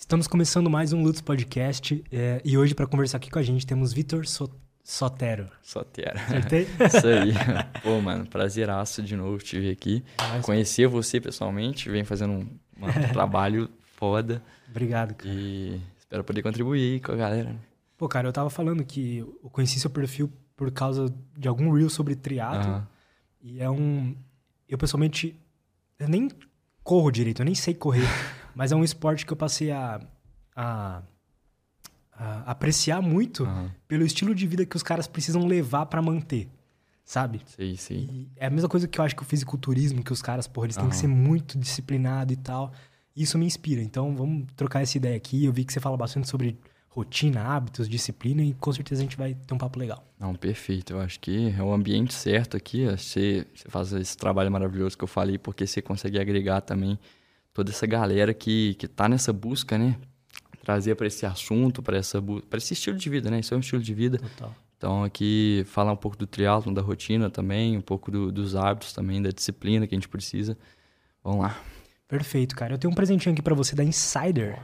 Estamos começando mais um Lutz Podcast é, e hoje para conversar aqui com a gente temos Vitor so Sotero. Sotero. Acertei? Isso aí. Pô, mano, prazeraço de novo te ver aqui. Conhecer você pessoalmente, vem fazendo um, um trabalho foda Obrigado, cara. e espero poder contribuir com a galera. Pô, cara, eu tava falando que eu conheci seu perfil por causa de algum reel sobre triatlo Aham. e é um... Eu, pessoalmente, eu nem corro direito, eu nem sei correr, mas é um esporte que eu passei a, a, a apreciar muito Aham. pelo estilo de vida que os caras precisam levar pra manter, sabe? Sei, sei. E é a mesma coisa que eu acho que o fisiculturismo, que os caras, porra, eles têm que ser muito disciplinados e tal. Isso me inspira. Então, vamos trocar essa ideia aqui. Eu vi que você fala bastante sobre rotina, hábitos, disciplina e com certeza a gente vai ter um papo legal. Não, perfeito. Eu acho que é o ambiente certo aqui. ó. Você, você faz esse trabalho maravilhoso que eu falei, porque você consegue agregar também toda essa galera que, que tá nessa busca, né? Trazer para esse assunto, para esse estilo de vida, né? Isso é um estilo de vida. Total. Então, aqui, falar um pouco do triatlon, da rotina também, um pouco do- dos hábitos também, da disciplina que a gente precisa. Vamos lá. Perfeito, cara. Eu tenho um presentinho aqui pra você da Insider,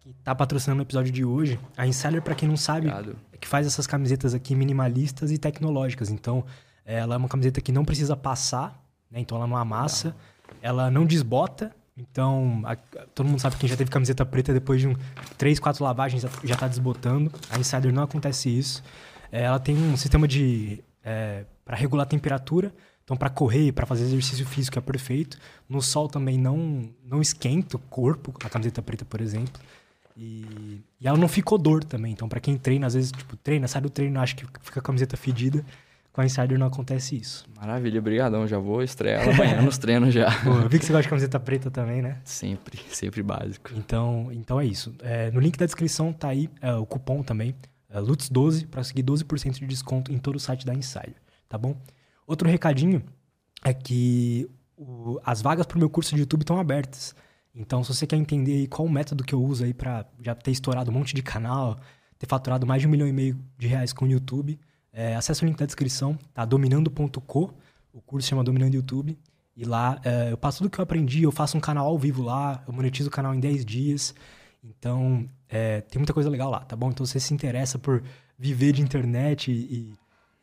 que tá patrocinando o episódio de hoje. A Insider, pra quem não sabe, Obrigado. é que faz essas camisetas aqui minimalistas e tecnológicas. Então, ela é uma camiseta que não precisa passar, né? Então ela não amassa, ela não desbota. Então, a- todo mundo sabe que quem já teve camiseta preta depois de um, três, quatro lavagens já, já tá desbotando. A Insider não acontece isso. É, ela tem um sistema de para regular a temperatura. Então, para correr, para fazer exercício físico é perfeito. No sol também não não esquenta o corpo, a camiseta preta, por exemplo. E, e ela não fica odor também. Então, pra quem treina, às vezes, tipo, treina, sai do treino, acha que fica a camiseta fedida. Com a Insider não acontece isso. Maravilha, obrigadão. Já vou estrear ela amanhã nos treinos já. Pô, eu vi que você gosta de camiseta preta também, né? Sempre, sempre básico. Então, então é isso. É, no link da descrição tá aí é, o cupom também, é, LUTS12, para conseguir 12% de desconto em todo o site da Insider, tá bom? Outro recadinho é que o- as vagas pro meu curso de YouTube estão abertas. Então, se você quer entender aí qual o método que eu uso aí para já ter estourado um monte de canal, ter faturado mais de um milhão e meio de reais com o YouTube, é, acesse o link da descrição, tá? Dominando.co, o curso chama Dominando YouTube. E lá é, eu passo tudo que eu aprendi, eu faço um canal ao vivo lá, eu monetizo o canal em 10 dias. Então, é, tem muita coisa legal lá, tá bom? Então, se você se interessa por viver de internet e,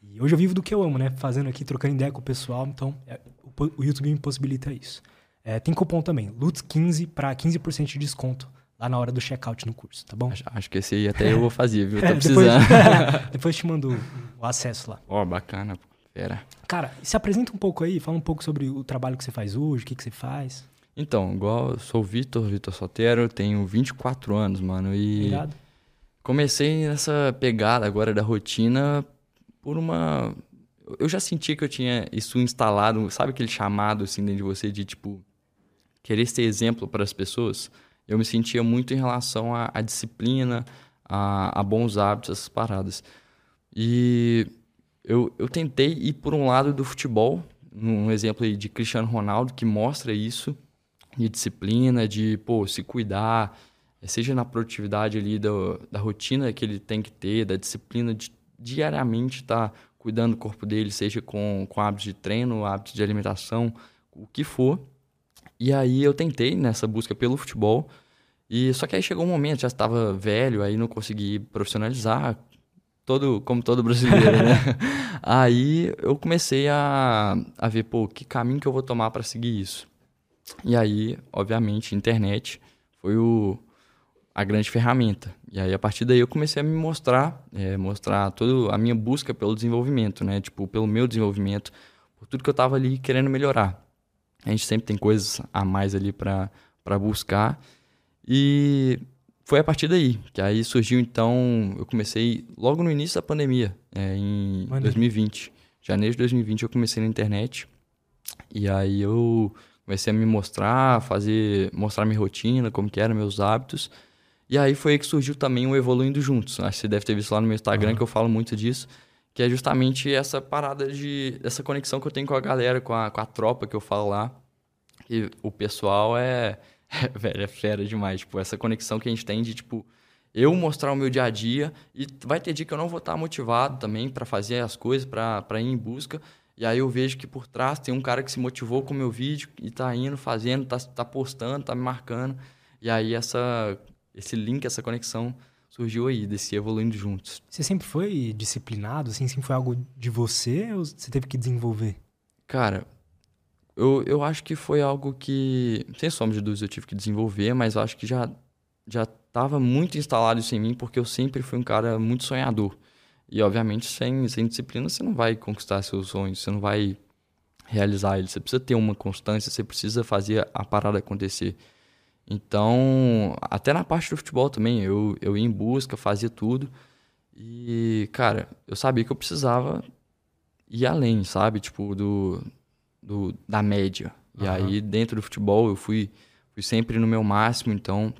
e hoje eu vivo do que eu amo, né? Fazendo aqui, trocando ideia com o pessoal. Então, é, o, o YouTube me possibilita isso. É, tem cupom também, LUTS15 para 15% de desconto lá na hora do checkout no curso, tá bom? Acho, acho que esse aí até eu vou fazer, viu? Tô É, depois, precisando. depois te mando o acesso lá. Ó, bacana, pô. Cara, se apresenta um pouco aí, fala um pouco sobre o trabalho que você faz hoje, o que, que você faz. Então, igual eu sou o Vitor, Vitor Sotero, tenho 24 anos, mano, e Obrigado. comecei nessa pegada agora da rotina por uma. Eu já senti que eu tinha isso instalado, sabe aquele chamado assim dentro de você de tipo querer ser exemplo para as pessoas? Eu me sentia muito em relação à, à disciplina, a, a bons hábitos, essas paradas. E eu, eu tentei ir por um lado do futebol, um exemplo aí de Cristiano Ronaldo, que mostra isso, de disciplina, de pô, se cuidar, eh, seja na produtividade ali do, da rotina que ele tem que ter, da disciplina de diariamente estar cuidando do corpo dele, seja com, com hábitos de treino, hábitos de alimentação, o que for. E aí eu tentei nessa busca pelo futebol, e só que aí chegou um momento, já estava velho, aí não consegui profissionalizar, todo, como todo brasileiro, né? aí eu comecei a, a ver, pô, que caminho que eu vou tomar para seguir isso. E aí, obviamente, internet foi o, a grande ferramenta. E aí, a partir daí, eu comecei a me mostrar, é, mostrar toda a minha busca pelo desenvolvimento, né? Tipo, pelo meu desenvolvimento, por tudo que eu tava ali querendo melhorar. A gente sempre tem coisas a mais ali para buscar. E foi a partir daí, que aí surgiu, então, eu comecei logo no início da pandemia, é, em Maneiro. 2020. Janeiro de 2020 eu comecei na internet. E aí eu comecei a me mostrar, fazer, mostrar minha rotina, como que eram meus hábitos. E aí foi aí que surgiu também o Evoluindo Juntos. Acho que você deve ter visto lá no meu Instagram Aham. que eu falo muito disso, que é justamente essa parada de essa conexão que eu tenho com a galera, com a, com a tropa que eu falo lá. E o pessoal é, velho, é fera demais, tipo, essa conexão que a gente tem de tipo eu mostrar o meu dia a dia e vai ter dia que eu não vou estar motivado também para fazer as coisas, para ir em busca. E aí eu vejo que por trás tem um cara que se motivou com o meu vídeo e tá indo, fazendo, tá, tá postando, tá me marcando. E aí essa, esse link, essa conexão surgiu aí, desse evoluindo juntos. Você sempre foi disciplinado, assim, sempre foi algo de você ou você teve que desenvolver? Cara, eu, eu acho que foi algo que, sem sombra de dúvidas, eu tive que desenvolver, mas acho que já já estava muito instalado isso em mim, porque eu sempre fui um cara muito sonhador. E, obviamente, sem, sem disciplina, você não vai conquistar seus sonhos, você não vai realizar eles. Você precisa ter uma constância, você precisa fazer a parada acontecer. Então, até na parte do futebol também, eu, eu ia em busca, fazia tudo. E, cara, eu sabia que eu precisava ir além, sabe? Tipo, do, do da média. E uhum. aí, dentro do futebol, eu fui, fui sempre no meu máximo. Então,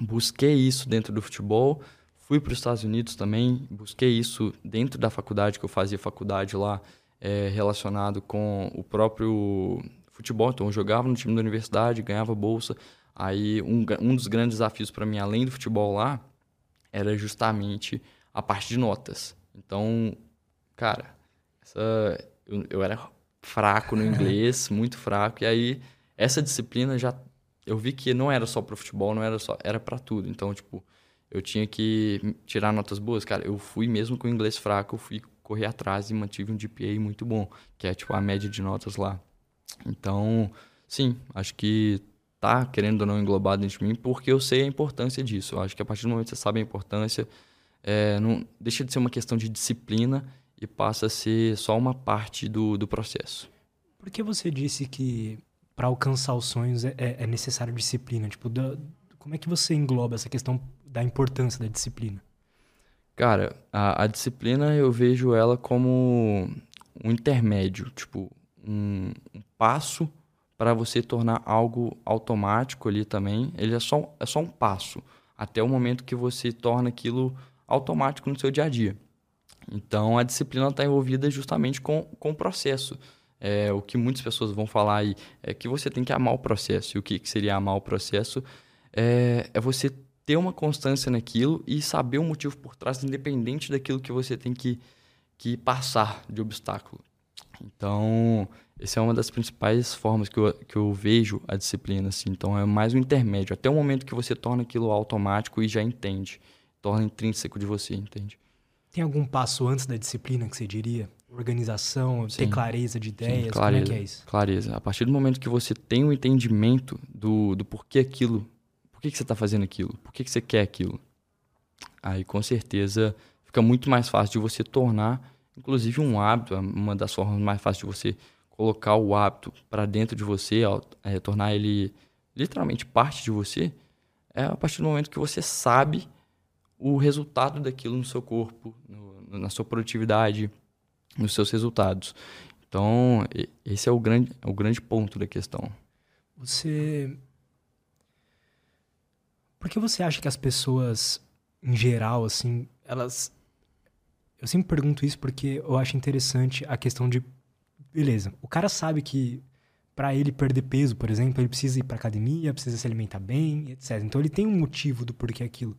busquei isso dentro do futebol. Fui para os Estados Unidos também, busquei isso dentro da faculdade, que eu fazia faculdade lá, é, relacionado com o próprio futebol. Então, eu jogava no time da universidade, ganhava bolsa. Aí, um, um dos grandes desafios para mim, além do futebol lá, era justamente a parte de notas. Então, cara, essa, eu, eu era fraco no inglês, muito fraco. E aí, essa disciplina já eu vi que não era só pro futebol, não era só, era para tudo. Então, tipo, eu tinha que tirar notas boas, cara. Eu fui mesmo com o inglês fraco, eu fui correr atrás e mantive um GPA muito bom, que é tipo a média de notas lá. Então, sim, acho que tá querendo ou não englobar dentro de mim, porque eu sei a importância disso. Eu acho que a partir do momento que você sabe a importância, é, não deixa de ser uma questão de disciplina e passa a ser só uma parte do, do processo. Por que você disse que para alcançar os sonhos é, é, é necessário disciplina? Tipo, da, como é que você engloba essa questão da importância da disciplina? Cara, a, a disciplina eu vejo ela como um intermédio, tipo, um, um passo para você tornar algo automático ali também. Ele é só, é só um passo até o momento que você torna aquilo automático no seu dia a dia. Então, a disciplina está envolvida justamente com, com o processo é, o que muitas pessoas vão falar aí é que você tem que amar o processo. E o que, que seria amar o processo? É, é você ter uma constância naquilo e saber o motivo por trás, independente daquilo que você tem que, que passar de obstáculo. Então, essa é uma das principais formas que eu, que eu vejo a disciplina. Assim. Então, é mais um intermédio. Até o momento que você torna aquilo automático e já entende. Torna intrínseco de você, entende? Tem algum passo antes da disciplina que você diria? organização, Sim. ter clareza de ideias? Sim, clareza, Como é que é isso? Clareza. A partir do momento que você tem o um entendimento do, do porquê aquilo, por que, que você está fazendo aquilo, por que, que você quer aquilo, aí com certeza fica muito mais fácil de você tornar, inclusive um hábito, uma das formas mais fáceis de você colocar o hábito para dentro de você, é, tornar ele literalmente parte de você, é a partir do momento que você sabe o resultado daquilo no seu corpo, no, na sua produtividade, nos seus resultados. Então, esse é o grande, é o grande ponto da questão. Você. Por que você acha que as pessoas, em geral, assim, elas. Eu sempre pergunto isso porque eu acho interessante a questão de. Beleza, o cara sabe que para ele perder peso, por exemplo, ele precisa ir para academia, precisa se alimentar bem, etc. Então ele tem um motivo do porquê aquilo.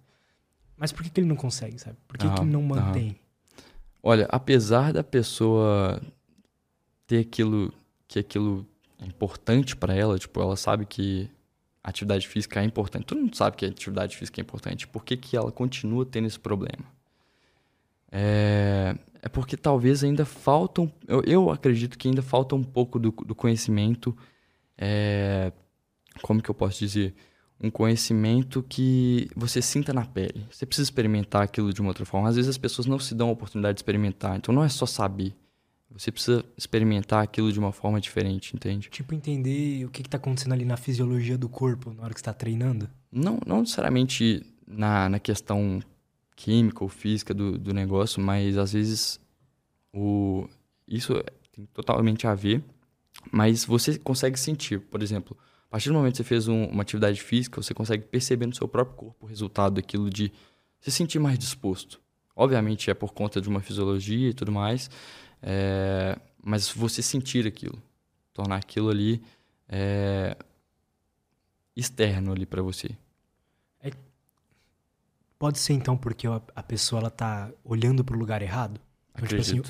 Mas por que, que ele não consegue, sabe? Por que, que ele não mantém? Olha, apesar da pessoa ter aquilo que aquilo é importante para ela, tipo, ela sabe que a atividade física é importante. Todo mundo sabe que a atividade física é importante. Por que, que ela continua tendo esse problema? É, é porque talvez ainda faltam. Eu, eu acredito que ainda falta um pouco do, do conhecimento. É, como que eu posso dizer? um conhecimento que você sinta na pele. Você precisa experimentar aquilo de uma outra forma. Às vezes as pessoas não se dão a oportunidade de experimentar. Então não é só saber. Você precisa experimentar aquilo de uma forma diferente, entende? Tipo, entender o que está acontecendo ali na fisiologia do corpo na hora que está treinando? Não, não necessariamente na, na questão química ou física do, do negócio, mas às vezes o, isso tem totalmente a ver. Mas você consegue sentir, por exemplo, partir do momento que você fez um, uma atividade física, você consegue perceber no seu próprio corpo o resultado daquilo de se sentir mais disposto. Obviamente é por conta de uma fisiologia e tudo mais, é, mas você sentir aquilo, tornar aquilo ali é, externo ali para você. Pode ser então porque a, pessoa ela tá olhando para o lugar errado. Então, tipo assim,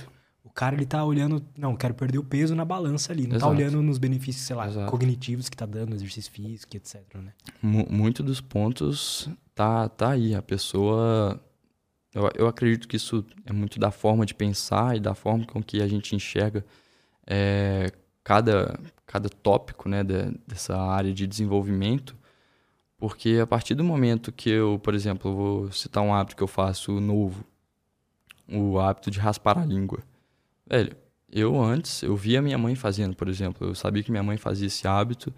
O cara, ele tá olhando, não, quero perder o peso na balança ali. Não tá Exato. olhando nos benefícios, sei lá, Exato. cognitivos que tá dando, exercício físico, etc, né? Mu- muito dos pontos tá, tá aí. A pessoa. Eu, eu acredito que isso é muito da forma de pensar e da forma com que a gente enxerga é, cada, cada tópico né, de- dessa área de desenvolvimento. Porque a partir do momento que eu, por exemplo, vou citar um hábito que eu faço novo, o hábito de raspar a língua. Velho, eu antes, eu via minha mãe fazendo, por exemplo, eu sabia que minha mãe fazia esse hábito.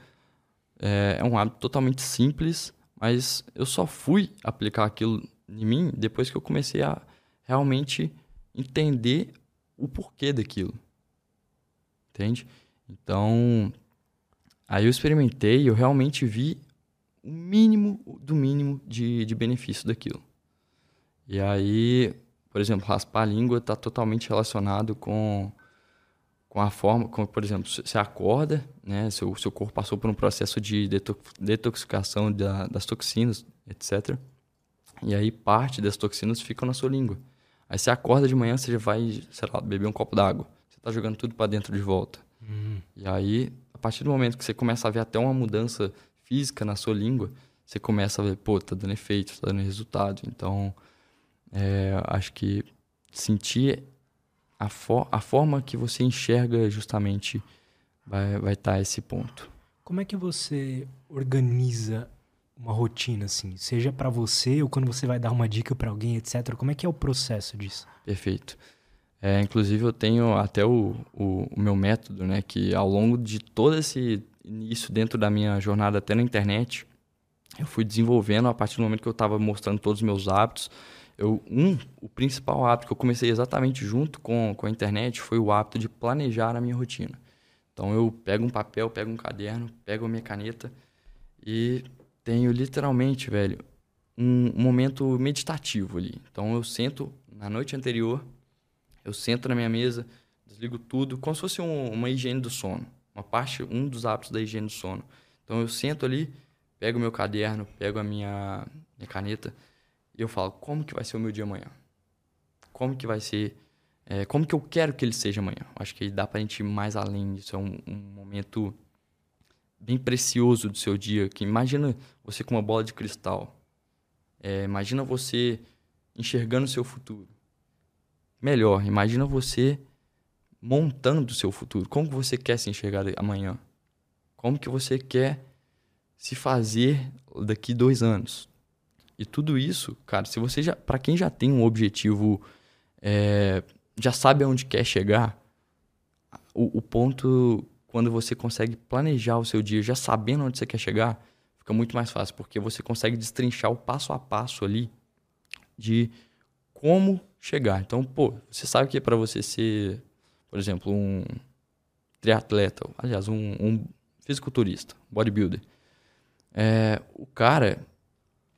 É, é um hábito totalmente simples, mas eu só fui aplicar aquilo em mim depois que eu comecei a realmente entender o porquê daquilo. Entende? Então, aí eu experimentei eu realmente vi o mínimo do mínimo de, de benefício daquilo. E aí, por exemplo, raspar a língua está totalmente relacionado com, com a forma, com, por exemplo, você acorda, né, seu, seu corpo passou por um processo de deto- detoxificação da- das toxinas, etc. E aí parte das toxinas ficam na sua língua. Aí você acorda de manhã, você já vai, sei lá, beber um copo d'água. Você está jogando tudo para dentro de volta. E aí, a partir do momento que você começa a ver até uma mudança física na sua língua, você começa a ver, pô, tá dando efeito, tá dando resultado. Então, é, acho que sentir a, for a forma que você enxerga justamente vai vai estar esse ponto. Como é que você organiza uma rotina, assim? Seja pra você ou quando você vai dar uma dica pra alguém, etc. Como é que é o processo disso? Perfeito. É, inclusive, eu tenho até o, o, o meu método, né? Que ao longo de todo esse início dentro da minha jornada até na internet, eu fui desenvolvendo a partir do momento que eu estava mostrando todos os meus hábitos. Eu, um, o principal hábito que eu comecei exatamente junto com, com a internet foi o hábito de planejar a minha rotina. Então, eu pego um papel, pego um caderno, pego a minha caneta e tenho literalmente, velho, um momento meditativo ali. Então, eu sento na noite anterior, eu sento na minha mesa, desligo tudo, como se fosse um- uma higiene do sono. Uma parte, um dos hábitos da higiene do sono. Então eu sento ali, pego o meu caderno, pego a minha, minha caneta e eu falo, como que vai ser o meu dia amanhã? Como que vai ser, é, como que eu quero que ele seja amanhã? Acho que dá pra gente ir mais além disso, é um, um momento bem precioso do seu dia, que imagina você com uma bola de cristal, É, imagina você enxergando o seu futuro. Melhor, imagina você montando o seu futuro. Como que você quer se enxergar amanhã? Como que você quer se fazer daqui dois anos? E tudo isso, cara, se você já, para quem já tem um objetivo, é, já sabe aonde quer chegar, o, o ponto quando você consegue planejar o seu dia, já sabendo onde você quer chegar, fica muito mais fácil, porque você consegue destrinchar o passo a passo ali de como chegar. Então, pô, você sabe que para você ser, por exemplo, um triatleta, aliás, um, um fisiculturista, bodybuilder, é, o cara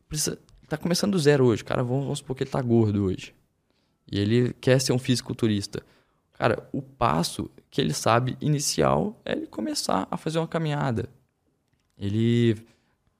precisa, tá começando do zero hoje. Cara, vamos, vamos supor que ele tá gordo hoje. E ele quer ser um fisiculturista. Cara, o passo que ele sabe inicial é ele começar a fazer uma caminhada. Ele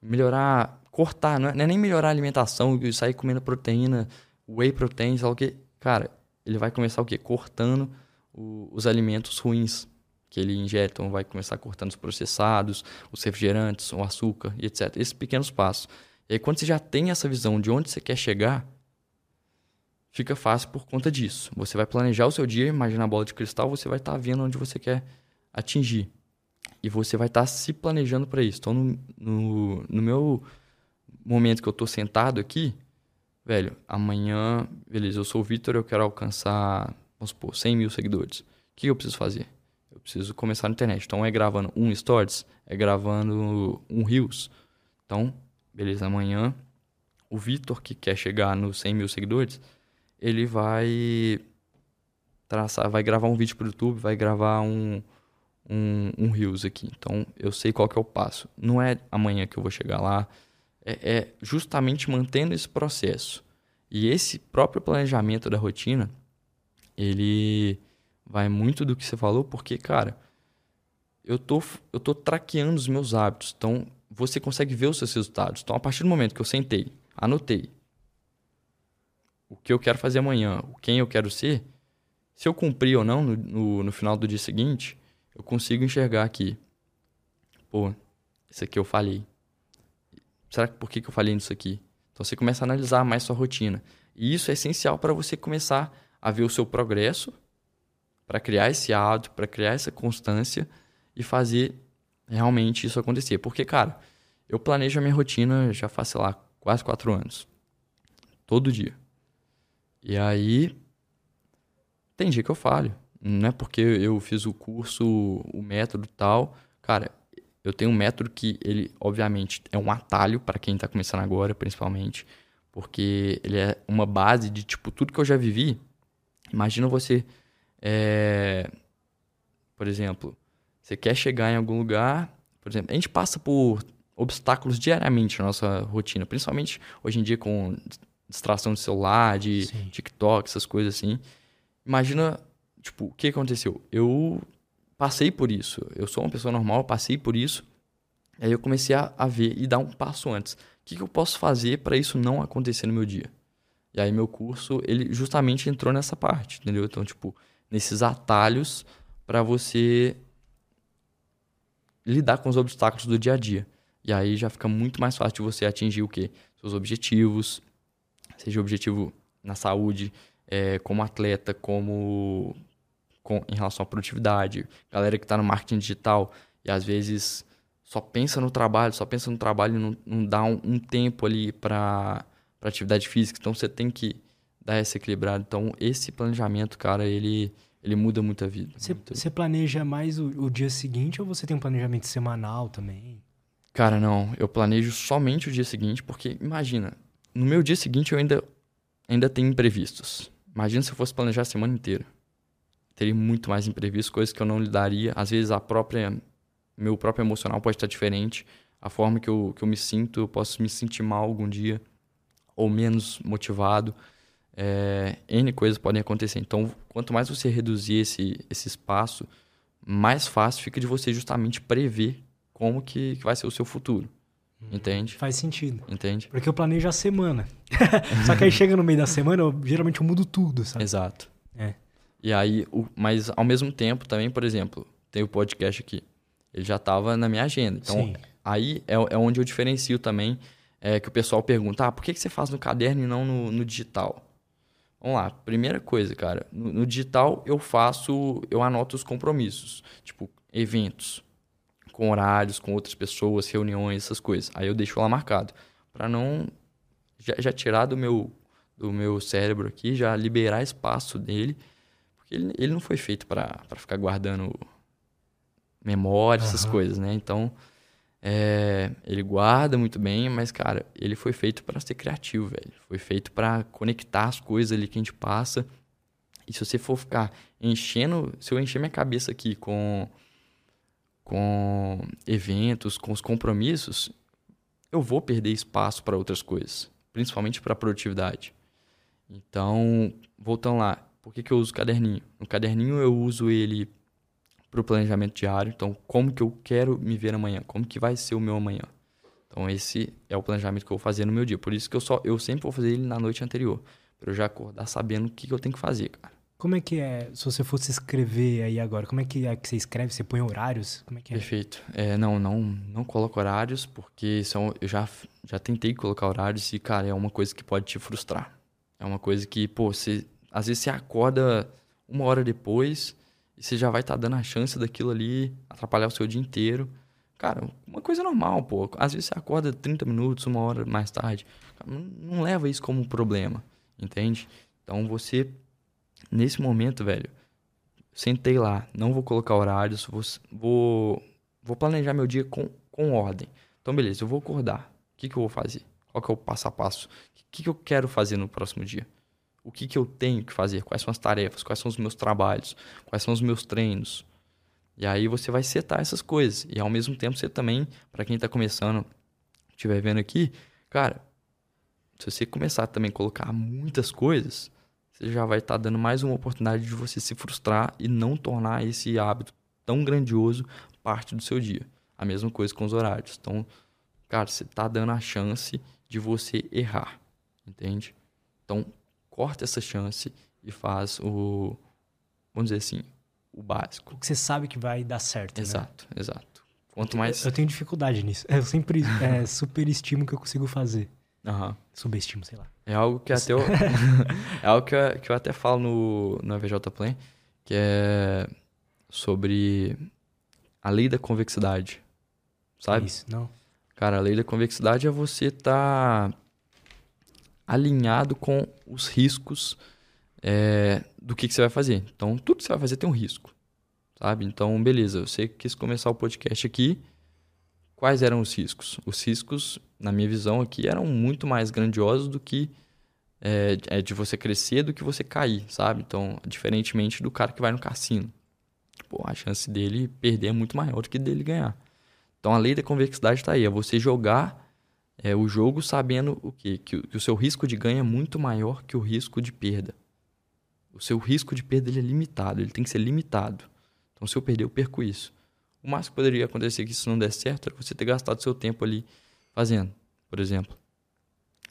melhorar, cortar, não é, não é nem melhorar a alimentação, sair comendo proteína, whey protein, lá o que. Cara, ele vai começar o quê? Cortando o- os alimentos ruins que ele ingere. Então, vai começar cortando os processados, os refrigerantes, o açúcar e etc. Esses pequenos passos. E aí, quando você já tem essa visão de onde você quer chegar, fica fácil por conta disso. Você vai planejar o seu dia, imagina a bola de cristal, você vai estar vendo onde você quer atingir. E você vai estar se planejando para isso. Então, no, no, no meu momento que eu tô sentado aqui, velho, amanhã, beleza, eu sou o Vitor, eu quero alcançar, vamos supor, 100 mil seguidores. O que eu preciso fazer? Eu preciso começar na internet. Então, é gravando um Stories, é gravando um Reels. Então, beleza, amanhã, o Vitor, que quer chegar nos 100 mil seguidores, ele vai traçar, vai gravar um vídeo pro YouTube, vai gravar um, um, um Reels aqui. Então, eu sei qual que é o passo. Não é amanhã que eu vou chegar lá, é, é justamente mantendo esse processo. E esse próprio planejamento da rotina, ele vai muito do que você falou, porque, cara, eu tô, eu tô traqueando os meus hábitos. Então, você consegue ver os seus resultados. Então, a partir do momento que eu sentei, anotei o que eu quero fazer amanhã, quem eu quero ser, se eu cumprir ou não no, no, no final do dia seguinte, eu consigo enxergar aqui. Pô, isso aqui eu falhei. Será que por que, que eu falhei nisso aqui? Então você começa a analisar mais sua rotina. E isso é essencial para você começar a ver o seu progresso, para criar esse hábito, para criar essa constância e fazer realmente isso acontecer. Porque, cara, eu planejo a minha rotina já faz, sei lá, quase quatro anos. Todo dia. E aí, tem dia que eu falho. Não é porque eu fiz o curso, o método tal. Cara, eu tenho um método que ele, obviamente, é um atalho para quem está começando agora, principalmente, porque ele é uma base de tipo tudo que eu já vivi. Imagina você, é... por exemplo, você quer chegar em algum lugar, por exemplo, a gente passa por obstáculos diariamente na nossa rotina, principalmente hoje em dia com distração de celular, de Sim. TikTok, essas coisas assim. Imagina, tipo, o que aconteceu? Eu passei por isso. Eu sou uma pessoa normal, passei por isso. Aí eu comecei a, a ver e dar um passo antes. O que, que eu posso fazer para isso não acontecer no meu dia? E aí meu curso, ele justamente entrou nessa parte, entendeu? Então, tipo, nesses atalhos para você lidar com os obstáculos do dia a dia. E aí já fica muito mais fácil de você atingir o quê? Seus objetivos, seja objetivo na saúde, é, como atleta, como com, em relação à produtividade, galera que está no marketing digital e às vezes só pensa no trabalho, só pensa no trabalho e não, não dá um, um tempo ali para atividade física. Então você tem que dar essa equilibrada. Então esse planejamento, cara, ele, ele muda muito a vida. Você, planeja mais o, o, dia seguinte ou você tem um planejamento semanal também? Cara, não. Eu planejo somente o dia seguinte, porque imagina, no meu dia seguinte eu ainda, ainda tenho imprevistos. Imagina se eu fosse planejar a semana inteira teria muito mais imprevisto, coisas que eu não lidaria. Às vezes a própria meu próprio emocional pode estar diferente, a forma que eu, que eu me sinto, eu posso me sentir mal algum dia ou menos motivado. É, N coisas podem acontecer. Então, quanto mais você reduzir esse, esse espaço, mais fácil fica de você justamente prever como que, que vai ser o seu futuro. Hum, Entende? Faz sentido. Entende? Porque eu planejo a semana. Só que aí chega no meio da semana, eu, geralmente eu mudo tudo, sabe? Exato. É. E aí, o, mas ao mesmo tempo também, por exemplo, tem o podcast aqui. Ele já estava na minha agenda. Então, Sim. aí é, é onde eu diferencio também, é, que o pessoal pergunta, ah, por que, que você faz no caderno e não no, no digital? Vamos lá, primeira coisa, cara. No, no, digital eu faço, eu anoto os compromissos, tipo eventos, com horários, com outras pessoas, reuniões, essas coisas. Aí eu deixo lá marcado, para não já, já, tirar do meu do meu cérebro aqui, já liberar espaço dele ele, ele não foi feito para ficar guardando memória, essas uhum. coisas, né? Então, é, ele guarda muito bem, mas, cara, ele foi feito para ser criativo, velho. Foi feito para conectar as coisas ali que a gente passa. E se você for ficar enchendo, se eu encher minha cabeça aqui com com eventos, com os compromissos, eu vou perder espaço para outras coisas, principalmente para produtividade. Então, voltando lá, por que, que eu uso caderninho? No caderninho eu uso ele para o planejamento diário. Então, como que eu quero me ver amanhã? Como que vai ser o meu amanhã? Então, esse é o planejamento que eu vou fazer no meu dia. Por isso que eu só eu sempre vou fazer ele na noite anterior, para eu já acordar sabendo o que, que eu tenho que fazer, cara. Como é que é, se você fosse escrever aí agora, como é que é que você escreve? Você põe horários? Como é que é? Perfeito. É, não, não, não coloco horários, porque são, eu já, já tentei colocar horários e, cara, é uma coisa que pode te frustrar. É uma coisa que, pô, você às vezes você acorda uma hora depois e você já vai estar tá dando a chance daquilo ali atrapalhar o seu dia inteiro. Cara, uma coisa normal, pô. Às vezes você acorda 30 minutos, uma hora mais tarde. Não leva isso como problema, entende? Então você, nesse momento, velho, sentei lá, não vou colocar horários, vou, vou, vou planejar meu dia com, com ordem. Então, beleza, eu vou acordar. O que, que eu vou fazer? Qual que é o passo a passo? O que, que eu quero fazer no próximo dia? O que, que eu tenho que fazer, quais são as tarefas, quais são os meus trabalhos, quais são os meus treinos. E aí você vai setar essas coisas. E ao mesmo tempo você também, para quem está começando, estiver vendo aqui, cara, se você começar também a colocar muitas coisas, você já vai estar tá dando mais uma oportunidade de você se frustrar e não tornar esse hábito tão grandioso parte do seu dia. A mesma coisa com os horários. Então, cara, você está dando a chance de você errar, entende? Então, corta essa chance e faz o, vamos dizer assim, o básico. O que você sabe que vai dar certo, né? Exato, exato. Quanto mais. Eu tenho dificuldade nisso. Eu sempre é, superestimo o que eu consigo fazer. Aham. Subestimo, sei lá. É algo que até eu, é algo que eu, que eu até falo no, no VJ Plan, que é sobre a lei da convexidade. Sabe? Isso, não. Cara, a lei da convexidade é você estar alinhado com os riscos é, do que, que você vai fazer. Então, tudo que você vai fazer tem um risco, sabe? Então, beleza, você quis começar o podcast aqui. Quais eram os riscos? Os riscos, na minha visão aqui, eram muito mais grandiosos do que é, é de você crescer do que você cair, sabe? Então, diferentemente do cara que vai no cassino. Pô, a chance dele perder é muito maior do que dele ganhar. Então, a lei da convexidade está aí. É você jogar é, o jogo sabendo o quê? Que, o- que o seu risco de ganho é muito maior que o risco de perda. O seu risco de perda ele é limitado, ele tem que ser limitado. Então, se eu perder, eu perco isso. O mais que poderia acontecer que isso não der certo era você ter gastado seu tempo ali fazendo, por exemplo.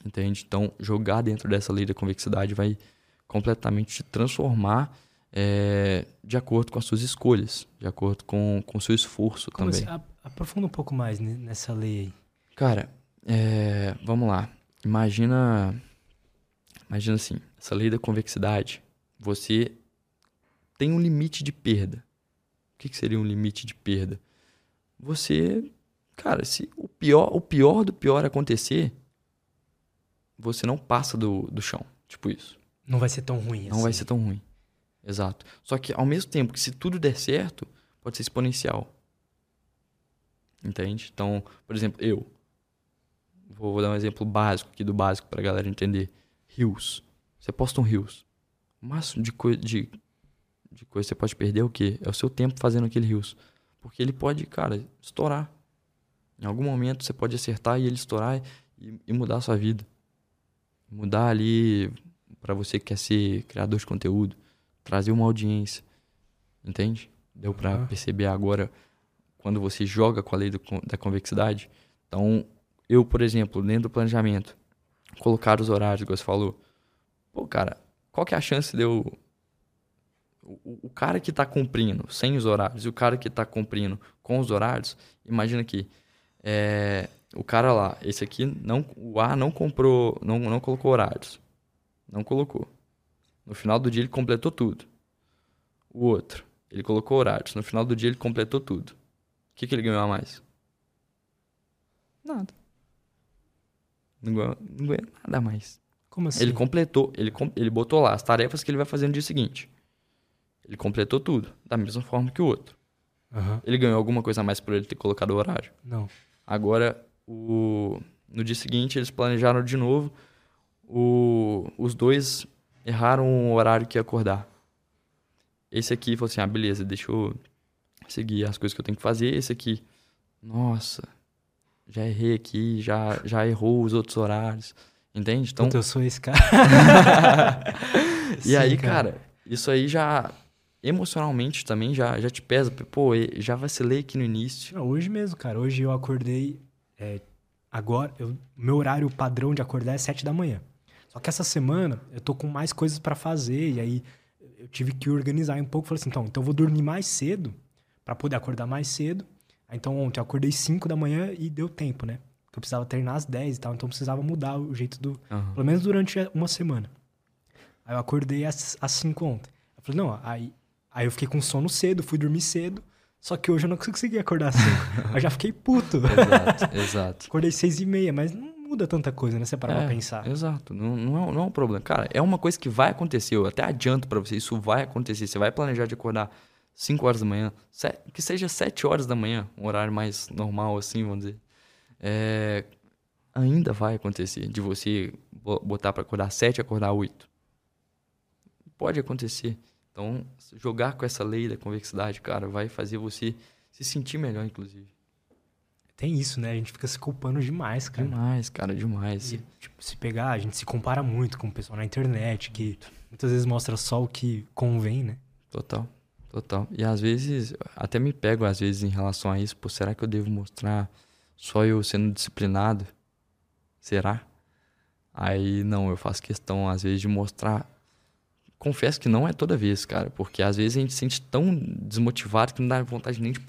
Entende? Então, jogar dentro dessa lei da convexidade vai completamente te transformar é, de acordo com as suas escolhas, de acordo com o seu esforço Como também. assim? Aprofunda um pouco mais ne- nessa lei aí. Cara, é, vamos lá. Imagina, imagina assim, essa lei da convexidade, você tem um limite de perda. O que, que seria um limite de perda? Você, cara, se o pior, o pior do pior acontecer, você não passa do, do chão, tipo isso. Não vai ser tão ruim Não assim. vai ser tão ruim. Exato. Só que ao mesmo tempo que se tudo der certo, pode ser exponencial. Entende? Então, por exemplo, eu. Vou, vou dar um exemplo básico aqui do básico pra galera entender. Rios. Você posta um rios. O máximo de, coi de, de coisa que você pode perder é o quê? É o seu tempo fazendo aquele rios. Porque ele pode, cara, estourar. Em algum momento você pode acertar e ele estourar e, e mudar a sua vida. Mudar ali para você que quer ser criador de conteúdo, trazer uma audiência. Entende? Deu Aham. perceber agora quando você joga com a lei do da convexidade. Então, eu, por exemplo, dentro do planejamento, colocar os horários, igual você falou. Pô, cara, qual que é a chance de eu. O, o- cara que tá cumprindo sem os horários e o cara que tá cumprindo com os horários, imagina aqui. É, o cara lá, esse aqui, não, o A não comprou, não, não colocou horários. Não colocou. No final do dia ele completou tudo. O outro, ele colocou horários. No final do dia ele completou tudo. O que, que ele ganhou a mais? Nada. Não ganhou nada mais. Como assim? Ele completou, ele, ele botou lá as tarefas que ele vai fazer no dia seguinte. Ele completou tudo, da mesma forma que o outro. Aham. Ele ganhou alguma coisa a mais por ele ter colocado o horário. Não. Agora, o... no dia seguinte, eles planejaram de novo. O... Os dois erraram o horário que ia acordar. Esse aqui falou assim: ah, beleza, deixa eu seguir as coisas que eu tenho que fazer. Esse aqui, nossa, já errei aqui, já, já errou os outros horários. Entende? Então, Puta, eu sou esse cara. e Sim, aí, cara. isso aí já emocionalmente também já, já te pesa. Pô, já vacilei aqui no início. Não, hoje mesmo, cara. Hoje eu acordei. é, agora, eu- meu horário padrão de acordar é 7 da manhã. Só que essa semana eu tô com mais coisas pra fazer. E aí eu tive que organizar um pouco. Falei assim, então, então eu vou dormir mais cedo pra poder acordar mais cedo. Então ontem eu acordei 5 da manhã e deu tempo, né? Porque eu precisava treinar às 10 e tal. Então eu precisava mudar o jeito do, Aham. Pelo menos durante uma semana. Aí eu acordei às, às 5 ontem. Eu falei, não, aí, aí eu fiquei com sono cedo, fui dormir cedo. Só que hoje eu não consegui acordar às 5. eu já fiquei puto. Exato, exato. Acordei seis e meia, mas não muda tanta coisa, né? Você parar pra É, pensar. Exato, não, não, é, não é um problema. Cara, é uma coisa que vai acontecer. Eu até adianto pra você, isso vai acontecer. Você vai planejar de acordar 5 horas da manhã, que seja 7 horas da manhã, um horário mais normal, assim, vamos dizer. É, ainda vai acontecer de você bo- botar pra acordar 7 e acordar 8. Pode acontecer. Então, jogar com essa lei da convexidade, cara, vai fazer você se sentir melhor, inclusive. Tem isso, né? A gente fica se culpando demais, cara. Demais, cara, demais. E, tipo, se pegar, a gente se compara muito com o pessoal na internet, que muitas vezes mostra só o que convém, né? Total, total. E às vezes, até me pego às vezes em relação a isso, pô, será que eu devo mostrar só eu sendo disciplinado? Será? Aí não, eu faço questão às vezes de mostrar confesso que não é toda vez, cara, porque às vezes a gente se sente tão desmotivado que não dá vontade nem de,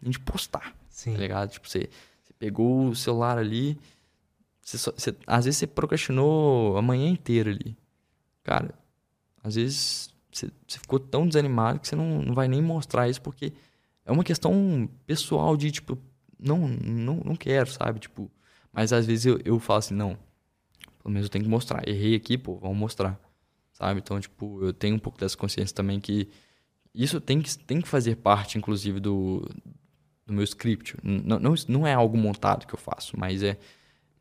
nem de postar. Sim. Tá ligado? Tipo, você, você pegou o celular ali, você, só, você, às vezes você procrastinou a manhã inteira ali. Cara, às vezes você, ficou tão desanimado que você não, não vai nem mostrar isso porque é uma questão pessoal de, tipo, não, não, não quero, sabe? Tipo, mas às vezes eu, eu falo assim, não, pelo menos eu tenho que mostrar. Errei aqui, pô, vamos mostrar. Sabe? Então, tipo, eu tenho um pouco dessa consciência também que isso tem que, tem que fazer parte, inclusive, do, do meu script. Não, não, não é algo montado que eu faço, mas é.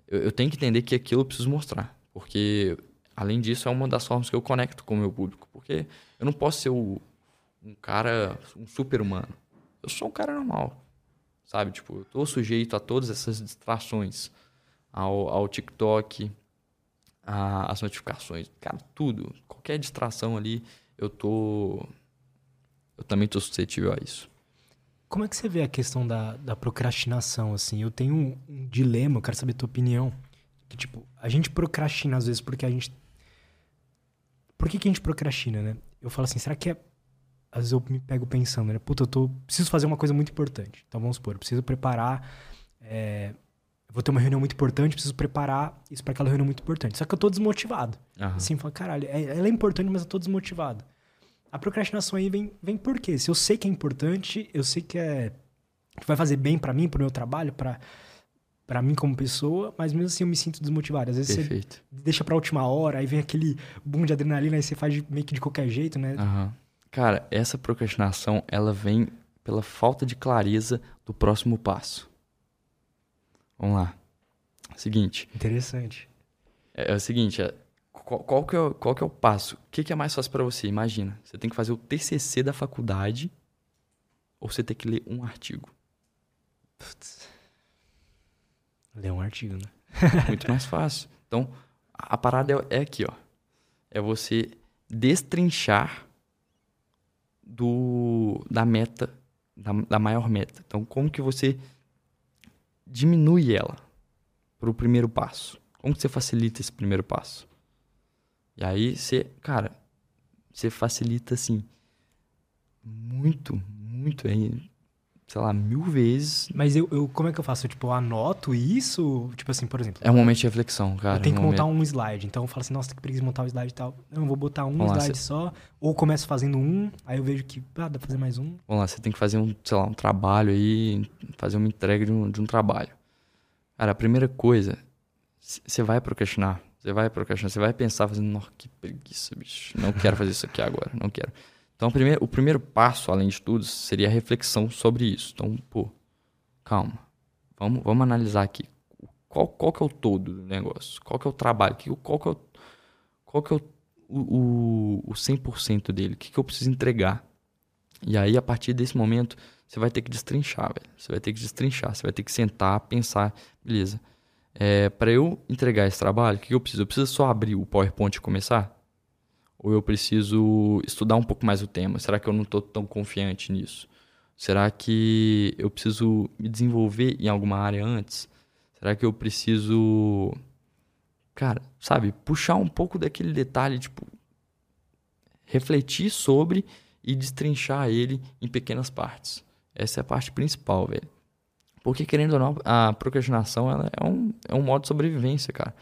Eu, eu tenho que entender que aquilo eu preciso mostrar. Porque, além disso, é uma das formas que eu conecto com o meu público. Porque eu não posso ser o, um cara, um super-humano. Eu sou um cara normal. Sabe? Tipo, eu tô sujeito a todas essas distrações. Ao, ao TikTok, a, as notificações, cara, tudo. Qualquer distração ali, eu tô. Eu também tô suscetível a isso. Como é que você vê a questão da, da procrastinação, assim? Eu tenho um, um dilema, eu quero saber a tua opinião. Que, tipo, a gente procrastina às vezes porque a gente... Por que, que a gente procrastina, né? Eu falo assim, será que é... Às vezes eu me pego pensando, né? Puta, eu tô... preciso fazer uma coisa muito importante. Então, vamos supor, eu preciso preparar... É eu vou ter uma reunião muito importante, preciso preparar isso para aquela reunião muito importante. Só que eu tô desmotivado. Uhum. Assim, falo, caralho, é, ela é importante, mas eu tô desmotivado. A procrastinação aí vem, vem por quê? Se eu sei que é importante, eu sei que é que vai fazer bem para mim, pro meu trabalho, para para mim como pessoa, mas mesmo assim eu me sinto desmotivado. Às vezes Perfeito. você deixa pra última hora, aí vem aquele boom de adrenalina, aí você faz de, meio que de qualquer jeito, né? Uhum. Cara, essa procrastinação, ela vem pela falta de clareza do próximo passo. Vamos lá. Seguinte. Interessante. É, é o seguinte, é, qual, qual, que é, qual que é o passo? O que, que é mais fácil para você? Imagina, você tem que fazer o TCC da faculdade ou você tem que ler um artigo? Putz. Ler um artigo, né? Muito mais fácil. Então, a parada é, é aqui, ó. É você destrinchar do, da meta, da, da maior meta. Então, como que você diminui ela para o primeiro passo? Como que você facilita esse primeiro passo? E aí você, cara, você facilita assim muito, muito aí, sei lá, mil vezes. Mas eu, eu como é que eu faço? tipo, eu anoto isso? Tipo assim, por exemplo. É um momento de reflexão, cara. Eu tenho que um montar um slide. Então eu falo assim, nossa, tem que preguiça montar um slide e tal. Não, eu vou botar um Vamos slide lá, só. Ou começo fazendo um, aí eu vejo que, ah, dá pra fazer mais um. Vamos lá, você tem que fazer um, sei lá, um trabalho aí, fazer uma entrega de um, de um trabalho. Cara, a primeira coisa, você vai procrastinar. Você vai procrastinar, você vai pensar fazendo, nossa, que preguiça, bicho. Não quero fazer isso aqui agora, não quero. Então, o primeiro, o primeiro passo, além de tudo, seria a reflexão sobre isso. Então, pô, calma. Vamos, vamos analisar aqui. Qual, qual que é o todo do negócio? Qual que é o trabalho? Qual que é o, qual que é o, o, o 100% dele? O que, que eu preciso entregar? E aí, a partir desse momento, você vai ter que destrinchar, velho. Você vai ter que destrinchar. Você vai ter que sentar, pensar, beleza. É, para eu entregar esse trabalho, o que eu preciso? Eu preciso só abrir o PowerPoint e começar? Ou eu preciso estudar um pouco mais o tema? Será que eu não estou tão confiante nisso? Será que eu preciso me desenvolver em alguma área antes? Será que eu preciso, cara, sabe, puxar um pouco daquele detalhe, tipo, refletir sobre e destrinchar ele em pequenas partes. Essa é a parte principal, velho. Porque, querendo ou não, a procrastinação é, um, é um modo de sobrevivência, cara.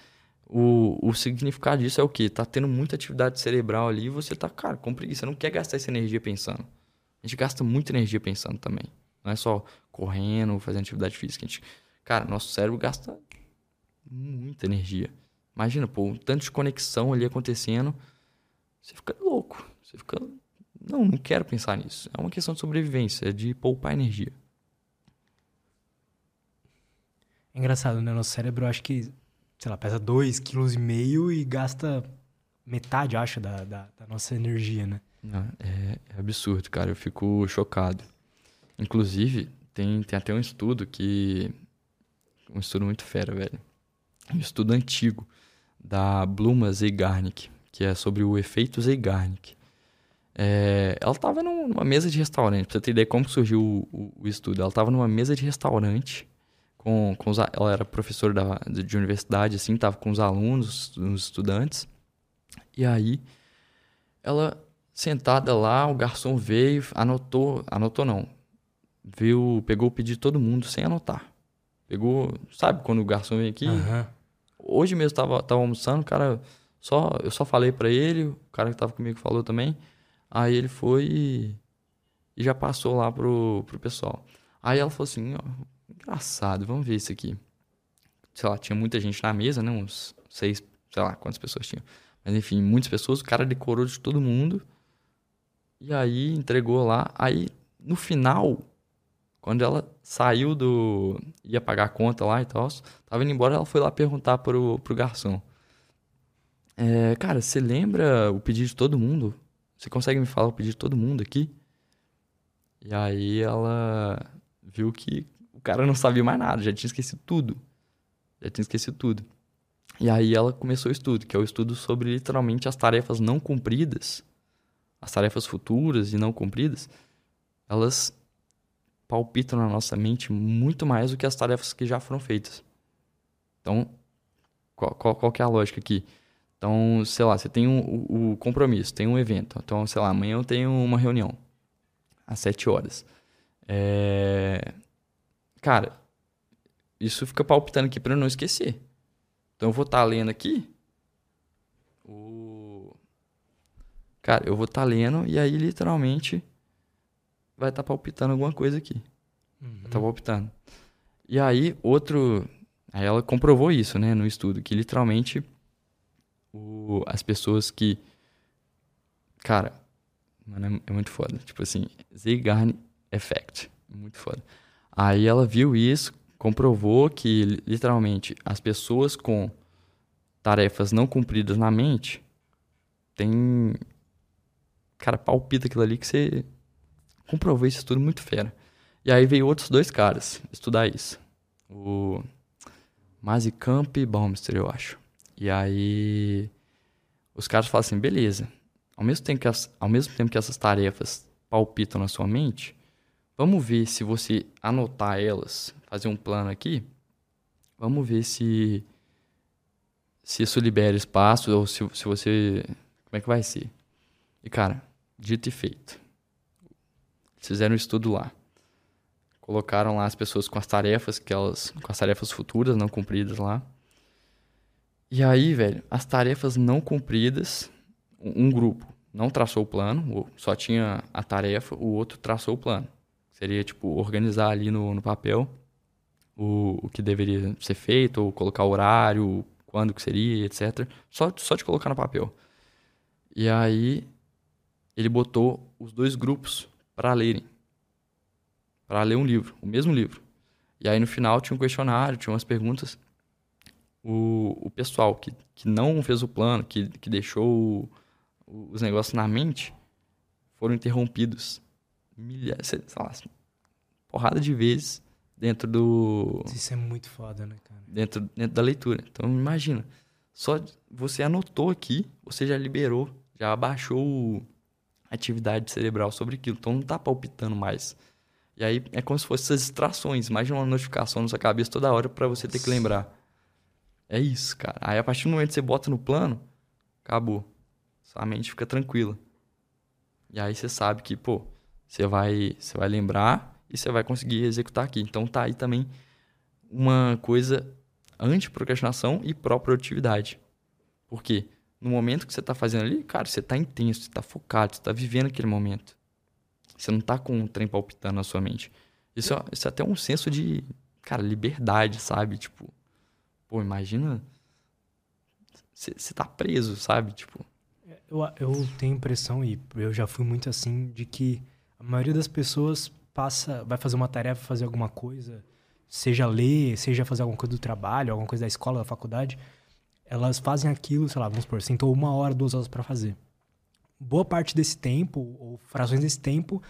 O, o significado disso é o quê? Tá tendo muita atividade cerebral ali e você tá, cara, com preguiça. Não quer gastar essa energia pensando. A gente gasta muita energia pensando também. Não é só correndo, fazendo atividade física. A gente, cara, nosso cérebro gasta muita energia. Imagina, pô, um tanto de conexão ali acontecendo. Você fica louco. Você fica. Não, não quero pensar nisso. É uma questão de sobrevivência, é de poupar energia. É engraçado, né? Nosso cérebro, eu acho que sei lá, pesa 2,5 kg e gasta metade, acho, da, da, da nossa energia, né? Não, é, é, absurdo, cara. Eu fico chocado. Inclusive, tem, tem até um estudo que. Um estudo muito fera, velho. Um estudo antigo da Bluma Zeigarnik, que é sobre o efeito Zeigarnik. É, ela estava numa mesa de restaurante, pra você ter ideia como surgiu o, o, o estudo. Ela estava numa mesa de restaurante com, com os, ela era professora da, de universidade, assim, tava com os alunos, os estudantes. E aí, Ela sentada lá, o garçom veio, anotou, anotou não. Viu, pegou o pedido de todo mundo sem anotar. Pegou, sabe quando o garçom vem aqui? Aham. Hoje mesmo tava, tava almoçando, o cara só eu só falei pra ele, o cara que tava comigo falou também. Aí ele foi e, e já passou lá pro, pro pessoal. Aí ela falou assim, ó, engraçado, vamos ver isso aqui. Sei lá, tinha muita gente na mesa, né? Uns seis, sei lá quantas pessoas tinham. Mas enfim, muitas pessoas, o cara decorou de todo mundo. E aí entregou lá. Aí no final, quando ela saiu do. ia pagar a conta lá e tal, tava indo embora, ela foi lá perguntar pro, pro garçom. É, cara, você lembra o pedido de todo mundo? Você consegue me falar o pedido de todo mundo aqui? E aí ela viu que cara não sabia mais nada, já tinha esquecido tudo. Já tinha esquecido tudo. E aí ela começou o estudo, que é o estudo sobre literalmente as tarefas não cumpridas, as tarefas futuras e não cumpridas, elas palpitam na nossa mente muito mais do que as tarefas que já foram feitas. Então, qual, qual, qual que é a lógica aqui? Então, sei lá, você tem um, o, o compromisso, tem um evento. Então, sei lá, amanhã eu tenho uma reunião às sete horas. É... Cara, isso fica palpitando aqui para eu não esquecer. Então eu vou estar tá lendo aqui. O... Cara, eu vou estar tá lendo e aí literalmente vai estar tá palpitando alguma coisa aqui. Uhum. Vai estar tá palpitando. E aí, outro. Aí ela comprovou isso, né, no estudo, que literalmente o... as pessoas que. Cara, mano, é, é muito foda. Tipo assim, Zeigarnik Effect. Muito foda. Aí ela viu isso, comprovou que literalmente as pessoas com tarefas não cumpridas na mente tem cara palpita aquilo ali que você comprovou isso tudo muito fera. E aí veio outros dois caras estudar isso. O Mazikamp e Baumster, eu acho. E aí os caras falam assim, beleza. Ao mesmo tempo que as, ao mesmo tempo que essas tarefas palpitam na sua mente, vamos ver se você anotar elas fazer um plano aqui. Vamos ver se se isso libera espaço ou se, se você como é que vai ser. E cara, dito e feito. fizeram um estudo lá. Colocaram lá as pessoas com as tarefas que elas com as tarefas futuras não cumpridas lá. E aí, velho, as tarefas não cumpridas, um grupo não traçou o plano, só tinha a tarefa, o outro traçou o plano. Seria tipo organizar ali no, no papel o, o que deveria ser feito, ou colocar o horário, quando que seria, etc. Só, só de colocar no papel. E aí ele botou os dois grupos para lerem. Para ler um livro, o mesmo livro. E aí no final tinha um questionário, tinha umas perguntas. O, o pessoal que, que não fez o plano, que, que deixou o, os negócios na mente, foram interrompidos milhares, sei lá, porrada de vezes dentro do. Isso é muito foda, né, cara? Dentro, dentro da leitura. Então, imagina. Só você anotou aqui, você já liberou, já abaixou a atividade cerebral sobre aquilo. Então, não tá palpitando mais. E aí é como se fossem essas distrações. Imagina uma notificação na sua cabeça toda hora para você ter que lembrar. É isso, cara. Aí a partir do momento que você bota no plano, acabou. Sua mente fica tranquila. E aí você sabe que, pô, você vai, você vai lembrar e você vai conseguir executar aqui. Então tá aí também uma coisa anti-procrastinação e pró-produtividade. Por quê? No momento que você está fazendo ali, cara, você está intenso, você está focado, você está vivendo aquele momento. Você não está com um trem palpitando na sua mente. Isso, é, isso é até um senso de, cara, liberdade, sabe? Tipo, pô, imagina. Você, você tá preso, sabe? Tipo. Eu, eu tenho impressão, e eu já fui muito assim, de que a maioria das pessoas passa, vai fazer uma tarefa, fazer alguma coisa, seja ler, seja fazer alguma coisa do trabalho, alguma coisa da escola, da faculdade, elas fazem aquilo, sei lá, vamos supor, sentou uma hora, duas horas para fazer. Boa parte desse tempo, ou frações desse tempo,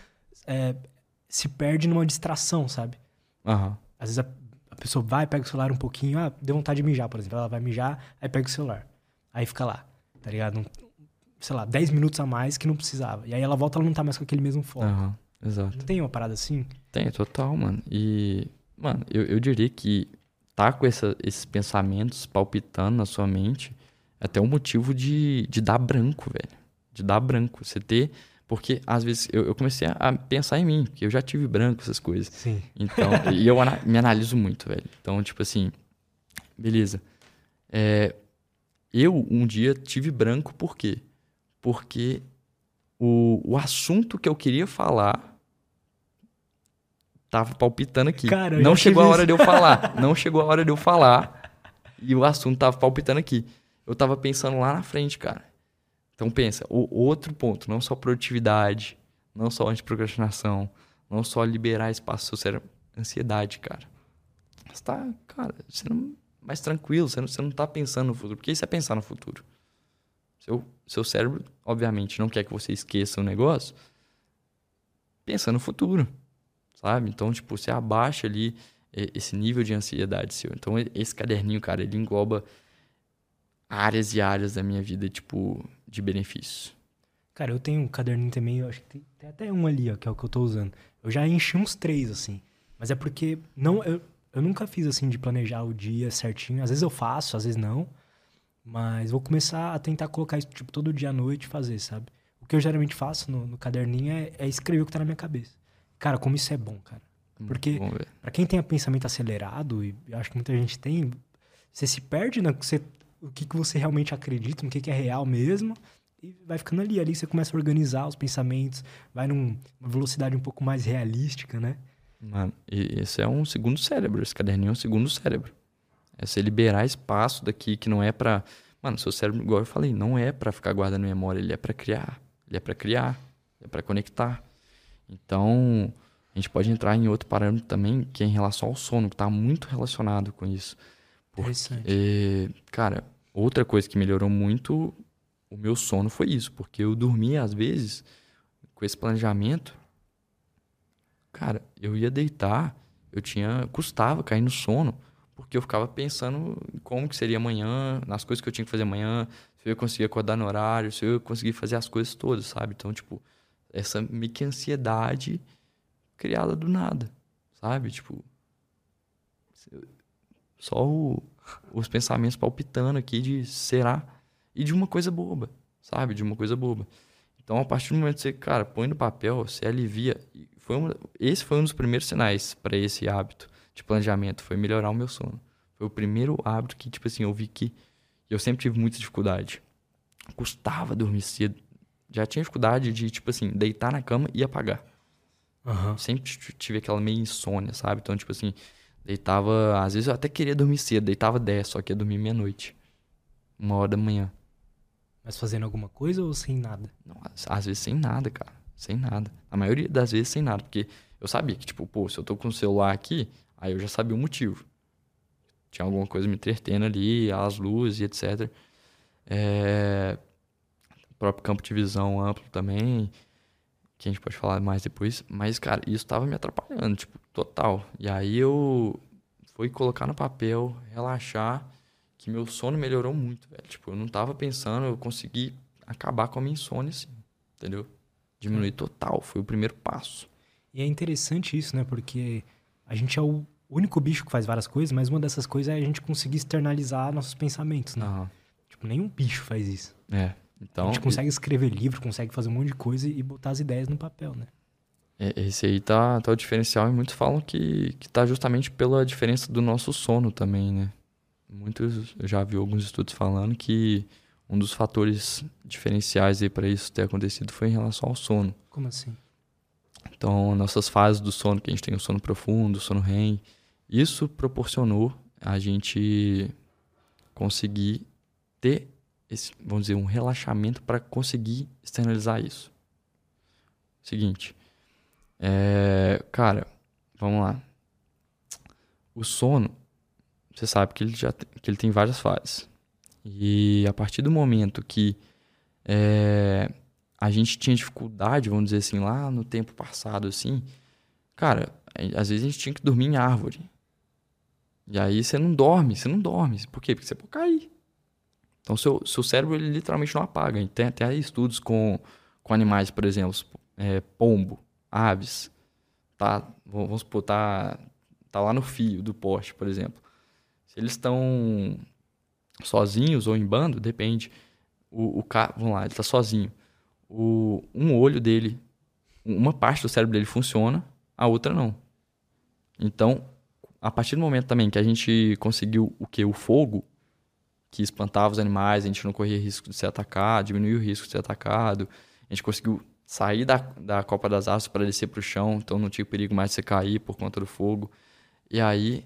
é, se perde numa distração, sabe? Uhum. Às vezes a, a, pessoa vai, pega o celular um pouquinho, ah, deu vontade de mijar, por exemplo. Ela vai mijar, aí pega o celular. Aí fica lá, tá ligado? Um, sei lá, 10 minutos a mais que não precisava. E aí ela volta, ela não tá mais com aquele mesmo foco. Uhum. Exato. Não tem uma parada assim? Tem, total, mano. E, mano, eu, eu diria que tá com essa, esses pensamentos palpitando na sua mente é até um motivo de, de dar branco, velho. de dar branco. Você ter. Porque, às vezes, eu, eu comecei a pensar em mim, porque eu já tive branco, essas coisas. Sim. Então, e eu ana- me analiso muito, velho. Então, tipo assim, beleza. É, eu, um dia, tive branco, por quê? Porque o, o assunto que eu queria falar tava palpitando aqui. Cara, não chegou a hora de eu falar. Não chegou a hora de eu falar. E o assunto tava palpitando aqui. Eu tava pensando lá na frente, cara. Então pensa, o outro ponto, não só produtividade, não só antiprocrastinação, não só liberar espaço cérebro, ansiedade, cara. Você tá, cara, você não, mais tranquilo, você não, você não tá pensando no futuro. Porque isso é pensar no futuro. Seu, seu cérebro, obviamente, não quer que você esqueça o negócio. Pensa no futuro, sabe? Então, tipo, você abaixa ali eh, esse nível de ansiedade seu. Então, esse caderninho, cara, ele engloba áreas e áreas da minha vida, tipo, de benefícios. Cara, eu tenho um caderninho também, eu acho que tem, tem até um ali, ó, que é o que eu tô usando. Eu já enchi uns três, assim. Mas é porque não, eu, eu nunca fiz assim de planejar o dia certinho. Às vezes eu faço, às vezes não. Mas vou começar a tentar colocar isso, tipo, todo dia à noite e fazer, sabe? O que eu geralmente faço no, no caderninho é, é escrever o que tá na minha cabeça. Cara, como isso é bom, cara. Porque Vamos ver. Pra quem tem pensamento acelerado, e acho que muita gente tem, você se perde no que você, o que, que você realmente acredita, no que, que é real mesmo, e vai ficando ali. Ali você começa a organizar os pensamentos, vai num- numa velocidade um pouco mais realística, né? Mano, e esse é um segundo cérebro. Esse caderninho é um segundo cérebro. É você liberar espaço daqui que não é pra. Mano, seu cérebro, igual eu falei, não é pra ficar guardando memória, ele é pra criar. Ele é pra criar, é pra conectar. Então, a gente pode entrar em outro parâmetro também, que é em relação ao sono, que tá muito relacionado com isso. Interessante. E, cara, outra coisa que melhorou muito o meu sono foi isso, porque eu dormia às vezes com esse planejamento. Cara, eu ia deitar, eu tinha custava cair no sono, porque eu ficava pensando como que seria amanhã, nas coisas que eu tinha que fazer amanhã, se eu ia conseguir acordar no horário, se eu ia conseguir fazer as coisas todas, sabe? Então, tipo, essa meio que ansiedade criada do nada, sabe? Tipo, só o- os pensamentos palpitando aqui de será e de uma coisa boba, sabe? De uma coisa boba. Então, a partir do momento que você, cara, põe no papel, você alivia. Foi um, esse foi um dos primeiros sinais para esse hábito de planejamento, foi melhorar o meu sono. Foi o primeiro hábito que, tipo assim, eu vi que eu sempre tive muita dificuldade. Custava dormir cedo. Já tinha dificuldade de, tipo assim, deitar na cama e apagar Aham. sempre tive aquela meio insônia, sabe? Então, tipo assim, deitava. Às vezes eu até queria dormir cedo, deitava 10, só que ia dormir meia-noite. Uma hora da manhã. Mas fazendo alguma coisa ou sem nada? Não, às, às vezes sem nada, cara. Sem nada. A maioria das vezes sem nada. Porque eu sabia que, tipo, pô, se eu tô com o celular aqui, aí eu já sabia o motivo. Tinha alguma coisa me entretendo ali, as luzes e etc. É... O próprio campo de visão amplo também, que a gente pode falar mais depois. Mas, cara, isso tava me atrapalhando, tipo, total. E aí eu fui colocar no papel, relaxar, que meu sono melhorou muito, velho. Tipo, eu não tava pensando, eu consegui acabar com a minha insônia, assim, entendeu? Diminuir total, foi o primeiro passo. E é interessante isso, né? Porque a gente é o único bicho que faz várias coisas, mas uma dessas coisas é a gente conseguir externalizar nossos pensamentos, né? Aham. Tipo, nenhum bicho faz isso. É, então... a gente consegue escrever livro, consegue fazer um monte de coisa e botar as ideias no papel, né? É, Esse aí tá, tá o diferencial e muitos falam que, que tá justamente pela diferença do nosso sono também, né? Muitos, eu já vi alguns estudos falando que um dos fatores diferenciais aí para isso ter acontecido foi em relação ao sono. Como assim? Então, nossas fases do sono, que a gente tem o sono profundo, o sono REM, isso proporcionou a gente conseguir ter esse, vamos dizer, um relaxamento para conseguir externalizar isso. Seguinte, é, cara, vamos lá. O sono, você sabe que ele já tem, que ele tem várias fases. E a partir do momento que é, a gente tinha dificuldade, vamos dizer assim, lá no tempo passado, assim, cara, às vezes a gente tinha que dormir em árvore. E aí você não dorme, você não dorme. Por quê? Porque você pode cair. Então seu, seu cérebro ele literalmente não apaga. Tem até estudos com, com animais, por exemplo, é, pombo, aves. Tá, vamos supor, tá, tá lá no fio do poste, por exemplo. Se eles estão sozinhos ou em bando, depende. O, o cara, vamos lá, ele tá sozinho. O, um olho dele, uma parte do cérebro dele funciona, a outra não. Então, a partir do momento também que a gente conseguiu o que? O fogo, que espantava os animais, a gente não corria risco de ser atacado, diminuiu o risco de ser atacado, a gente conseguiu sair da, da Copa das Aças para descer para o chão, então não tinha perigo mais de você cair por conta do fogo. E aí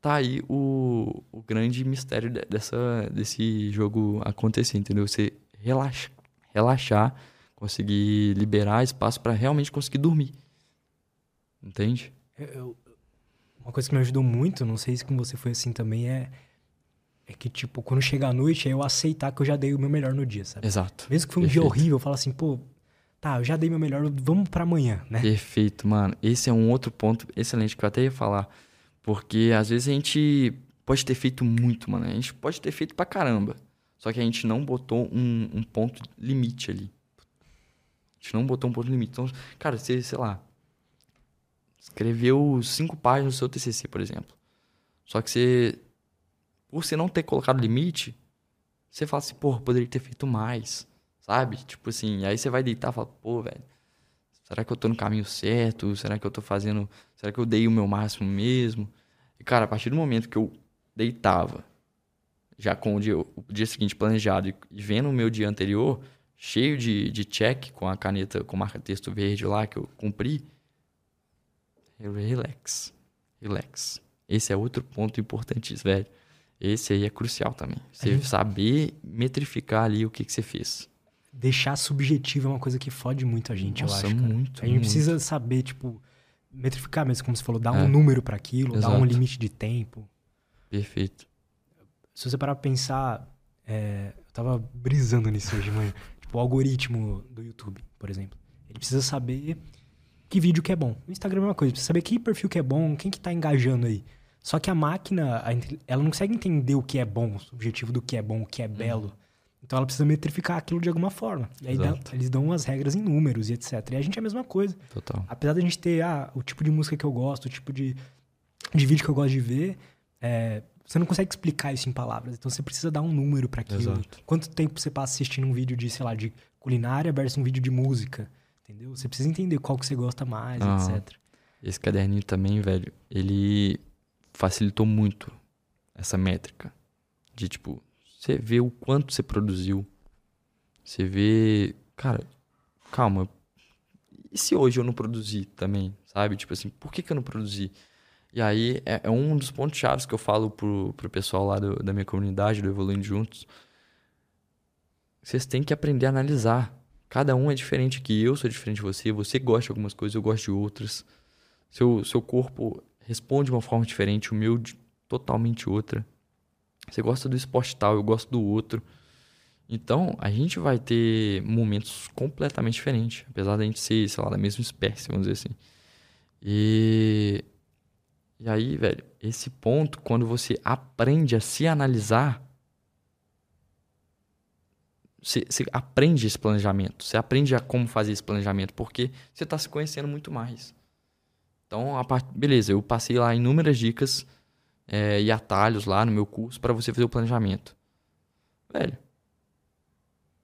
tá aí o, o grande mistério dessa, desse jogo acontecer, entendeu? Você relaxa, relaxar, conseguir liberar espaço para realmente conseguir dormir. Entende? Eu, uma coisa que me ajudou muito, não sei se com você foi assim também, é, é que, tipo, quando chega a noite, é eu aceitar que eu já dei o meu melhor no dia, sabe? Exato. Mesmo que foi um Perfeito. dia horrível, eu falo assim, pô, tá, eu já dei meu melhor, vamos para amanhã, né? Perfeito, mano. Esse é um outro ponto excelente que eu até ia falar. Porque às vezes a gente pode ter feito muito, mano. A gente pode ter feito pra caramba. Só que a gente não botou um, um ponto limite ali. A gente não botou um ponto limite. Então, cara, você, sei lá, escreveu cinco páginas no seu TCC, por exemplo. Só que você, por você não ter colocado limite, você fala assim, pô, poderia ter feito mais. Sabe? Tipo assim, aí você vai deitar e fala, pô, velho, será que eu tô no caminho certo? Será que eu tô fazendo. Será que eu dei o meu máximo mesmo? E, cara, a partir do momento que eu deitava, já com o dia, o dia seguinte planejado e vendo o meu dia anterior, cheio de, de check com a caneta com marca-texto verde lá que eu cumpri, eu relax. Relax. Esse é outro ponto importantíssimo, velho. Esse aí é crucial também. Você gente... saber metrificar ali o que, que você fez deixar subjetivo é uma coisa que fode muito a gente, Nossa, eu acho. Cara. Muito, a gente muito. precisa saber, tipo, metrificar mesmo, como você falou, dar é. um número para aquilo, Exato. dar um limite de tempo. Perfeito. Se você parar pra pensar, é, eu tava brisando nisso hoje de manhã. tipo, o algoritmo do YouTube, por exemplo. Ele precisa saber que vídeo que é bom. O Instagram é uma coisa, precisa saber que perfil que é bom, quem que tá engajando aí. Só que a máquina, ela não consegue entender o que é bom, o objetivo do que é bom, o que é belo. Uhum. Então ela precisa metrificar aquilo de alguma forma. E aí dá, eles dão umas regras em números e etc. E a gente é a mesma coisa. Total. Apesar da gente ter ah, o tipo de música que eu gosto, o tipo de, de vídeo que eu gosto de ver, é, você não consegue explicar isso em palavras. Então você precisa dar um número para aquilo. Exato. Quanto tempo você passa assistindo um vídeo de, sei lá, de culinária versus um vídeo de música? Entendeu? Você precisa entender qual que você gosta mais, ah, etc. Esse caderninho também, velho, ele facilitou muito essa métrica. De tipo, você vê o quanto você produziu. Você vê. Cara, calma. E se hoje eu não produzi também? Sabe? Tipo assim, por que, que eu não produzi? E aí é, é um dos pontos chaves que eu falo pro, pro pessoal lá do, da minha comunidade, do Evoluindo Juntos. Vocês têm que aprender a analisar. Cada um é diferente que eu sou diferente de você. Você gosta de algumas coisas, eu gosto de outras. Seu, seu corpo responde de uma forma diferente, o meu de totalmente outra. Você gosta do esporte tal, eu gosto do outro. Então, a gente vai ter momentos completamente diferentes, apesar da gente ser, sei lá, da mesma espécie, vamos dizer assim. E e aí, velho, esse ponto quando você aprende a se analisar, você, você aprende esse planejamento, você aprende a como fazer esse planejamento, porque você está se conhecendo muito mais. Então, a part... beleza, eu passei lá inúmeras dicas é, e atalhos lá no meu curso para você fazer o planejamento. Velho,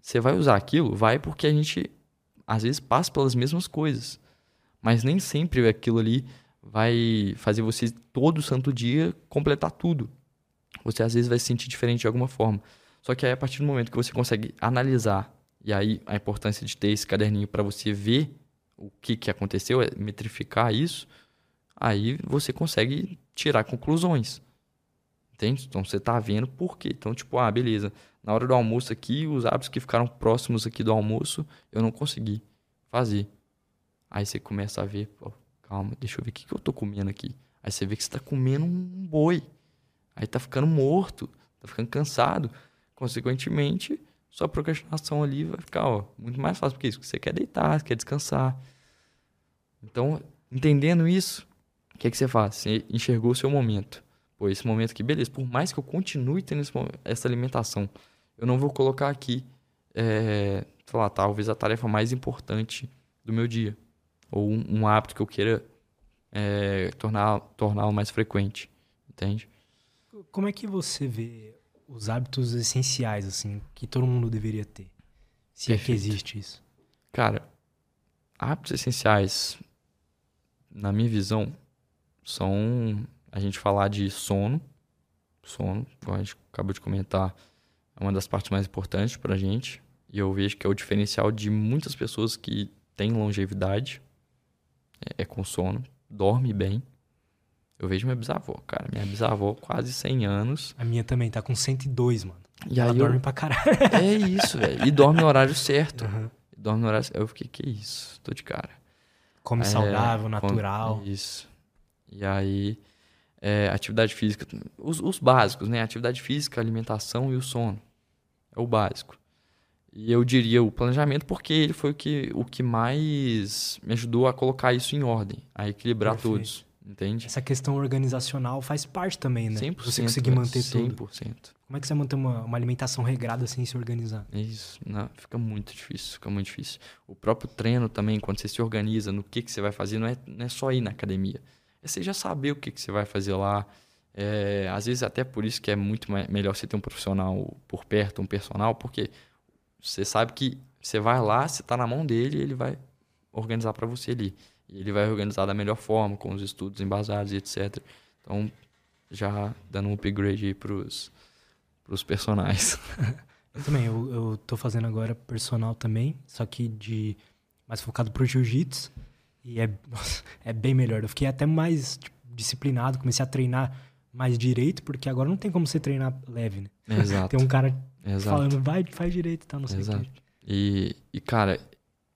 você vai usar aquilo? Vai porque a gente às vezes passa pelas mesmas coisas. Mas nem sempre aquilo ali vai fazer você todo santo dia completar tudo. Você às vezes vai se sentir diferente de alguma forma. Só que aí a partir do momento que você consegue analisar, e aí a importância de ter esse caderninho para você ver o que, que aconteceu, é metrificar isso, aí você consegue tirar conclusões. Entende? Então você tá vendo por quê. Então, tipo, ah, beleza. Na hora do almoço aqui, os hábitos que ficaram próximos aqui do almoço, eu não consegui fazer. Aí você começa a ver, pô, calma, deixa eu ver o que, que eu tô comendo aqui. Aí você vê que você tá comendo um boi. Aí tá ficando morto, tá ficando cansado. Consequentemente, sua procrastinação ali vai ficar ó, muito mais fácil, porque isso você quer deitar, você quer descansar. Então, entendendo isso, o que, é que você faz? Você enxergou o seu momento. Pô, esse momento aqui, beleza, por mais que eu continue tendo essa alimentação, eu não vou colocar aqui, é, sei lá, talvez a tarefa mais importante do meu dia. Ou um, um hábito que eu queira é, tornar, torná-lo mais frequente. Entende? Como é que você vê os hábitos essenciais, assim, que todo mundo deveria ter? Se é que Perfeito. existe isso. Cara, hábitos essenciais, na minha visão, são a gente falar de sono. Sono, como a gente acabou de comentar, é uma das partes mais importantes pra gente. E eu vejo que é o diferencial de muitas pessoas que têm longevidade. É, é com sono, dorme bem. Eu vejo minha bisavó, cara. Minha bisavó, quase 100 anos. A minha também tá com 102, mano. E Ela aí dorme eu... pra caralho. É isso, velho. E dorme no horário certo. Aham. Dorme no horário certo. Eu fiquei, que isso? Tô de cara. Come É, saudável, natural. Isso. E aí, é, atividade física, os, os básicos, né? Atividade física, alimentação e o sono. É o básico. E eu diria o planejamento porque ele foi o que, o que mais me ajudou a colocar isso em ordem, a equilibrar Perfeito. todos. Entende? Essa questão organizacional faz parte também, né? 100%. Você conseguir velho, manter tudo. 100%. Como é que você manter uma, uma alimentação regrada sem se organizar? É isso. Não, fica muito difícil, fica muito difícil. O próprio treino também, quando você se organiza no que, que você vai fazer, não é, não é só ir na academia. É você já saber o que, que você vai fazer lá. É, às vezes até por isso que é muito me- melhor você ter um profissional por perto, um personal, porque você sabe que você vai lá, você tá na mão dele e ele vai organizar para você ali. E ele vai organizar da melhor forma, com os estudos embasados e etc. Então, já dando um upgrade aí pros, pros personagens. Eu também, eu, eu tô fazendo agora personal também, só que de mais focado pro jiu-jitsu. E é, é bem melhor. Eu fiquei até mais tipo, disciplinado, comecei a treinar mais direito, porque agora não tem como você treinar leve, né? Exato. Tem um cara exato. falando, vai, faz direito tal, não sei Exato. quê. E, e, cara,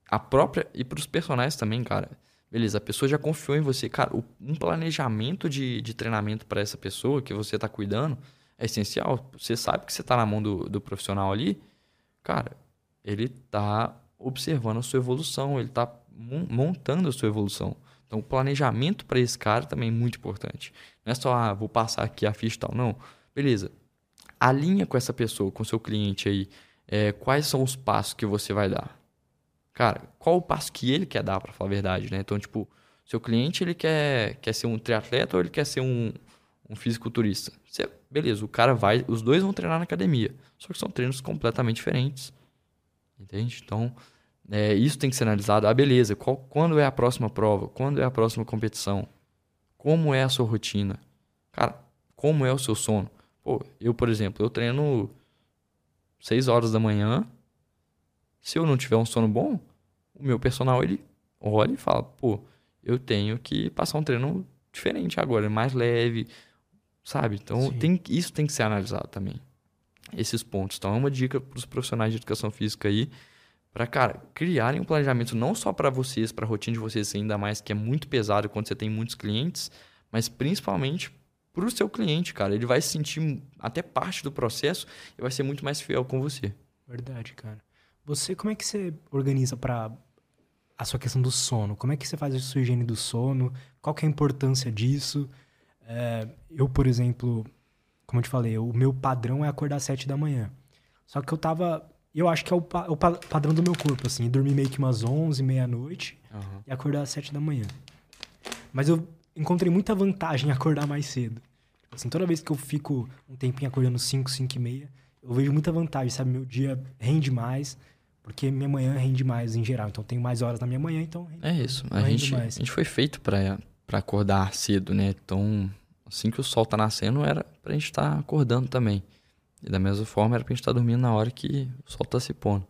a própria. E pros personagens também, cara. Beleza, a pessoa já confiou em você. Cara, o- um planejamento de, de treinamento para essa pessoa que você tá cuidando é essencial. Você sabe que você tá na mão do, do profissional ali. Cara, ele tá observando a sua evolução, ele tá mon- montando a sua evolução. Então, o planejamento para esse cara também é muito importante. Não é só, ah, vou passar aqui a ficha e tal. Não. Beleza. Alinha com essa pessoa, com seu cliente aí. é, quais são os passos que você vai dar? Cara, qual o passo que ele quer dar, para falar a verdade, né? Então, tipo, seu cliente, ele quer, quer ser um triatleta ou ele quer ser um, um fisiculturista? Você, beleza, o cara vai... Os dois vão treinar na academia. Só que são treinos completamente diferentes. Entende? Então, é, isso tem que ser analisado. Ah, beleza, qual, quando é a próxima prova? Quando é a próxima competição? Como é a sua rotina? Cara, como é o seu sono? Pô, eu, por exemplo, eu treino 6 horas da manhã. Se eu não tiver um sono bom, o meu personal ele olha e fala: pô, eu tenho que passar um treino diferente agora, mais leve, sabe? Então, Sim. tem, isso tem que ser analisado também. Esses pontos. Então, é uma dica para os profissionais de educação física aí, para, cara, criarem um planejamento não só para vocês, para a rotina de vocês, ainda mais que é muito pesado quando você tem muitos clientes, mas principalmente para o seu cliente, cara. Ele vai se sentir até parte do processo e vai ser muito mais fiel com você. Verdade, cara. Você, como é que você organiza pra a sua questão do sono? Como é que você faz a sua higiene do sono? Qual que é a importância disso? É, eu, por exemplo, como eu te falei, o meu padrão é acordar às sete da manhã. Só que eu tava... Eu acho que é o, pa- o pa- padrão do meu corpo, assim. Dormir meio que umas onze, meia-noite e acordar às sete da manhã. Mas eu encontrei muita vantagem em acordar mais cedo. Assim, toda vez que eu fico um tempinho acordando 5, 5 e meia, eu vejo muita vantagem, sabe? Meu dia rende mais, porque minha manhã rende mais em geral. Então, eu tenho mais horas na minha manhã, então... rende- É isso. A gente, a mais. gente foi feito para acordar cedo, né? Então, assim que o sol tá nascendo, era pra gente estar acordando também. E da mesma forma, era pra gente estar dormindo na hora que o sol tá se pondo.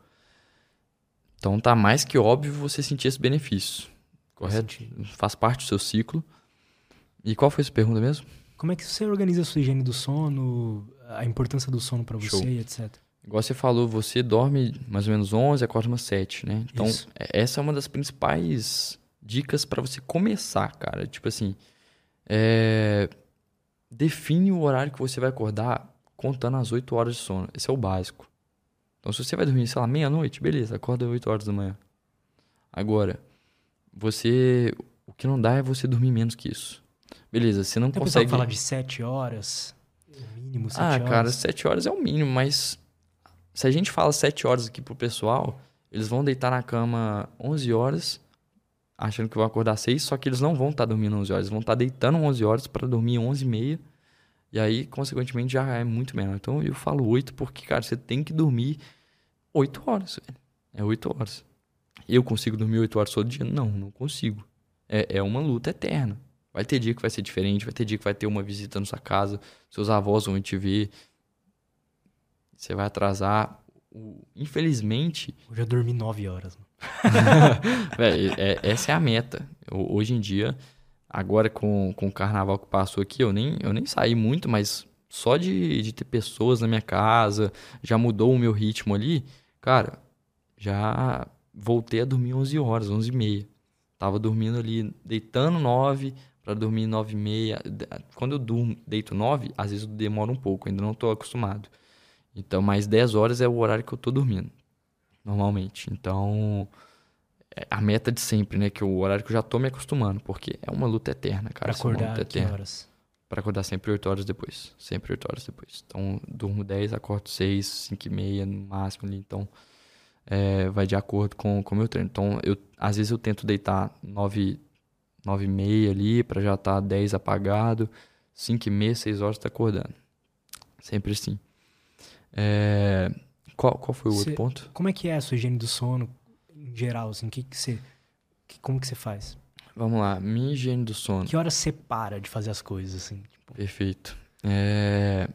Então, tá mais que óbvio você sentir esse benefício. Correto? Faz parte do seu ciclo. E qual foi a sua pergunta mesmo? Como é que você organiza a sua higiene do sono, a importância do sono pra você Show. etc? Igual você falou, você dorme mais ou menos 11, acorda umas 7, né? Então, Isso. é- essa é uma das principais dicas para você começar, cara. Tipo assim, é, define o horário que você vai acordar contando as 8 horas de sono. Esse é o básico. Então, se você vai dormir, sei lá, meia-noite, beleza, acorda 8 horas da manhã. Agora, você. O que não dá é você dormir menos que isso. Beleza, você não pessoal consegue. que fala de 7 horas, o mínimo 7 Ah, horas. cara, 7 horas é o mínimo, mas se a gente fala 7 horas aqui pro pessoal, eles vão deitar na cama 11 horas, achando que vão acordar 6, só que eles não vão estar dormindo 11 horas, eles vão estar deitando 11 horas para dormir 11 e meia, e aí, consequentemente, já é muito menor. Então, eu falo 8 porque, cara, você tem que dormir 8 horas, velho. É 8 horas. Eu consigo dormir 8 horas todo dia? Não, não consigo. É, é uma luta eterna. Vai ter dia que vai ser diferente, vai ter dia que vai ter uma visita na sua casa, seus avós vão te ver. Você vai atrasar. Infelizmente, Hoje eu dormi 9 horas. mano. Véi, é- essa é a meta. Eu- hoje em dia, agora com, com o carnaval que passou aqui, eu nem, eu nem saí muito, mas só de, de ter pessoas na minha casa, já mudou o meu ritmo ali. Cara, já voltei a dormir 11 horas, 11 e meia. Tava dormindo ali, deitando 9 para dormir 9 e meia. Quando eu durmo, deito 9, às vezes demora um pouco, ainda não tô acostumado. Então, mais 10 horas é o horário que eu tô dormindo, normalmente. Então, é a meta de sempre, né? Que é o horário que eu já tô me acostumando, porque é uma luta eterna, cara. Pra é acordar que eterna. horas? Pra acordar sempre 8 horas depois. Sempre 8 horas depois. Então, durmo 10, acordo 6, 5 e meia no máximo ali. Então, é, vai de acordo com o meu treino. Então, eu, às vezes eu tento deitar 9, 9 e meia ali pra já estar tá 10 apagado. 5 e meia, 6 horas tá acordando. Sempre assim. É, qual, qual foi o outro Cê- ponto? Como é que é a sua higiene do sono em geral, assim? Que que você, que- como que você faz? Vamos lá. Minha higiene do sono. Que horas você para de fazer as coisas, assim? Tipo, Perfeito. É,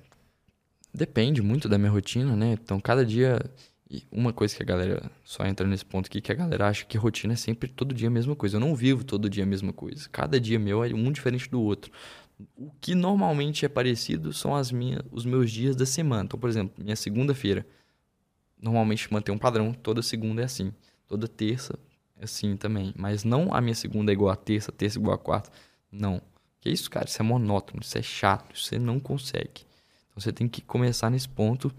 Depende muito da minha rotina, né? Então, cada dia. E Uma coisa que a galera. Só entra nesse ponto aqui, que a galera acha que rotina é sempre todo dia a mesma coisa. Eu não vivo todo dia a mesma coisa. Cada dia meu é um diferente do outro. O que normalmente é parecido são as minhas, os meus dias da semana. Então, por exemplo, minha segunda-feira. Normalmente mantém um padrão. Toda segunda é assim. Toda terça é assim também. Mas não a minha segunda é igual a terça, terça é igual a quarta. Não. Que isso, cara? Isso é monótono, isso é chato, isso você não consegue. Então você tem que começar nesse ponto,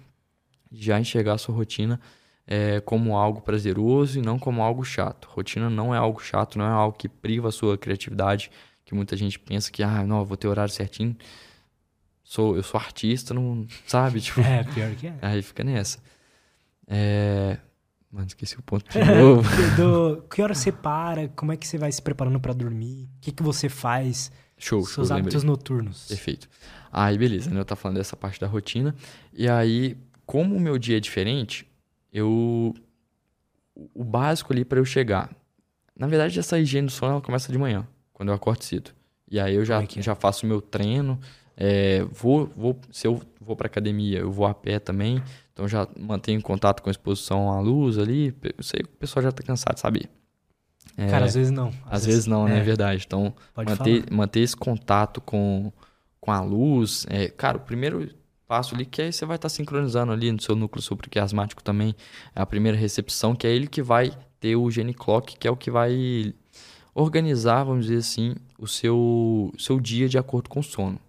já enxergar a sua rotina é, como algo prazeroso e não como algo chato. Rotina não é algo chato, não é algo que priva a sua criatividade, que muita gente pensa que, ah, não, eu vou ter horário certinho. Sou, eu sou artista, não sabe? Tipo, é, pior que é. aí fica nessa. É... Mano, esqueci o ponto de novo. Do- que hora você para? Como é que você vai se preparando pra dormir? O que, que você faz? show, show, Seus lembrei. hábitos noturnos. Perfeito. Aí, beleza, né? Eu tava falando dessa parte da rotina. E aí, como o meu dia é diferente, eu. O básico ali pra eu chegar. Na verdade, essa higiene do sono ela começa de manhã, quando eu acordo cedo. E aí eu já, é é? já faço o meu treino. é, vou, vou, se eu vou pra academia, eu vou a pé também. Então já mantenho contato com a exposição à luz ali. Eu sei que o pessoal já tá cansado de saber. É, Cara, às vezes não. às vezes não, né? É é, verdade. Então, Pode manter, falar. manter esse contato com, com a luz. É, cara, o primeiro passo ali que aí você vai estar sincronizando ali no seu núcleo supraquiasmático também. É a primeira recepção, que é ele que vai ter o gene clock, que é o que vai organizar, vamos dizer assim, o seu, seu dia de acordo com o sono.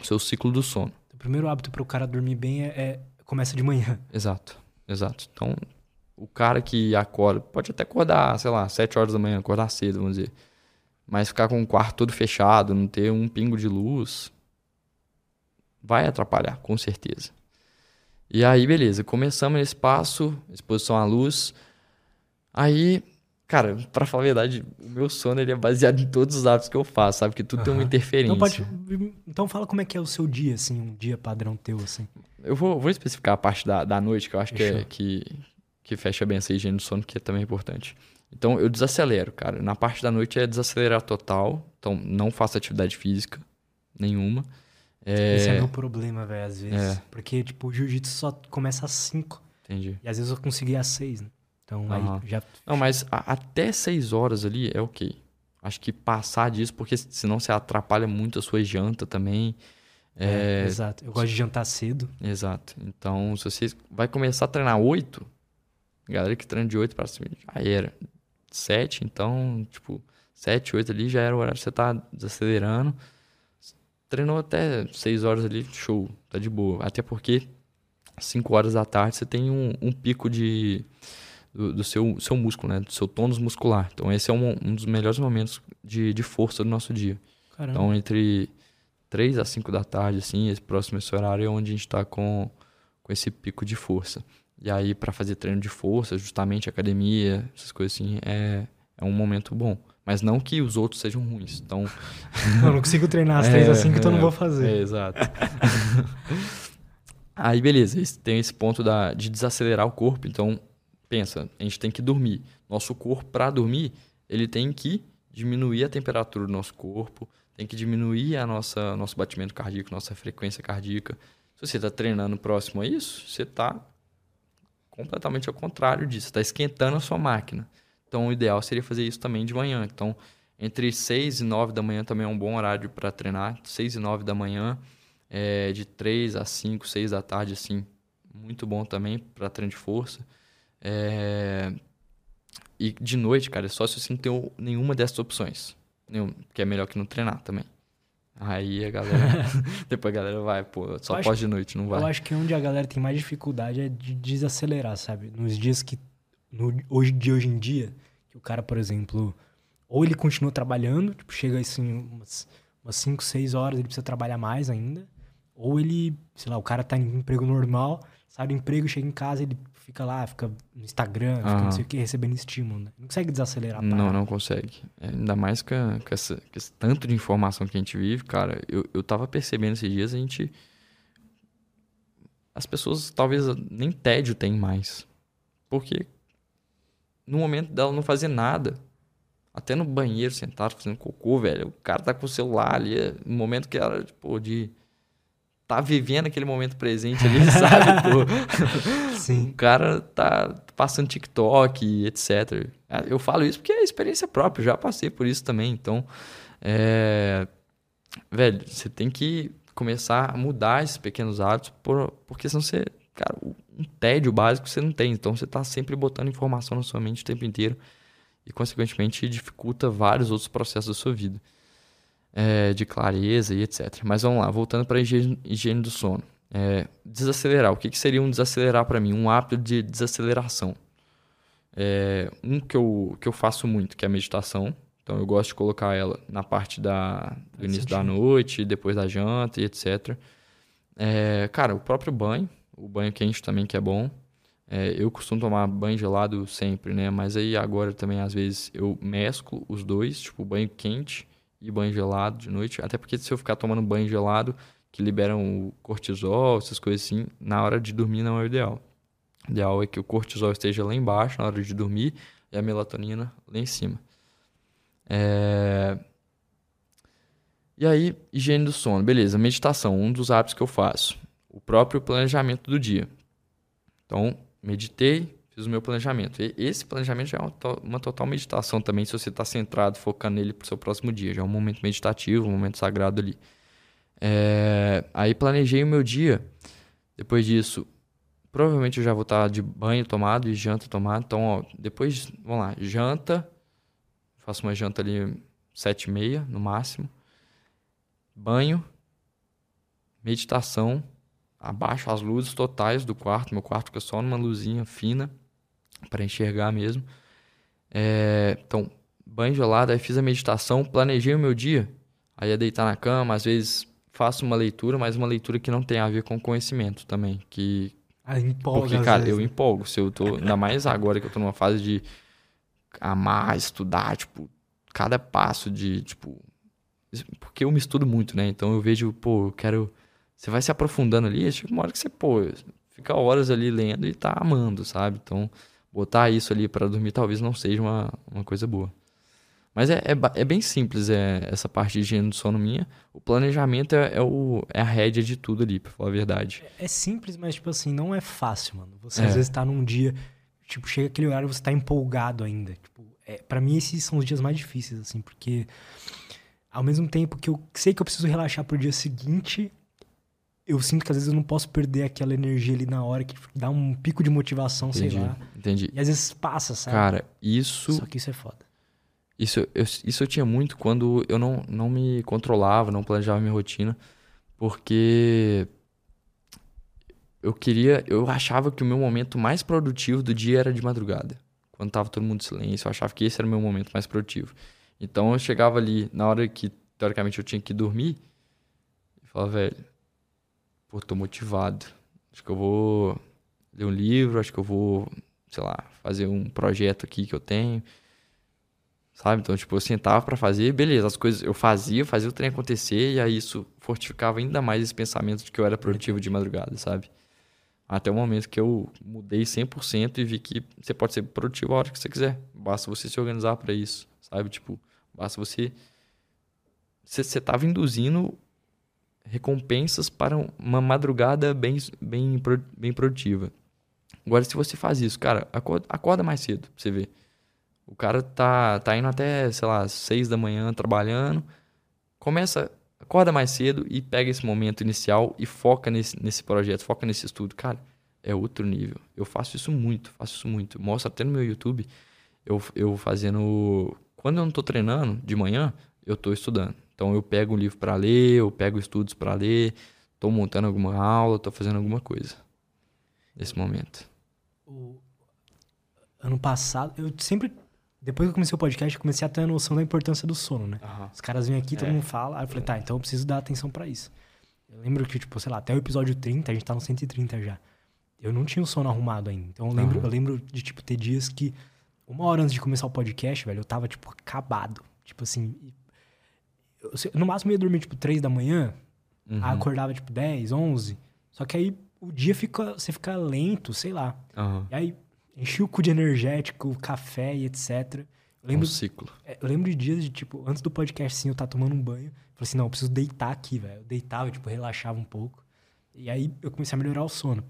O seu ciclo do sono. O primeiro hábito para o cara dormir bem é, é- começa de manhã. Exato, exato. Então, o cara que acorda, pode até acordar, sei lá, 7 horas da manhã, acordar cedo, vamos dizer. Mas ficar com o quarto todo fechado, não ter um pingo de luz, vai atrapalhar, com certeza. E aí, beleza, começamos nesse passo, exposição à luz. Aí, cara, pra falar a verdade, o meu sono ele é baseado em todos os hábitos que eu faço, sabe? Que tudo tem uma interferência. Então, pode, então fala como é que é o seu dia, assim, um dia padrão teu, assim. Eu vou, vou especificar a parte da, da noite, que eu acho que, é, que, que fecha bem essa higiene do sono, que é também importante. Então, eu desacelero, cara. Na parte da noite é desacelerar total. Então, não faço atividade física nenhuma. É, Esse é meu problema, velho, às vezes. É. Porque, tipo, o jiu-jitsu só começa às 5. Entendi. E às vezes eu consegui às 6, né? Então Aham. aí já. Não, mas a- até seis horas ali é ok. Acho que passar disso, porque senão você atrapalha muito a sua janta também. É, É, exato. Eu gosto de jantar cedo. Exato. Então, se você vai começar a treinar 8, galera que treina de 8 pra cima, já era. 7, então, tipo, 7, 8 ali já era o horário que você tá desacelerando. Treinou até 6 horas ali, show, tá de boa. Até porque 5 horas da tarde você tem um, um pico de do, do seu, seu músculo, né? Do seu tônus muscular. Então, esse é um, um dos melhores momentos de, de força do nosso dia. Caramba. Então, entre 3 a 5 da tarde, assim, esse próximo esse horário é onde a gente tá com, com esse pico de força. E aí, para fazer treino de força, justamente academia, essas coisas assim, é, é um momento bom. Mas não que os outros sejam ruins. Então, Eu não consigo treinar às 3 às 5, então eu não é, vou fazer. É, exato. aí, beleza. Tem esse ponto da, de desacelerar o corpo. Então, pensa, a gente tem que dormir. Nosso corpo, para dormir, ele tem que diminuir a temperatura do nosso corpo, tem que diminuir a nossa nosso batimento cardíaco, nossa frequência cardíaca. Se você está treinando próximo a isso, você está completamente ao contrário disso, está esquentando a sua máquina. Então, o ideal seria fazer isso também de manhã. Então, entre 6 e 9 da manhã também é um bom horário para treinar. 6 e 9 da manhã, é, de 3 a 5, 6 da tarde, assim, muito bom também para treino de força. É... E de noite, cara, é só se você não tem nenhuma dessas opções. Nenhum, que é melhor que não treinar também. Aí a galera. depois a galera vai, pô, só pós de noite, não vai. Eu acho que onde a galera tem mais dificuldade é de desacelerar, sabe? Nos dias que. No, hoje, de hoje em dia, que o cara, por exemplo, ou ele continua trabalhando, tipo, chega assim, umas, umas 5, 6 horas, ele precisa trabalhar mais ainda. Ou ele, sei lá, o cara tá em emprego normal, sai do emprego, chega em casa, ele fica lá, fica no Instagram, fica não sei o que, recebendo estímulo, né? Não consegue desacelerar. Não, não consegue. É, ainda mais com, com, essa, com, esse tanto de informação que a gente vive, cara. Eu, eu tava percebendo esses dias, a gente. As pessoas talvez nem tédio tem mais. Porque no momento dela não fazer nada, até no banheiro sentado fazendo cocô, velho, o cara tá com o celular ali, no momento que ela, tipo, de tá vivendo aquele momento presente ali, sabe? Pô. Sim. O cara tá passando TikTok, etc. É, eu falo isso porque é experiência própria, já passei por isso também. Então, é... velho, você tem que começar a mudar esses pequenos hábitos, por... porque senão você, cara, um tédio básico você não tem. Então, você tá sempre botando informação na sua mente o tempo inteiro e, consequentemente, dificulta vários outros processos da sua vida é, de clareza e etc. Mas vamos lá, voltando para a higiene, higiene, do sono. É, desacelerar. O que, que seria um desacelerar para mim? Um hábito de desaceleração. É, um que eu, que eu faço muito, que é a meditação. Então eu gosto de colocar ela na parte da, do início da noite, depois da janta e etc. É, cara, o próprio banho, o banho quente também que é bom. É, eu costumo tomar banho gelado sempre, né? Mas aí agora também às vezes eu mesclo os dois, tipo banho quente e banho gelado de noite. Até porque se eu ficar tomando banho gelado, que liberam o cortisol, essas coisas assim, na hora de dormir não é o ideal. O ideal é que o cortisol esteja lá embaixo na hora de dormir e a melatonina lá em cima. É... E aí, higiene do sono. Beleza, meditação, um dos hábitos que eu faço. O próprio planejamento do dia. Então, meditei, fiz o meu planejamento. E esse planejamento já é uma, total meditação também, se você está centrado, focando nele para o seu próximo dia. Já é um momento meditativo, um momento sagrado ali. É, aí planejei o meu dia. Depois disso, provavelmente eu já vou estar tá de banho tomado e janta tomado. Então, ó, depois, vamos lá, janta. Faço uma janta ali sete e meia, no máximo. Banho. Meditação. Abaixo as luzes totais do quarto. Meu quarto fica só numa luzinha fina para enxergar mesmo. É, então, banho gelado, aí fiz a meditação, planejei o meu dia. Aí ia deitar na cama, às vezes faço uma leitura, mas uma leitura que não tem a ver com conhecimento também. Que... Ah, empolga, Porque, cara, vezes. eu né? empolgo. Se eu tô, ainda mais agora que eu tô numa fase de amar, estudar, tipo, cada passo de, tipo... Porque eu me estudo muito, né? Então eu vejo, pô, eu quero... Você vai se aprofundando ali, chega uma hora que você, pô, fica horas ali lendo e tá amando, sabe? Então botar isso ali para dormir talvez não seja uma, uma coisa boa. Mas é, é, é, bem simples é, essa parte de higiene do sono minha. O planejamento é, é, o, é a rédea de tudo ali, pra falar a verdade. É, é simples, mas, tipo assim, não é fácil, mano. Você às é. vezes tá num dia, tipo, chega aquele horário e você tá empolgado ainda. Tipo, é, para mim, esses são os dias mais difíceis, assim, porque ao mesmo tempo que eu sei que eu preciso relaxar pro dia seguinte, eu sinto que às vezes eu não posso perder aquela energia ali na hora que dá um pico de motivação, entendi, sei lá. Entendi. E às vezes passa, sabe? Cara, isso. Só que isso é foda. Isso eu, isso eu tinha muito quando eu não, não me controlava, não planejava minha rotina, porque eu queria. Eu achava que o meu momento mais produtivo do dia era de madrugada. Quando tava todo mundo em silêncio, eu achava que esse era o meu momento mais produtivo. Então eu chegava ali, na hora que teoricamente eu tinha que dormir, e falava, velho pô, tô motivado. Acho que eu vou ler um livro, acho que eu vou, sei lá, fazer um projeto aqui que eu tenho. Sabe? Então, tipo, eu sentava para fazer, beleza, as coisas eu fazia, fazia o trem acontecer, e aí isso fortificava ainda mais esse pensamento de que eu era produtivo de madrugada, sabe? Até o momento que eu mudei 100% e vi que você pode ser produtivo a hora que você quiser. Basta você se organizar para isso, sabe? Tipo, basta você. Você estava induzindo recompensas para uma madrugada bem, bem, bem produtiva. Agora, se você faz isso, cara, acorda, acorda mais cedo pra você ver. O cara tá, tá indo até, sei lá, seis da manhã trabalhando. Começa, acorda mais cedo e pega esse momento inicial e foca nesse, nesse projeto, foca nesse estudo. Cara, é outro nível. Eu faço isso muito, faço isso muito. Mostro até no meu YouTube, eu, eu fazendo... Quando eu não tô treinando de manhã, eu tô estudando. Então eu pego um livro para ler, eu pego estudos para ler, tô montando alguma aula, tô fazendo alguma coisa nesse momento. O ano passado, eu sempre depois que eu comecei o podcast, eu comecei a ter a noção da importância do sono, né? Uhum. Os caras vêm aqui, todo é. mundo fala. Aí eu falei, tá, então eu preciso dar atenção para isso. Eu lembro que, tipo, sei lá, até o episódio 30, a gente tá no 130 já. Eu não tinha o sono arrumado ainda. Então eu lembro, uhum. eu lembro de, tipo, ter dias que, uma hora antes de começar o podcast, velho, eu tava, tipo, acabado. Tipo assim. No máximo eu ia dormir, tipo, 3 da manhã. Uhum. Acordava, tipo, 10, 11. Só que aí o dia fica. Você fica lento, sei lá. Uhum. E aí enchi o cu de energético, café e etc. Eu lembro, um ciclo. É, eu lembro de dias de, tipo, antes do podcast, assim, eu tava tomando um banho. Falei assim, não, eu preciso deitar aqui, velho. Eu deitava, tipo, relaxava um pouco. E aí eu comecei a melhorar o sono.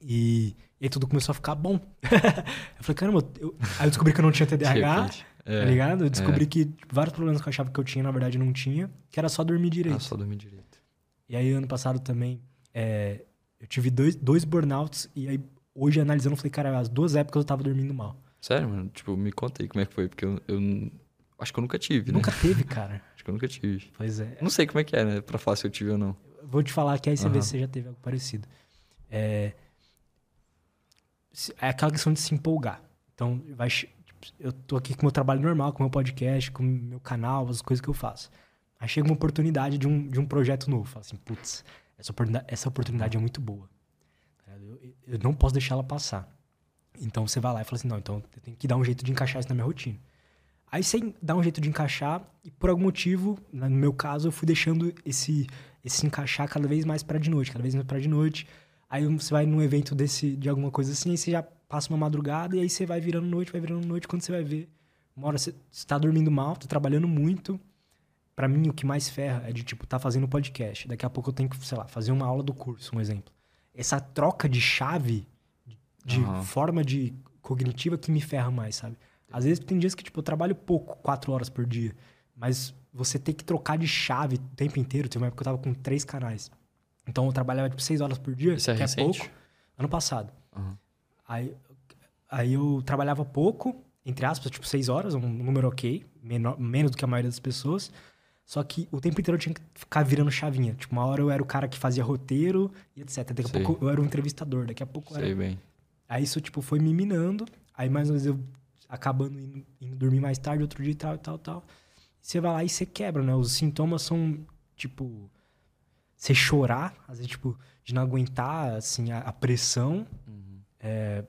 E, e aí tudo começou a ficar bom. eu falei, caramba, eu... aí eu descobri que eu não tinha TDAH, é, tá ligado? Eu descobri é. que vários problemas que eu achava que eu tinha, na verdade, não tinha, que era só dormir direito. Ah, só dormir direito. E aí, ano passado também, é, eu tive dois, dois burnouts, e aí hoje analisando, eu falei, cara, as duas épocas eu tava dormindo mal. Sério, mano? Tipo, me conta aí como é que foi, porque eu, eu acho que eu nunca tive, né? Nunca teve, cara. acho que eu nunca tive. Pois é. Não sei como é que é, né? Pra falar se eu tive ou não. Vou te falar que aí você uhum. vê se você já teve algo parecido. É... é aquela questão de se empolgar. Então, vai, eu tô aqui com o meu trabalho normal, com o meu podcast, com o meu canal, as coisas que eu faço. Aí chega uma oportunidade de um, de um projeto novo. Fala assim, putz, essa oportunidade, essa oportunidade é muito boa. Eu, eu não posso deixar ela passar. Então você vai lá e fala assim: não, então eu tenho que dar um jeito de encaixar isso na minha rotina. Aí você dá um jeito de encaixar e por algum motivo, no meu caso, eu fui deixando esse, esse encaixar cada vez mais para de noite, cada vez mais para de noite. Aí você vai num evento desse, de alguma coisa assim, aí você já passa uma madrugada e aí você vai virando noite, vai virando noite. Quando você vai ver, uma hora você está dormindo mal, tá trabalhando muito. Para mim, o que mais ferra é de, tipo, tá fazendo podcast. Daqui a pouco eu tenho que, sei lá, fazer uma aula do curso, um exemplo essa troca de chave, de uhum. forma de cognitiva que me ferra mais, sabe? Às vezes tem dias que, tipo, eu trabalho pouco, quatro horas por dia. Mas você tem que trocar de chave o tempo inteiro. Tem uma época que eu tava com três canais. Então eu trabalhava, tipo, seis horas por dia, Isso é que recente? é pouco. Ano passado. Uhum. Aí, aí eu trabalhava pouco, entre aspas, tipo, seis horas, um número ok, menor, menos do que a maioria das pessoas. Só que o tempo inteiro eu tinha que ficar virando chavinha. Tipo, uma hora eu era o cara que fazia roteiro e etc. Daqui a Sei. pouco eu era um entrevistador, daqui a pouco eu Sei bem. Aí isso, tipo, foi me minando. Aí mais uma vez eu acabando indo, indo dormir mais tarde, outro dia e tal, tal, tal. Você vai lá e você quebra, né? Os sintomas são, tipo... Você chorar, às vezes, tipo, de não aguentar, assim, a, a pressão. Uhum. É,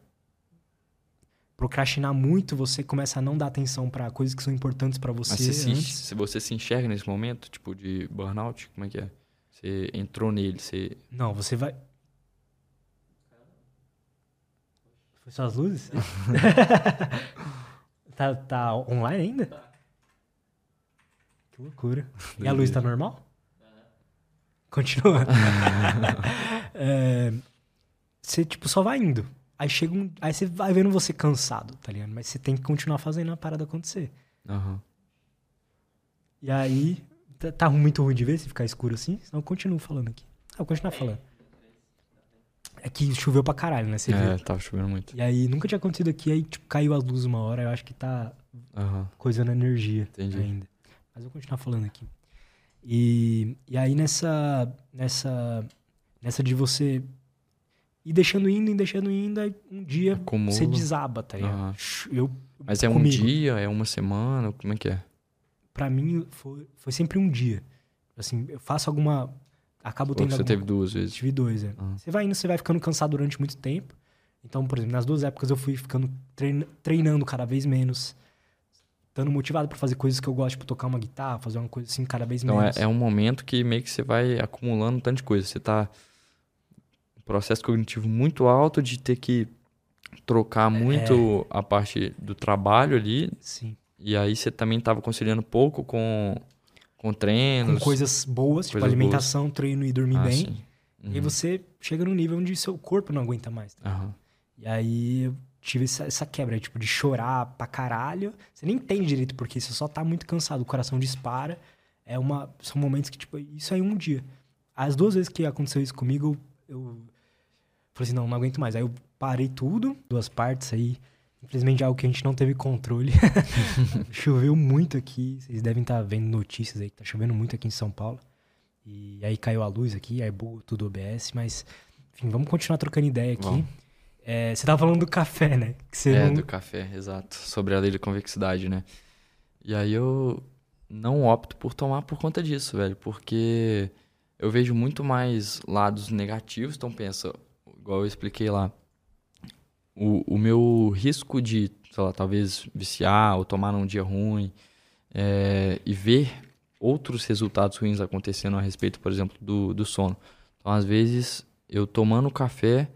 procrastinar muito, você começa a não dar atenção para coisas que são importantes para você. Mas você se, se, você se enxerga nesse momento, tipo, de burnout, como é que é? Você entrou nele, você... Não, você vai... Foi só as luzes? tá, tá online ainda? Que loucura. E a luz tá normal? Continua. é, você, tipo, só vai indo. Aí chega um. Aí você vai vendo você cansado, tá ligado? Mas você tem que continuar fazendo a parada acontecer. Uhum. E aí. Tá, tá, muito ruim de ver se ficar escuro assim, senão eu continuo falando aqui. Ah, vou continuar falando. É que choveu pra caralho, né? Você é, viu? tava chovendo muito. E aí nunca tinha acontecido aqui, aí tipo, caiu as luzes uma hora, eu acho que tá uhum. coisando energia Entendi. ainda. Mas eu vou continuar falando aqui. E, e aí nessa, nessa, nessa de você e deixando indo, e deixando indo, aí um dia Acumula. você desaba, tá ligado? Uhum. Eu, Mas é comigo. um dia, é uma semana, como é que é? Pra mim, foi, foi sempre um dia. Assim, eu faço alguma... Acabo tendo você alguma... teve duas vezes? Tive dois, é. Uhum. Você vai indo, você vai ficando cansado durante muito tempo. Então, por exemplo, nas duas épocas eu fui ficando treinando cada vez menos. Estando motivado para fazer coisas que eu gosto, tipo tocar uma guitarra, fazer uma coisa assim cada vez então, menos. Então é, é um momento que meio que você vai acumulando um tanto de coisa. Você tá processo cognitivo muito alto de ter que trocar muito a parte do trabalho ali. Sim. E aí você também estava conciliando pouco com, com treinos. Com coisas boas, tipo Coisas alimentação, treino e dormir Ah, bem. sim. E aí Uhum. você chega num nível onde seu corpo não aguenta mais. tá? Aham. E aí eu tive essa, essa quebra, tipo, de chorar pra caralho. Você nem entende direito porque você só tá muito cansado, o coração dispara. É uma, são momentos que, tipo, isso aí um dia. As duas vezes que aconteceu isso comigo, eu, eu falei assim, não, não aguento mais. Aí eu parei tudo, duas partes aí. Infelizmente é algo que a gente não teve controle. Choveu muito aqui, vocês devem estar vendo notícias aí que tá chovendo muito aqui em São Paulo. E aí caiu a luz aqui, aí bugou tudo OBS, mas enfim, vamos continuar trocando ideia aqui. É, você tava falando do café, né? É, não... do café, exato. Sobre a lei da convexidade, né? E aí eu não opto por tomar por conta disso, velho. Porque eu vejo muito mais lados negativos. Então pensa, igual eu expliquei lá. O, o meu risco de, sei lá, talvez viciar ou tomar num dia ruim é, e ver outros resultados ruins acontecendo a respeito, por exemplo, do, do sono. Então, às vezes, eu tomando café,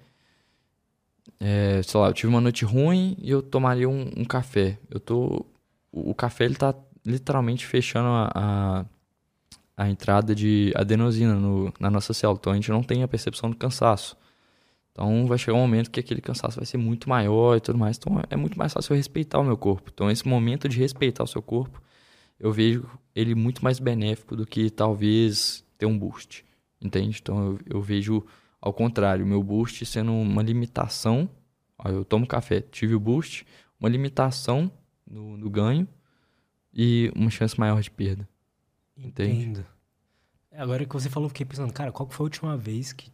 é, sei lá, eu tive uma noite ruim e eu tomaria um, um café. Eu tô, o, o café ele tá literalmente fechando a, a, a entrada de adenosina no, na nossa célula. Então a gente não tem a percepção do cansaço. Então vai chegar um momento que aquele cansaço vai ser muito maior e tudo mais. Então é muito mais fácil eu respeitar o meu corpo. Então esse momento de respeitar o seu corpo, eu vejo ele muito mais benéfico do que talvez ter um boost. Entende? Então eu, eu vejo ao contrário, meu boost sendo uma limitação. Aí eu tomo café, tive o boost, uma limitação no, no ganho e uma chance maior de perda. Entende? Entendo. É, agora que você falou, fiquei pensando, cara, qual foi a última vez que,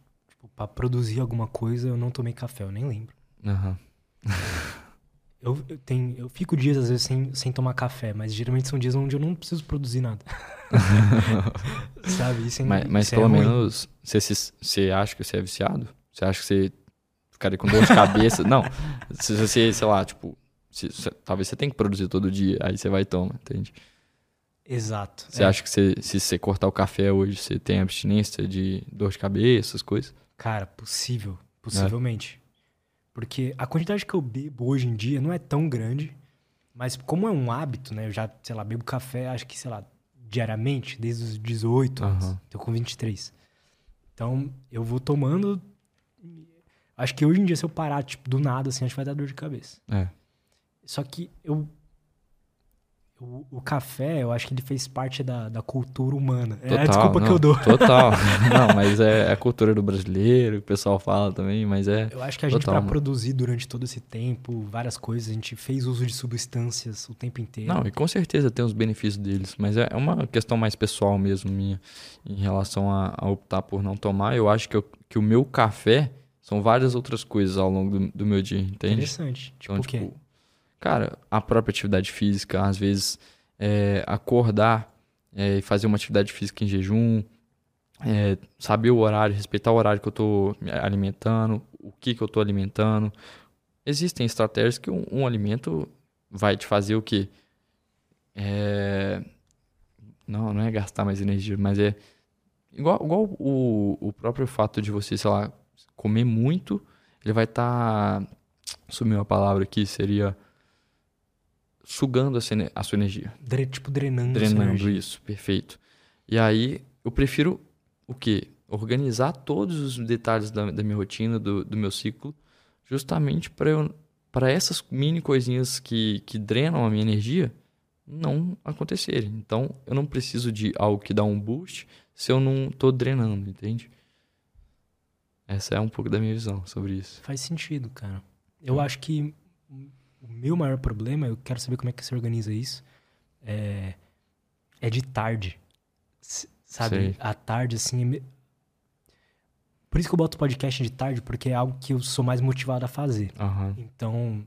tipo, pra produzir alguma coisa eu não tomei café? Eu nem lembro. Aham. Eu, eu, tenho, eu fico dias, às vezes, sem, sem tomar café, mas geralmente são dias onde eu não preciso produzir nada. Sabe? Isso é, Mas, mas isso é pelo ruim. menos, você, se- você acha que você é viciado? Você acha que você ficaria com dor de cabeça? não. Se você, sei lá, tipo, se- se- talvez você tenha que produzir todo dia, aí você vai e toma, entende? Exato. Você É, acha que você- se você cortar o café hoje, você tem abstinência de dor de cabeça, essas coisas? Cara, possível. É. Possivelmente. Porque a quantidade que eu bebo hoje em dia não é tão grande, mas como é um hábito, né? Eu já, sei lá, bebo café, acho que, sei lá, diariamente, desde os 18 anos. Aham. Tô com 23. Então, eu vou tomando. Acho que hoje em dia, se eu parar, tipo, do nada, assim, acho que vai dar dor de cabeça. É. Só que eu. O, o café, eu acho que ele fez parte da, da cultura humana. é a Total, desculpa que não, eu dou. Total. não, mas é, é a cultura do brasileiro, o pessoal fala também, mas é. Eu acho que a gente, Total, pra mano. produzir durante todo esse tempo, várias coisas, a gente fez uso de substâncias o tempo inteiro. Não, e com certeza tem os benefícios deles, mas é é uma questão mais pessoal mesmo minha em relação a, a optar por não tomar. Eu acho que, eu- que o meu café são várias outras coisas ao longo do, do meu dia, entende? Interessante. Tipo Então, o quê? Cara, a própria atividade física, às vezes é, acordar é, e fazer uma atividade física em jejum, é, saber o horário, respeitar o horário que eu me alimentando, o que que eu tô alimentando. Existem estratégias que um, um alimento vai te fazer o quê? É, não, não é gastar mais energia, mas é igual, igual o, o próprio fato de você, sei lá, comer muito, ele vai estar sumiu a palavra aqui, seria sugando a sua energia. Dre- tipo, drenando. Drenando isso, perfeito. E aí, eu prefiro o quê? Organizar todos os detalhes da, da minha rotina, do, do meu ciclo, justamente para eu para essas mini coisinhas que, que drenam a minha energia não acontecerem. Então, eu não preciso de algo que dá um boost se eu não tô drenando, entende? Essa é um pouco da minha visão sobre isso. Faz sentido, cara. Eu acho que o meu maior problema, eu quero saber como é que você organiza isso, é, é de tarde. Sabe? Sei. À tarde, assim. é me- Por isso que eu boto podcast de tarde, porque é algo que eu sou mais motivado a fazer. Aham. Então,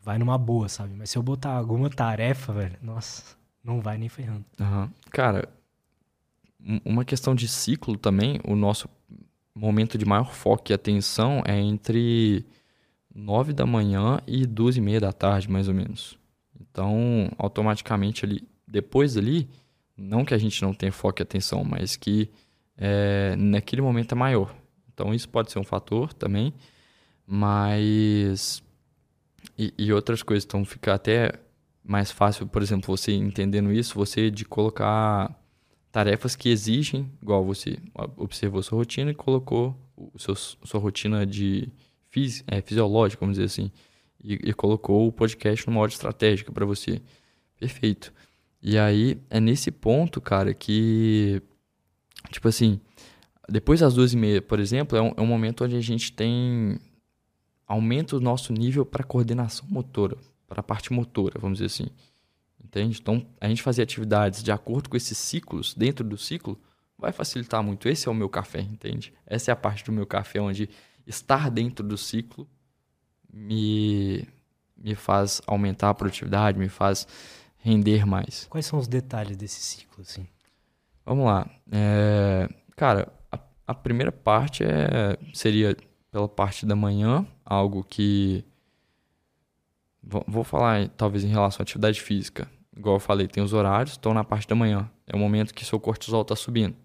vai numa boa, sabe? Mas se eu botar alguma tarefa, velho, nossa, não vai nem ferrando. Aham. Cara, um- uma questão de ciclo também, o nosso momento de maior foco e atenção é entre nove da manhã e duas e meia da tarde, mais ou menos. Então, automaticamente ali, depois ali, não que a gente não tenha foco e atenção, mas que é, naquele momento é maior. Então isso pode ser um fator também, mas e, e outras coisas, então fica até mais fácil, por exemplo, você entendendo isso, você de colocar tarefas que exigem, igual você observou sua rotina e colocou o seu, sua rotina de fisi, é, fisiológica, vamos dizer assim, e, e colocou o podcast numa ordem estratégica para você. Perfeito. E aí é nesse ponto, cara, que tipo assim, depois das duas e meia, por exemplo, é um, é um momento onde a gente tem aumenta o nosso nível para coordenação motora, para a parte motora, vamos dizer assim. Entende? Então, a gente fazer atividades de acordo com esses ciclos, dentro do ciclo, vai facilitar muito. Esse é o meu café, entende? Essa é a parte do meu café onde estar dentro do ciclo me, me faz aumentar a produtividade, me faz render mais. Quais são os detalhes desse ciclo, assim? Vamos lá. É, cara, a, a primeira parte é, seria pela parte da manhã, algo que. Vou falar talvez em relação à atividade física. Igual eu falei, tem os horários, estão na parte da manhã. É o momento que seu cortisol está subindo.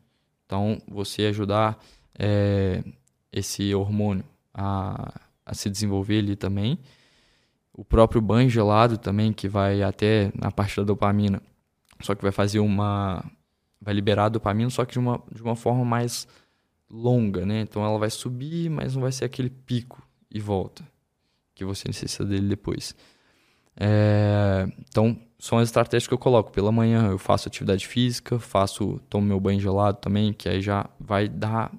Então, você ajudar é, esse hormônio a, a se desenvolver ali também. O próprio banho gelado também, que vai até na parte da dopamina. Só que vai fazer uma. Vai liberar a dopamina, só que de uma, de uma forma mais longa, né? Então ela vai subir, mas não vai ser aquele pico e volta que você necessita dele depois. É, então são as estratégias que eu coloco. Pela manhã eu faço atividade física, faço tomo meu banho gelado também, que aí já vai dar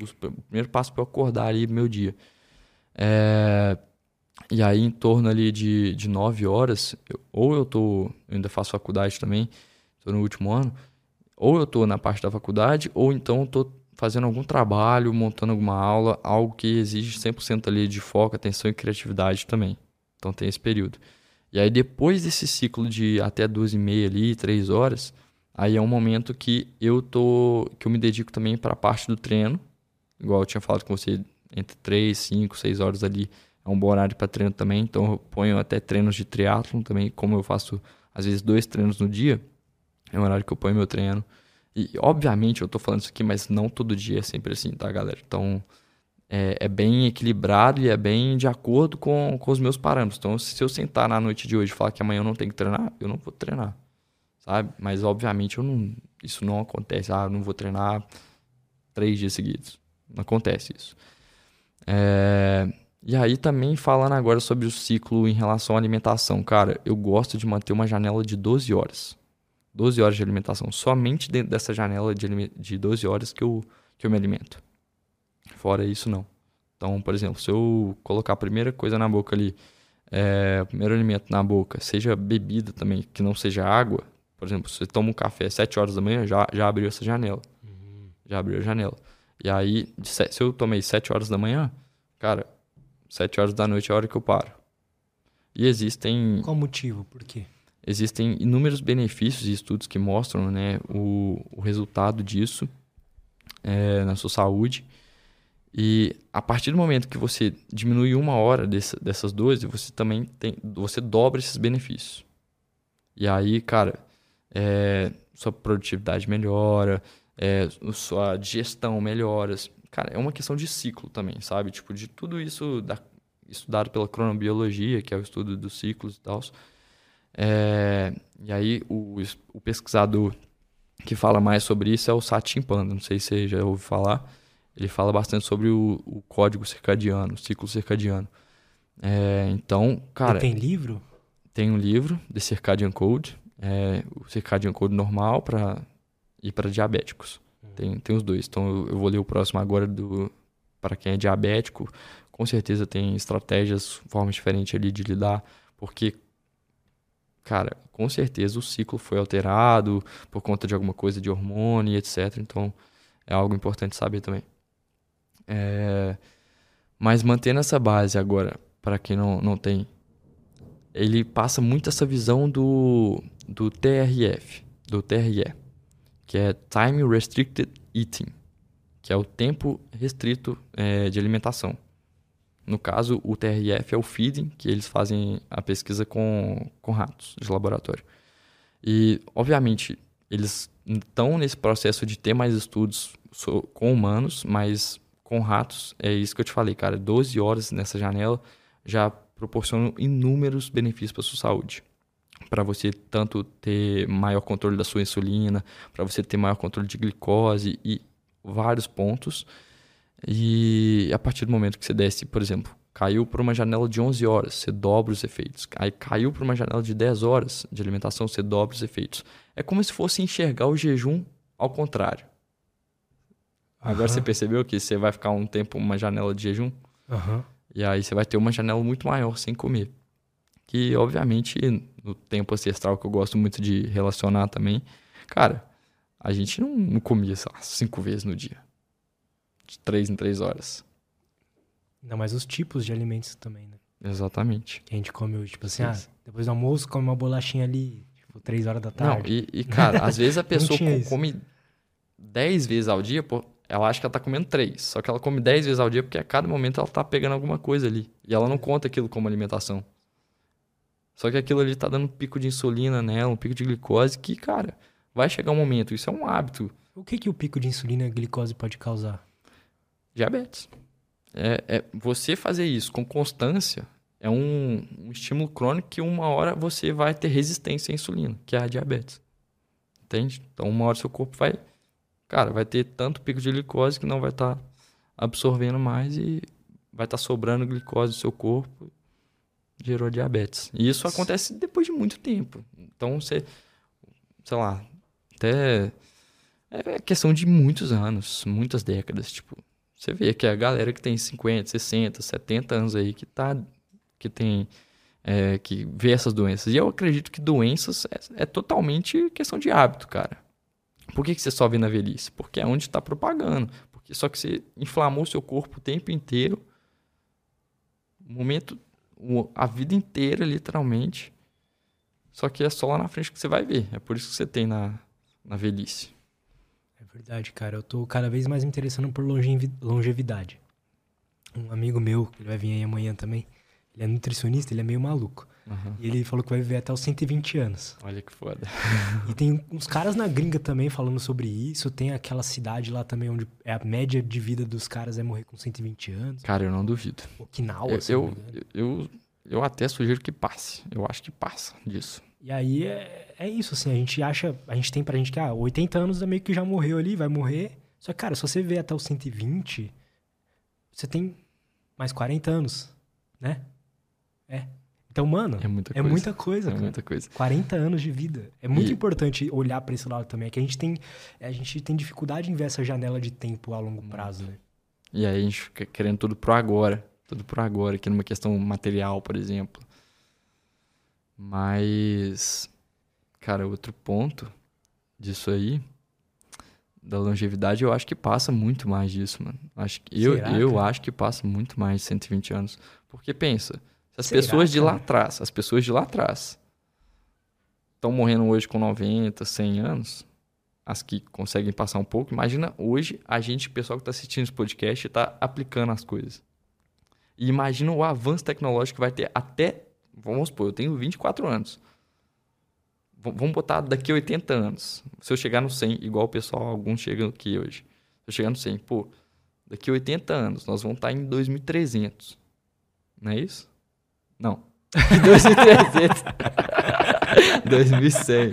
os, o primeiro passo para eu acordar ali meu dia. É, e aí em torno ali de, de 9 horas, eu, ou eu tô, eu ainda faço faculdade também, estou no último ano, ou eu estou na parte da faculdade, ou então tô fazendo algum trabalho, montando alguma aula, algo que exige 100% ali de foco, atenção e criatividade também. Então tem esse período. E aí depois desse ciclo de até duas e meia ali, três horas, aí é um momento que eu tô, que eu me dedico também para a parte do treino, igual eu tinha falado com você, entre três, cinco, seis horas ali é um bom horário para treino também. Então eu ponho até treinos de triatlo também, como eu faço às vezes dois treinos no dia, é um horário que eu ponho meu treino. E, obviamente, eu tô falando isso aqui, mas não todo dia é sempre assim, tá, galera? Então, é, é, bem equilibrado e é bem de acordo com, com os meus parâmetros. Então, se eu sentar na noite de hoje e falar que amanhã eu não tenho que treinar, eu não vou treinar, sabe? Mas, obviamente, eu não, isso não acontece. Ah, eu não vou treinar três dias seguidos. Não acontece isso. É... E aí, também falando agora sobre o ciclo em relação à alimentação. Cara, eu gosto de manter uma janela de 12 horas. 12 horas de alimentação. Somente dentro dessa janela de, de 12 horas que eu, que eu me alimento. Fora isso, não. Então, por exemplo, se eu colocar a primeira coisa na boca ali, é, o primeiro alimento na boca, seja bebida também, que não seja água, por exemplo, se você toma um café às 7 horas da manhã, já, já abriu essa janela. Uhum. Já abriu a janela. E aí, se eu tomei 7 horas da manhã, cara, 7 horas da noite é a hora que eu paro. E existem. Qual motivo? Por quê? Existem inúmeros benefícios e estudos que mostram né, o, o resultado disso é, na sua saúde. E a partir do momento que você diminui uma hora desse, dessas 12, você também tem, você dobra esses benefícios. E aí, cara, é, sua produtividade melhora, é, sua digestão melhora. Cara, é uma questão de ciclo também, sabe? Tipo, de tudo isso da, estudado pela cronobiologia, que é o estudo dos ciclos e tal. É, e aí o, o, pesquisador que fala mais sobre isso é o Satin Panda, não sei se você já ouviu falar. Ele fala bastante sobre o, o código circadiano, o ciclo circadiano. É, então, cara. tem livro? Tem um livro, The Circadian Code, é, o Circadian Code normal para e para diabéticos. Uhum. Tem, tem os dois. Então eu, eu, vou ler o próximo agora do para quem é diabético. Com certeza tem estratégias, formas diferentes ali de lidar, porque cara, com certeza o ciclo foi alterado por conta de alguma coisa de hormônio, etc. Então, é algo importante saber também. É... Mas mantendo essa base agora, para quem não, não tem, ele passa muito essa visão do, do TRF, do TRE, que é Time Restricted Eating, que é o tempo restrito é, de alimentação. No caso, o TRF é o feeding, que eles fazem a pesquisa com, com ratos de laboratório. E, obviamente, eles estão nesse processo de ter mais estudos com humanos, mas com ratos, é isso que eu te falei, cara. 12 horas nessa janela já proporcionam inúmeros benefícios para sua saúde. Para você tanto ter maior controle da sua insulina, para você ter maior controle de glicose e vários pontos. E a partir do momento que você desce, por exemplo, caiu para uma janela de 11 horas, você dobra os efeitos. Aí caiu para uma janela de 10 horas de alimentação, você dobra os efeitos. É como se fosse enxergar o jejum ao contrário. Agora você percebeu que você vai ficar um tempo uma janela de jejum? Aham. E aí você vai ter uma janela muito maior sem comer. Que, obviamente, no tempo ancestral que eu gosto muito de relacionar também, cara, a gente não, não comia, sei lá, cinco vezes no dia. De três em três horas. Ainda mais os tipos de alimentos também, né? Exatamente. Que a gente come hoje, tipo assim, ah, depois do almoço come uma bolachinha ali, tipo, três horas da Não, tarde. e, e, cara, às vezes a pessoa come 10 vezes ao dia, pô, ela acha que ela tá comendo 3. Só que ela come 10 vezes ao dia porque a cada momento ela tá pegando alguma coisa ali. E ela não conta aquilo como alimentação. Só que aquilo ali tá dando um pico de insulina nela, um pico de glicose, que, cara, vai chegar um momento. Isso é um hábito. O que, que o pico de insulina e glicose pode causar? Diabetes. É, é- você fazer isso com constância é um, um estímulo crônico que uma hora você vai ter resistência à insulina, que é a diabetes. Entende? Então, uma hora seu corpo vai. Cara, vai ter tanto pico de glicose que não vai estar absorvendo mais e vai estar sobrando glicose no seu corpo. Gerou diabetes. E isso acontece depois de muito tempo. Então, você. Sei lá. Até. É questão de muitos anos, muitas décadas. Tipo, você vê que a galera que tem 50, 60, 70 anos aí que tá que tem é, que vê essas doenças. E eu acredito que doenças é, é totalmente questão de hábito, cara. Por que, que você só vê na velhice? Porque é onde está propagando. Porque só que você inflamou seu corpo o tempo inteiro, momento, a vida inteira, literalmente. Só que é só lá na frente que você vai ver. É por isso que você tem na, na velhice. É verdade, cara. Eu tô cada vez mais me interessando por longevi- longevidade. Um amigo meu, ele vai vir aí amanhã também, ele é nutricionista, ele é meio maluco. Aham. E ele falou que vai viver até os 120 anos. Olha que foda. E tem uns caras na gringa também falando sobre isso. Tem aquela cidade lá também onde é a média de vida dos caras é morrer com 120 anos. Cara, eu não duvido. Okinawa, Eu, eu, eu, eu até sugiro que passe. Eu acho que passa disso. E aí é, é isso, assim, a gente acha, a gente tem pra gente que, ah, 80 anos é meio que já morreu ali, vai morrer. Só que, cara, se você vê até os 120, você tem mais 40 anos, né? É. Então, mano, É muita é coisa. muita coisa, É cara. muita coisa. 40 anos de vida. É muito E- importante olhar pra esse lado também. É que a gente tem, a gente tem dificuldade em ver essa janela de tempo a longo prazo, né? E aí a gente fica querendo tudo pro agora. Tudo pro agora, aqui numa questão material, por exemplo. Mas, cara, outro ponto disso aí, da longevidade, eu acho que passa muito mais disso, mano. Acho que, eu Será, eu acho que passa muito mais de 120 anos. Porque pensa, as Será, pessoas de lá cara? atrás, as pessoas de lá atrás, estão morrendo hoje com 90, 100 anos, as que conseguem passar um pouco, imagina hoje a gente, o pessoal que está assistindo esse podcast, está aplicando as coisas. E imagina o avanço tecnológico que vai ter até, vamos supor, eu tenho 24 anos. V- vamos botar daqui a 80 anos. Se eu chegar no 100, igual o pessoal, alguns chegam aqui hoje. Se eu chegar no 100, pô, daqui a 80 anos, nós vamos estar em 2300. Não é isso? Não. 2300. 2100.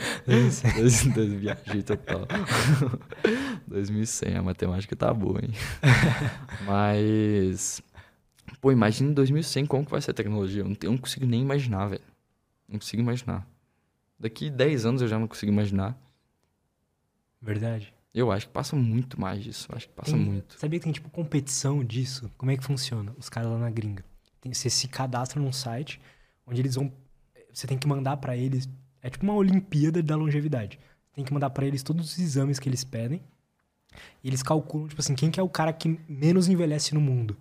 2000, viajei total. 2100, a matemática tá boa, hein? Mas. Pô, imagina em 2100 como que vai ser a tecnologia. Eu não, eu não consigo nem imaginar, velho. Não consigo imaginar. Daqui 10 anos eu já não consigo imaginar. Verdade. Eu acho que passa muito mais disso. Eu acho que passa Tem- muito. Sabia que tem, tipo, competição disso? Como é que funciona? Os caras lá na gringa. Tem- você se cadastra num site onde eles vão... Você tem que mandar pra eles... É tipo uma Olimpíada da longevidade. Tem que mandar pra eles todos os exames que eles pedem. E eles calculam, tipo assim, quem que é o cara que menos envelhece no mundo.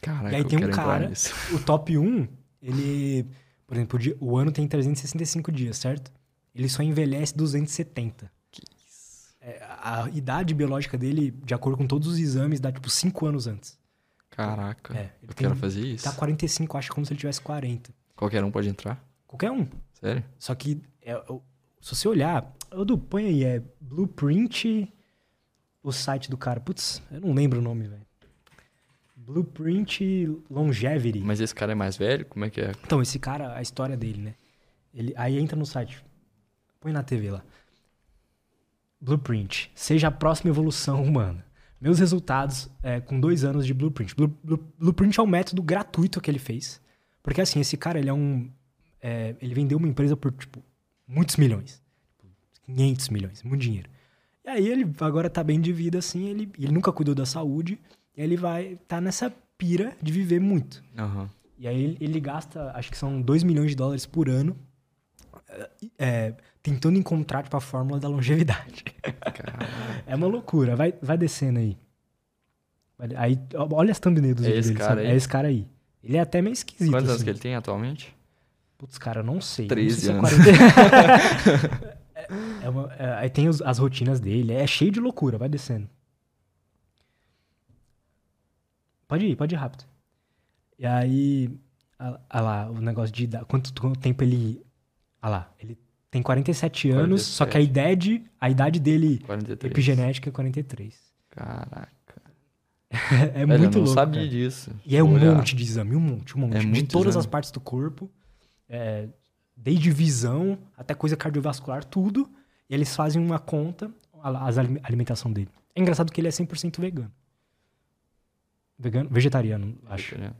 Caraca, E aí tem um cara-. O top 1, ele... Por exemplo, o ano tem 365 dias, certo? Ele só envelhece 270. Que isso. É, a idade biológica dele, de acordo com todos os exames, dá tipo 5 anos antes. Caraca. É, ele eu tem- quero fazer isso. Tá 45, acho como se ele tivesse 40. Qualquer um pode entrar? Qualquer um. Sério? Só que, é, o- se você olhar, Edu, põe aí, é Blueprint, o site do cara. Putz, eu não lembro o nome, velho. Blueprint Longevity. Mas esse cara é mais velho? Como é que é? Então, esse cara, a história dele, né? Ele, aí entra no site. Põe na TV lá. Blueprint. Seja a próxima evolução humana. Meus resultados é, com dois anos de Blueprint. Blue, Blue, Blueprint é um método gratuito que ele fez. Porque assim, esse cara, ele é um. É, ele vendeu uma empresa por, tipo, muitos milhões. 500 milhões, muito dinheiro. E aí ele agora tá bem de vida, assim, ele, ele nunca cuidou da saúde. E ele vai tá nessa pira de viver muito. Aham. E aí ele, ele gasta, acho que são 2 milhões de dólares por ano é, tentando encontrar tipo, a fórmula da longevidade. É uma loucura. Vai, vai descendo aí. Aí, olha as thumbnails dos É esse dele, cara sabe? aí? É esse cara aí. Ele é até meio esquisito. quantos anos assim. que ele tem atualmente? Putz, cara, eu não sei. 13 não sei se é anos. 40. É- é uma- é- aí tem os- as rotinas dele. É cheio de loucura. Vai descendo. Pode ir, pode ir rápido. E aí, ah lá, o negócio de quanto, tempo ele. Ah lá, ele tem 47 anos, só que a 47. idade, a idade dele 43. epigenética é 43. Caraca. É, Velho, muito eu não louco. sabia cara. disso. E é um Olhar. monte de exame, um monte, um monte. É de todas as exames. partes do corpo, é, desde visão até coisa cardiovascular, tudo. E eles fazem uma conta, a, as alime- alimentação dele. É engraçado que ele é 100% vegano. Vegano, vegetariano, acho. Né?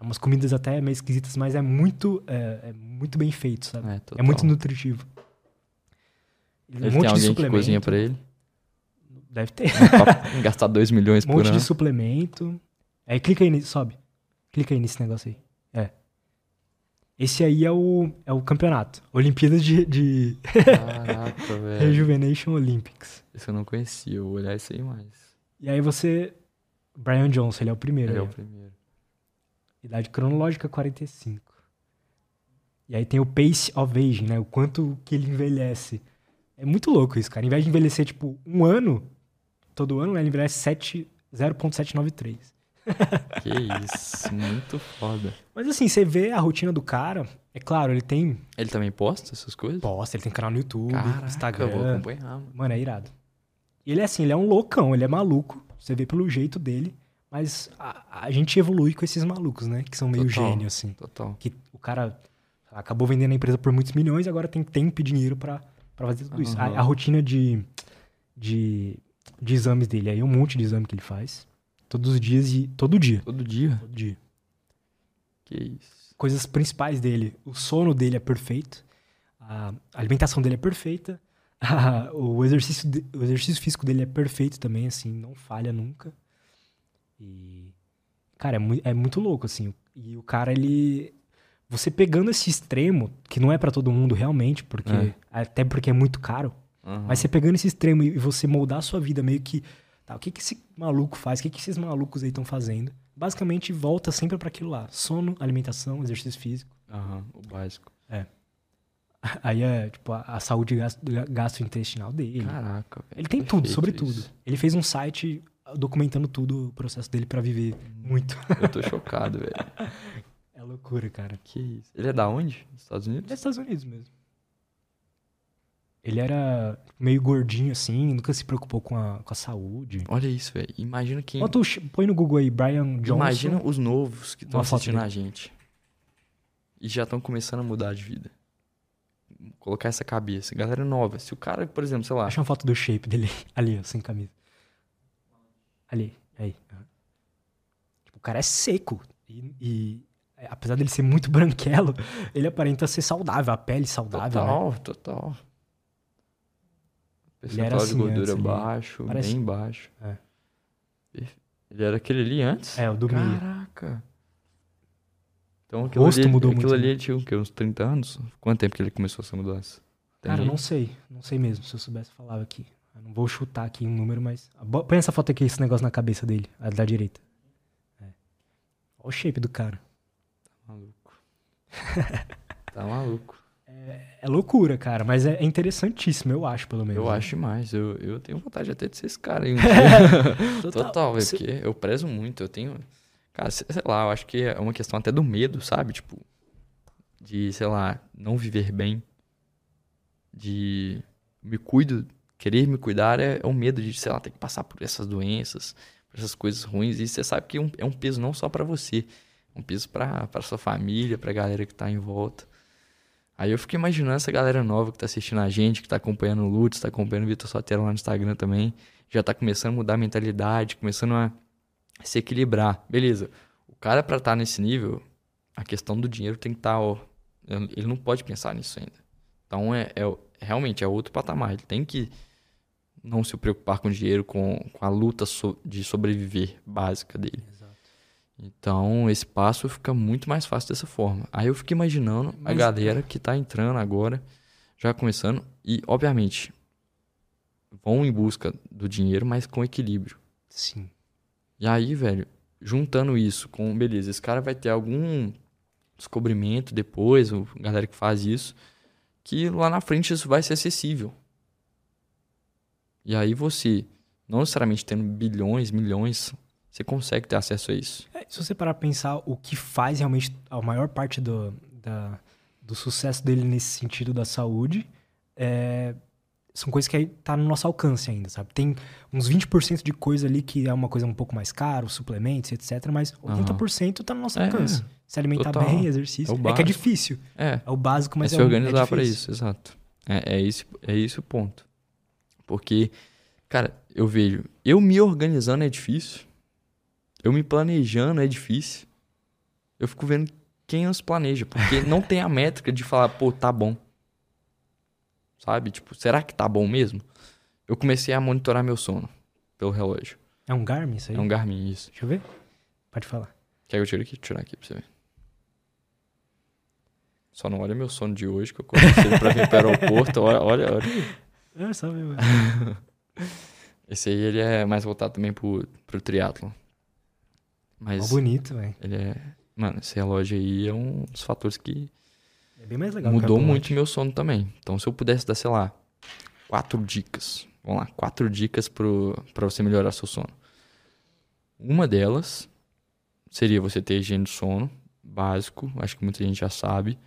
É umas comidas até meio esquisitas, mas é muito, é, é muito bem feito, sabe? É, É, muito nutritivo. Ele tem alguém que cozinha pra ele? Deve ter. gastar 2 milhões Um por monte ano. de suplemento. Aí clica aí, sobe. Clica aí nesse negócio aí. É. Esse aí é o, é o campeonato. Olimpíadas de, de Caraca, velho. Rejuvenation Olympics. Isso eu não conhecia, eu vou olhar isso aí mais. E aí você... Brian Johnson, ele é o primeiro. Ele é aí, o primeiro. Idade cronológica 45. E aí tem o pace of aging, né? O quanto que ele envelhece. É muito louco isso, cara. Em vez de envelhecer, tipo, um ano, todo ano, né, ele envelhece 7 0.793. Que isso, muito foda. Mas assim, você vê a rotina do cara, é claro, ele tem Ele também posta essas coisas? posta, ele tem canal no YouTube, Caraca, eu vou Instagram. acompanhar, mano. Mano, é irado. E ele é assim, ele é um loucão, ele é maluco. Você vê pelo jeito dele. Mas a, a gente evolui com esses malucos, né? Que são meio Total. gênio, assim. Total. Que o cara acabou vendendo a empresa por muitos milhões e agora tem tempo e dinheiro pra fazer tudo isso. A, a rotina de, de, de exames dele, aí um monte de exame que ele faz. Todos os dias e. Todo dia. Todo dia? Todo dia. Que isso. coisas principais dele. O sono dele é perfeito, a alimentação dele é perfeita, o, exercício de- o exercício físico dele é perfeito também, assim, não falha nunca. E, cara, é, mui- é muito louco, assim. E o cara, ele. Você pegando esse extremo, que não é pra todo mundo realmente, porque É. até porque é muito caro, Aham. mas você pegando esse extremo e você moldar a sua vida meio que. Tá, o que, que esse maluco faz? O que, que esses malucos aí estão fazendo? Basicamente, volta sempre pra aquilo lá: sono, alimentação, exercício físico. Aham, o básico. Aí é, tipo, a, a saúde gastrointestinal dele. Caraca, velho. ele tem tudo, sobre tudo. Ele fez um site documentando tudo, o processo dele pra viver muito. Eu tô chocado, velho. É loucura, cara. Que isso. Ele é da onde? Dos Estados Ele é Unidos? dos Estados Unidos mesmo. Ele era meio gordinho, assim, nunca se preocupou com a, com a saúde. Olha isso, velho. Imagina quem. Bota o põe no Google aí, Brian Johnson. Imagina os novos que estão assistindo a gente. E já estão começando a mudar de vida. Colocar essa cabeça. Galera nova. Se o cara, por exemplo, sei lá. Acha uma foto do shape dele ali, ó, sem camisa. Ali, aí. Tipo, o cara é seco. E, e, é, apesar dele ser muito branquelo, ele aparenta ser saudável, a pele saudável, né? Total, total. Ele era Percentual de assim gordura antes, baixo, parece- bem baixo. É. Ele era aquele ali antes? É, o do meio. Caraca. Então aquilo rosto ali, mudou aquilo muito, ali né? ele tinha o quê? Uns 30 anos? Quanto tempo que ele começou essa mudança? Tem Cara, aí? não sei. Não sei mesmo. Se eu soubesse, eu falava aqui. Eu não vou chutar aqui um número, mas. Põe essa foto aqui, esse negócio na cabeça dele, a da direita. É. Olha o shape do cara. Maluco. tá maluco. É loucura, cara, mas é é interessantíssimo, eu acho, pelo menos. Eu né? acho demais. Eu, eu tenho vontade até de ser esse cara aí um. Total. Total, velho, Você- porque eu prezo muito. Eu tenho. Cara, sei lá, eu acho que é uma questão até do medo, sabe? Tipo, de, sei lá, não viver bem. De me cuido, querer me cuidar é, é o medo de, sei lá, ter que passar por essas doenças. essas coisas ruins. E você sabe que é um, é um peso não só para você, é um peso para sua família, pra galera que tá em volta. Aí eu fico imaginando essa galera nova que tá assistindo a gente, que tá acompanhando o Lutz, tá acompanhando o Vitor Sotero lá no Instagram também, já tá começando a mudar a mentalidade, começando a se equilibrar. Beleza, o cara para estar tá nesse nível, a questão do dinheiro tem que estar, tá, ó, ele não pode pensar nisso ainda. Então é, é, realmente é outro patamar, ele tem que não se preocupar com dinheiro, com, com a luta so, de sobreviver básica dele. Exato. Então, esse passo fica muito mais fácil dessa forma. Aí eu fico imaginando Mas... a galera que está entrando agora, já começando, e, obviamente, vão em busca do dinheiro, mas com equilíbrio. Sim. E aí, velho, juntando isso com, beleza, esse cara vai ter algum descobrimento depois, a galera que faz isso, que lá na frente isso vai ser acessível. E aí você, não necessariamente tendo bilhões, milhões, você consegue ter acesso a isso. É, se você parar pra pensar o que faz realmente a maior parte do, da, do sucesso dele nesse sentido da saúde, é, são coisas que tá no nosso alcance ainda, sabe? Tem uns 20% de coisa ali que é uma coisa um pouco mais cara, suplementos, etc. Mas 80% uhum. tá no nosso é, alcance. Se alimentar total. bem, exercício. É, é, que é difícil. É. É o básico, mas é, é se organizar é para isso, exato. É, é, isso, é isso o ponto. Porque, cara, eu vejo, eu me organizando é difícil. Eu me planejando é difícil. Eu fico vendo quem nos planeja, porque não tem a métrica de falar, pô, tá bom. Sabe? Tipo, será que tá bom mesmo? Eu comecei a monitorar meu sono pelo relógio. É um Garmin isso aí? É um Garmin, isso. Deixa eu ver. Pode falar. Quer que eu tire aqui? Tirar aqui pra você ver. Só não olha meu sono de hoje, que eu comecei pra vir pro aeroporto. Olha, olha. olha. É, ver. Esse aí, ele é mais voltado também pro, pro triatlon. Mas... bonito, velho. Ele é... Mano, esse relógio aí é um dos fatores que... É bem mais legal. Mudou muito meu sono também. Então, se eu pudesse dar, sei lá, quatro dicas. Vamos lá, quatro dicas pro, pra você melhorar seu sono. Uma delas seria você ter higiene do sono, básico. Acho que muita gente já sabe.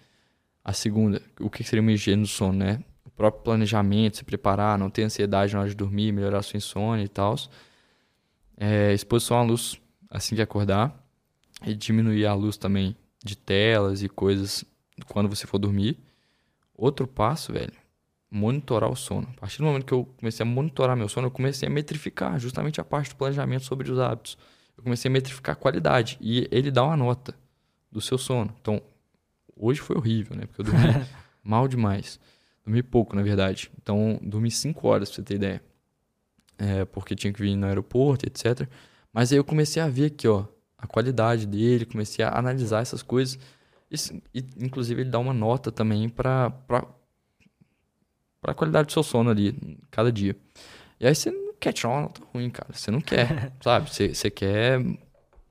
A segunda, o que seria uma higiene do sono, né? Próprio planejamento, se preparar, não ter ansiedade na hora de dormir, melhorar sua insônia e tal. É, exposição à luz assim que acordar. E diminuir a luz também de telas e coisas quando você for dormir. Outro passo, velho, monitorar o sono. A partir do momento que eu comecei a monitorar meu sono, eu comecei a metrificar justamente a parte do planejamento sobre os hábitos. Eu comecei a metrificar a qualidade e ele dá uma nota do seu sono. Então, Hoje foi horrível, né? Porque eu dormi mal demais. Dormi pouco, na verdade. Então, dormi 5 horas, pra você ter ideia. É, porque tinha que vir no aeroporto, etc. Mas aí eu comecei a ver aqui, ó, a qualidade dele, comecei a analisar essas coisas. E, inclusive, ele dá uma nota também para para a qualidade do seu sono ali, cada dia. E aí você não quer tirar uma nota ruim, cara. Você não quer, sabe? Você, você quer,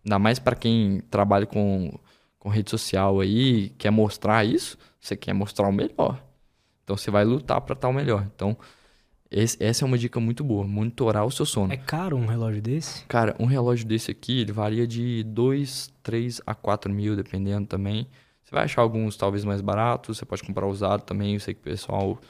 ainda mais para quem trabalha com com rede social aí, quer mostrar isso, você quer mostrar o melhor. Então você vai lutar para estar o melhor. Então, esse, essa é uma dica muito boa, monitorar o seu sono. É caro um relógio desse? Cara, um relógio desse aqui, ele varia de 2, 3 a 4 mil, dependendo também. Você vai achar alguns talvez mais baratos, você pode comprar usado também. Eu sei que o pessoal,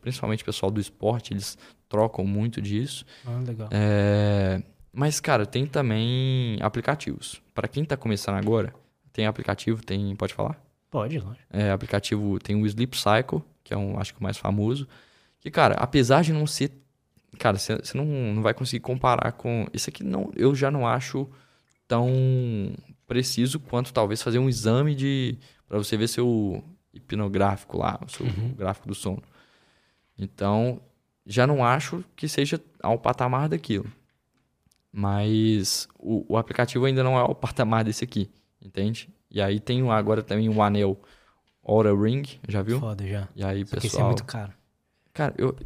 principalmente o pessoal do esporte, eles trocam muito disso. Ah, legal. É... Mas, cara, tem também aplicativos. Para quem está começando agora, tem aplicativo, tem. Pode falar? Pode, lógico. É, aplicativo tem o Sleep Cycle, que é um, acho que o mais famoso. Que, cara, apesar de não ser. Cara, você não, não vai conseguir comparar com. Isso aqui não, eu já não acho tão preciso quanto talvez fazer um exame de. para você ver seu hipnográfico lá, o seu uhum. gráfico do sono. Então, já não acho que seja ao patamar daquilo. Mas o, o aplicativo ainda não é ao patamar desse aqui entende? E aí tem agora também o anel Aura Ring, já viu? Foda, já. E aí, Só pessoal... Que é muito caro. Cara, eu,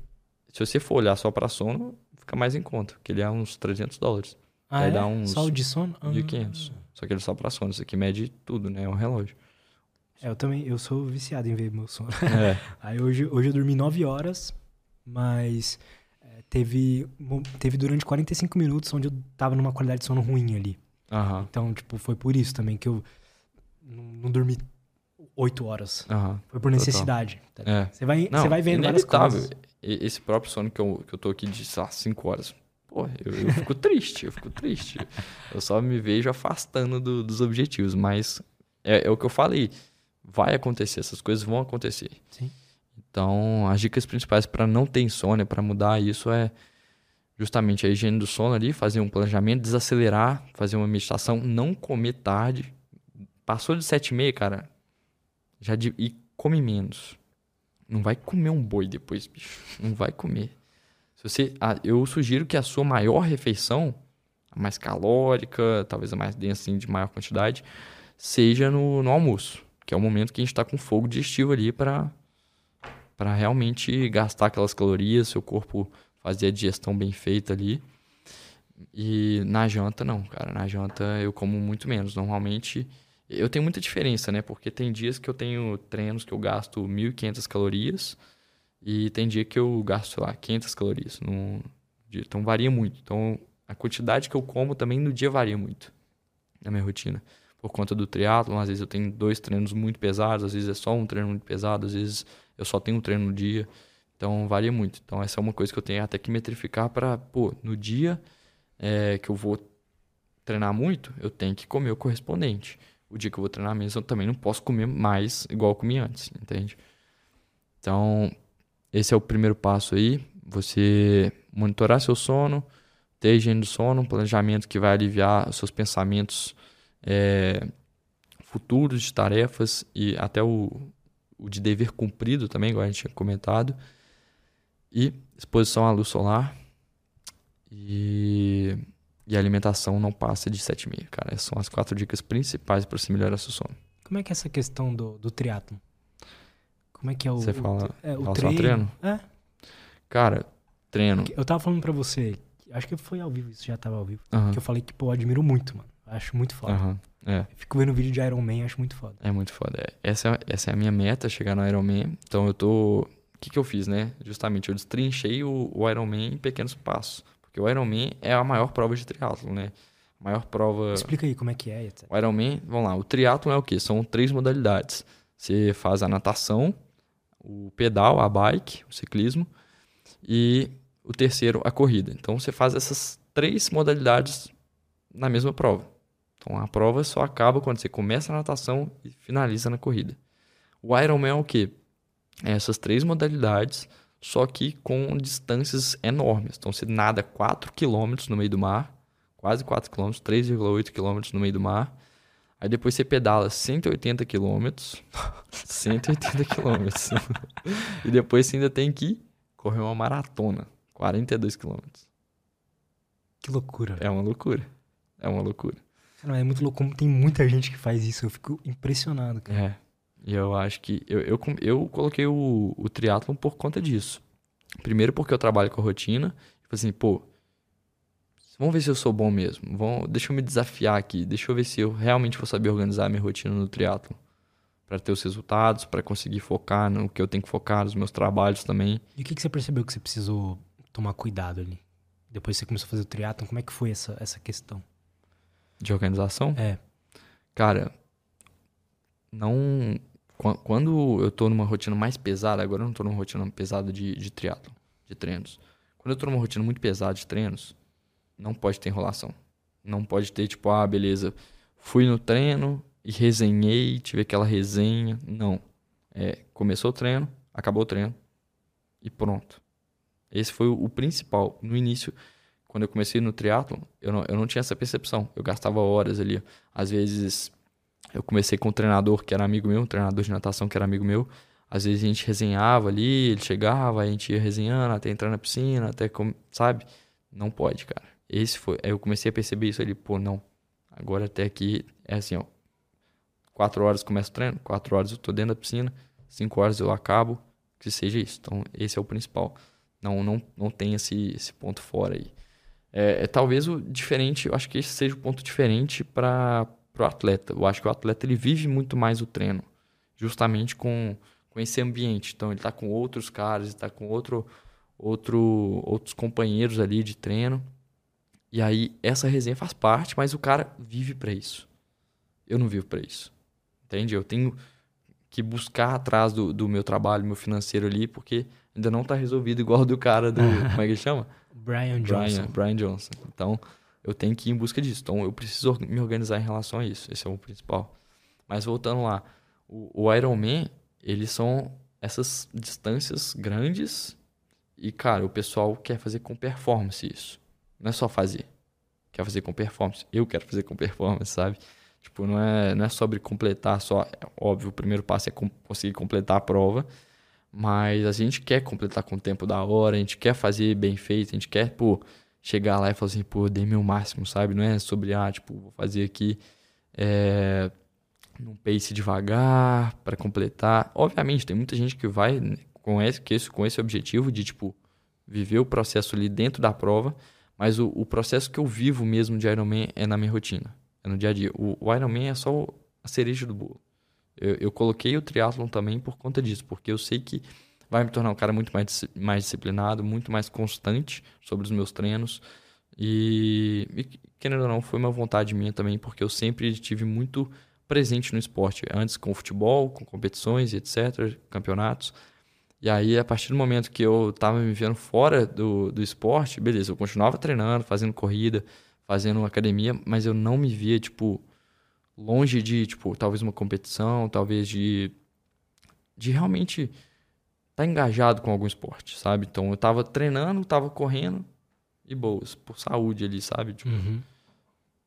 se você for olhar só para sono, fica mais em conta, porque ele é uns 300 dólares. Ah, aí é? dá uns só o de sono? 1.500. Ah. Só que ele é só para sono. Isso aqui mede tudo, né? É um relógio. É, eu também, eu sou viciado em ver meu sono. É. aí hoje, hoje eu dormi 9 horas, mas é, teve, teve durante 45 minutos onde eu tava numa qualidade de sono ruim ali. Uhum. Então, tipo, foi por isso também que eu não, não dormi oito horas. Uhum. Foi por necessidade. Tá é. Você vai, não, você vai vendo várias coisas. Esse próprio sono que eu, que eu tô aqui de, sei lá, cinco horas. Pô, eu, eu fico triste, eu fico triste. Eu só me vejo afastando do, dos objetivos, mas é, é, o que eu falei. Vai acontecer, essas coisas vão acontecer. Sim. Então, as dicas principais para não ter insônia, para mudar isso é justamente a higiene do sono ali, fazer um planejamento, desacelerar, fazer uma meditação, não comer tarde. Passou de sete e meia, cara, já de, e come menos. Não vai comer um boi depois, bicho. Não vai comer. Se você, ah, eu sugiro que a sua maior refeição, a mais calórica, talvez a mais densa, assim, de maior quantidade, seja no, no almoço, que é o momento que a gente está com fogo digestivo ali para para realmente gastar aquelas calorias, seu corpo fazer a digestão bem feita ali. E na janta não, cara, na janta eu como muito menos. Normalmente eu tenho muita diferença, né? Porque tem dias que eu tenho treinos que eu gasto 1.500 calorias e tem dia que eu gasto, sei lá, 500 calorias no dia. Então varia muito. Então a quantidade que eu como também no dia varia muito na minha rotina. Por conta do triatlo, às vezes eu tenho dois treinos muito pesados, às vezes é só um treino muito pesado, às vezes eu só tenho um treino no dia. Então varia muito. Então essa é uma coisa que eu tenho até que metrificar para, pô, no dia é, que eu vou treinar muito, eu tenho que comer o correspondente o dia que eu vou treinar mesmo, eu também não posso comer mais igual eu comia antes, entende? Então, esse é o primeiro passo aí, você monitorar seu sono, ter higiene do sono, um planejamento que vai aliviar os seus pensamentos é, futuros de tarefas e até o, o de dever cumprido também, igual a gente tinha comentado. E exposição à luz solar. E e a alimentação não passa de 7,5, cara. Essas são as quatro dicas principais para você melhorar seu sono. Como é que é essa questão do, do triatlo? Como é que é o. Você fala, o, é, o treino? treino? É. Cara, treino. Eu tava falando pra você, acho que foi ao vivo, isso já tava ao vivo. Que eu falei que, pô, eu admiro muito, mano. Acho muito foda. É, Fico vendo vídeo de Iron Man, acho muito foda. é muito foda. É, Essa, é- essa é a minha meta, chegar no Ironman. Então eu tô. O que, que eu fiz, né? Justamente, eu destrinchei o, o Ironman em pequenos passos. Porque o Ironman é a maior prova de triatlo, né? A maior prova. Explica aí como é que é, etc. O Ironman, vamos lá, o triatlo é o quê? São três modalidades. Você faz a natação, o pedal, a bike, o ciclismo e o terceiro, a corrida. Então você faz essas três modalidades na mesma prova. Então a prova só acaba quando você começa a natação e finaliza na corrida. O Ironman é o quê? É essas três modalidades, só que com distâncias enormes. Então você nada 4 km no meio do mar, quase 4 km, 3,8 km no meio do mar. Aí depois você pedala 180 km, 180 km. e depois você ainda tem que correr uma maratona, 42 km. Que loucura. É uma loucura. É uma loucura. Cara, é muito louco como tem muita gente que faz isso. Eu fico impressionado, cara. É. E eu acho que. Eu, eu, eu coloquei o, o triatlon por conta disso. Primeiro porque eu trabalho com a rotina. Tipo assim, pô. Vamos ver se eu sou bom mesmo. Vamos, deixa eu me desafiar aqui. Deixa eu ver se eu realmente vou saber organizar a minha rotina no triatlon. Pra ter os resultados, pra conseguir focar no que eu tenho que focar, nos meus trabalhos também. E o que, que você percebeu que você precisou tomar cuidado ali? Depois que você começou a fazer o triatlon, como é que foi essa, essa questão? De organização. É, Cara, não. Quan- Quando eu tô numa rotina mais pesada, agora eu não tô numa rotina pesada de, de triatlo, de treinos. Quando eu tô numa rotina muito pesada de treinos, não pode ter enrolação. Não pode ter, tipo, ah, beleza, fui no treino e resenhei, tive aquela resenha. Não. É, começou o treino, acabou o treino e pronto. Esse foi o principal. No início, quando eu comecei no triatlo, eu não, eu não tinha essa percepção. Eu gastava horas ali. Às vezes, eu comecei com um treinador que era amigo meu, um treinador de natação que era amigo meu. Às vezes a gente resenhava ali, ele chegava, a gente ia resenhando até entrar na piscina, até, sabe? Não pode, cara. Esse foi. Aí eu comecei a perceber isso ali, pô, não. Agora até aqui é assim, ó. Quatro horas começa o treino, quatro horas eu tô dentro da piscina, cinco horas eu acabo, que seja isso. Então, esse é o principal. Não, não, não tem esse, esse ponto fora aí. É, é talvez o diferente, eu acho que esse seja o ponto diferente para o atleta. Eu acho que o atleta ele vive muito mais o treino, justamente com, com esse ambiente. Então ele está com outros caras, está com outro, outro, outros companheiros ali de treino. E aí essa resenha faz parte, mas o cara vive para isso. Eu não vivo para isso. Entende? Eu tenho que buscar atrás do, do meu trabalho, meu financeiro ali, porque ainda não tá resolvido igual do cara do. como é que ele chama? Brian Johnson. Brian, Brian Johnson. Então, eu tenho que ir em busca disso. Então, eu preciso me organizar em relação a isso. Esse é o principal. Mas voltando lá, o, o Ironman, eles são essas distâncias grandes e, cara, o pessoal quer fazer com performance isso. Não é só fazer. Quer fazer com performance. Eu quero fazer com performance, sabe? Tipo, não é, não é sobre completar só. É óbvio, o primeiro passo é conseguir completar a prova. Mas a gente quer completar com o tempo da hora, a gente quer fazer bem feito, a gente quer, pô, chegar lá e falar assim, pô, dei meu máximo, sabe? Não é sobre, ah, tipo, vou fazer aqui é, num pace devagar para completar. Obviamente, tem muita gente que vai com esse, com esse, com esse objetivo de, tipo, viver o processo ali dentro da prova, mas o, o processo que eu vivo mesmo de Ironman é na minha rotina, é no dia a dia. O, o Ironman é só a cereja do bolo. Eu, eu coloquei o triatlon também por conta disso, porque eu sei que vai me tornar um cara muito mais, mais disciplinado, muito mais constante sobre os meus treinos. E, e, querendo ou não, foi uma vontade minha também, porque eu sempre tive muito presente no esporte. Antes com futebol, com competições etc., campeonatos. E aí, a partir do momento que eu estava me vendo fora do, do esporte, beleza, eu continuava treinando, fazendo corrida, fazendo academia, mas eu não me via, tipo, longe de, tipo, talvez uma competição, talvez de, de realmente tá engajado com algum esporte, sabe? Então, eu estava treinando, estava correndo e boas, por saúde ali, sabe? Tipo, Uhum.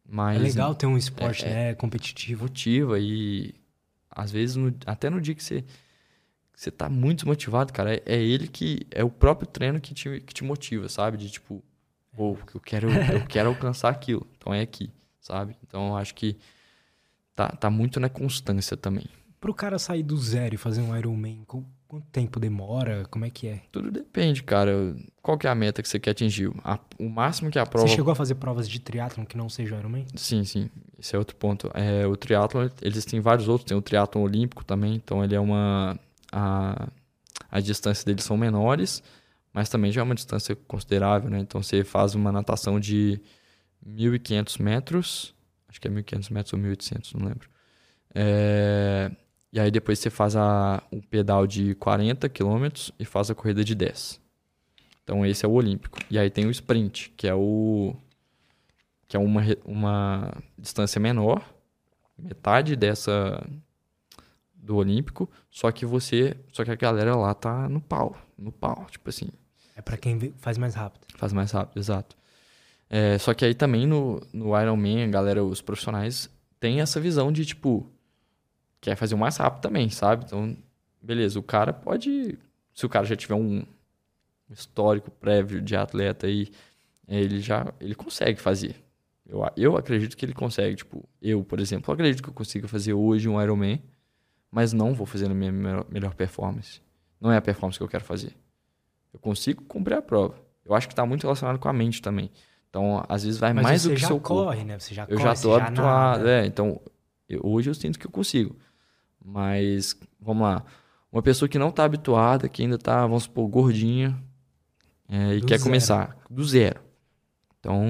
mas, É legal ter um esporte é- né, competitivo. motiva e às vezes no- até no dia que você que você tá muito desmotivado, cara, é, é ele que é o próprio treino que te, que te motiva, sabe? De tipo, pô, eu quero eu quero alcançar aquilo. Então é aqui, sabe? Então eu acho que tá, tá muito na constância também. Pro cara sair do zero e fazer um Ironman, quanto tempo demora? Como é que é? Tudo depende, cara. Qual que é a meta que você quer atingir? A- o máximo que a prova Você chegou a fazer provas de triatlon que não seja Ironman? Sim, sim. Esse é outro ponto. É, o triatlon, eles têm vários outros. Tem o triatlon olímpico também. Então, ele é uma... A, a distância deles são menores, mas também já é uma distância considerável, né? Então, você faz uma natação de 1.500 metros. Acho que é 1.500 metros ou 1.800, não lembro. É, e aí, depois você faz a, um pedal de 40 quilômetros e faz a corrida de 10. Então, esse é o olímpico. E aí tem o sprint, que é o que é uma, uma distância menor, metade dessa do Olímpico, só que você, só que a galera lá tá no pau, no pau, tipo assim, É pra quem faz mais rápido. faz mais rápido, exato. É, só que aí também no, no Ironman, a galera, os profissionais, tem essa visão de, tipo, quer fazer o mais rápido também, sabe? Então, beleza, o cara pode, se o cara já tiver um histórico prévio de atleta aí, ele já, ele consegue fazer. Eu, a- eu acredito que ele consegue, tipo, eu, por exemplo, acredito que eu consiga fazer hoje um Ironman, mas não vou fazer na minha melhor, melhor performance. Não é a performance que eu quero fazer. Eu consigo cumprir a prova. Eu acho que está muito relacionado com a mente também. Então, às vezes vai Mas mais do que seu corpo. corre, né? Você já Eu corre, já tô habituado, é. Então, eu- hoje eu sinto que eu consigo. Mas, vamos lá. Uma pessoa que não tá habituada, que ainda tá, vamos supor, gordinha, é, e Do quer zero. começar do zero. Então,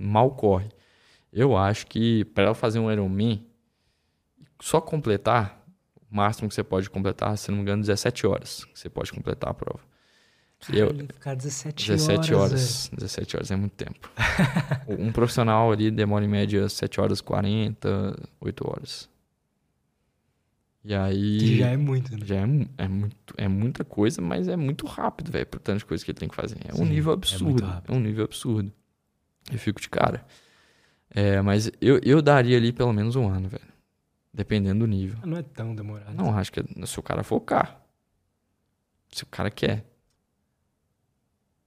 mal corre. Eu acho que para ela fazer um Ironman, só completar, o máximo que você pode completar, se não me engano, 17 horas que você pode completar a prova. Eu- Caralho, ficar 17, 17 horas. horas. 17 horas é muito tempo. um profissional ali demora em média 7 horas 40, 8 horas. E aí. Que já é muito, né? já é, é muito, é muita coisa, mas é muito rápido, velho, pro tanto de coisa que ele tem que fazer. É um Sim, nível é absurdo. É, rápido. um nível absurdo. Eu fico de cara. É, mas eu, eu daria ali pelo menos um ano, velho. Dependendo do nível. Não é tão demorado. Não, acho que é se o cara focar. Se o cara quer.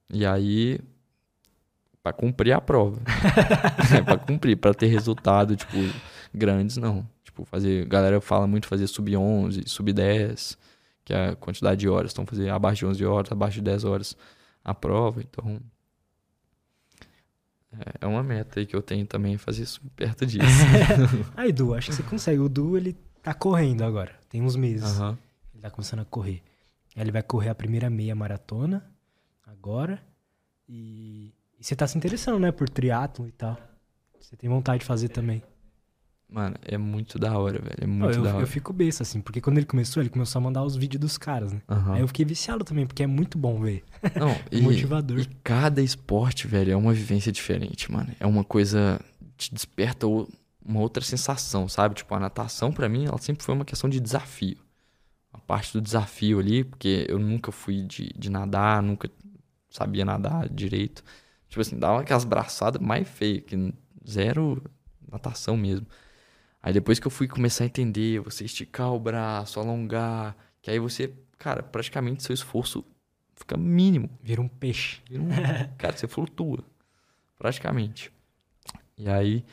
E aí, pra cumprir a prova. é pra cumprir, pra ter resultado, tipo, grandes, não. Tipo, fazer. A galera fala muito fazer sub 11, sub 10, que é a quantidade de horas. Então, fazer abaixo de 11 horas, abaixo de 10 horas a prova. Então. é- É uma meta aí que eu tenho também, fazer isso perto disso. Aí, Du, acho que você consegue. O Du, ele tá correndo agora. Tem uns meses. Aham. Ele tá começando a correr. Ele vai correr a primeira meia maratona agora. E, e você tá se interessando, né? Por triatlon e tal. Você tem vontade de fazer também. Mano, é muito da hora, velho. É muito eu, da hora. eu fico besta, assim, porque quando ele começou, ele começou a mandar os vídeos dos caras, né? Aham. Aí eu fiquei viciado também, porque é muito bom ver. Não, e, Motivador. e cada esporte, velho, é uma vivência diferente, mano. É uma coisa. Te desperta uma outra sensação, sabe? Tipo, a natação, pra mim, ela sempre foi uma questão de desafio. A parte do desafio ali, porque eu nunca fui de, de nadar, nunca sabia nadar direito. Tipo assim, dava aquelas braçadas mais feias, que zero natação mesmo. Aí depois que eu fui começar a entender, você esticar o braço, alongar, que aí você, cara, praticamente seu esforço fica mínimo. Vira um peixe. Vira um- cara, você flutua. Praticamente. E aí,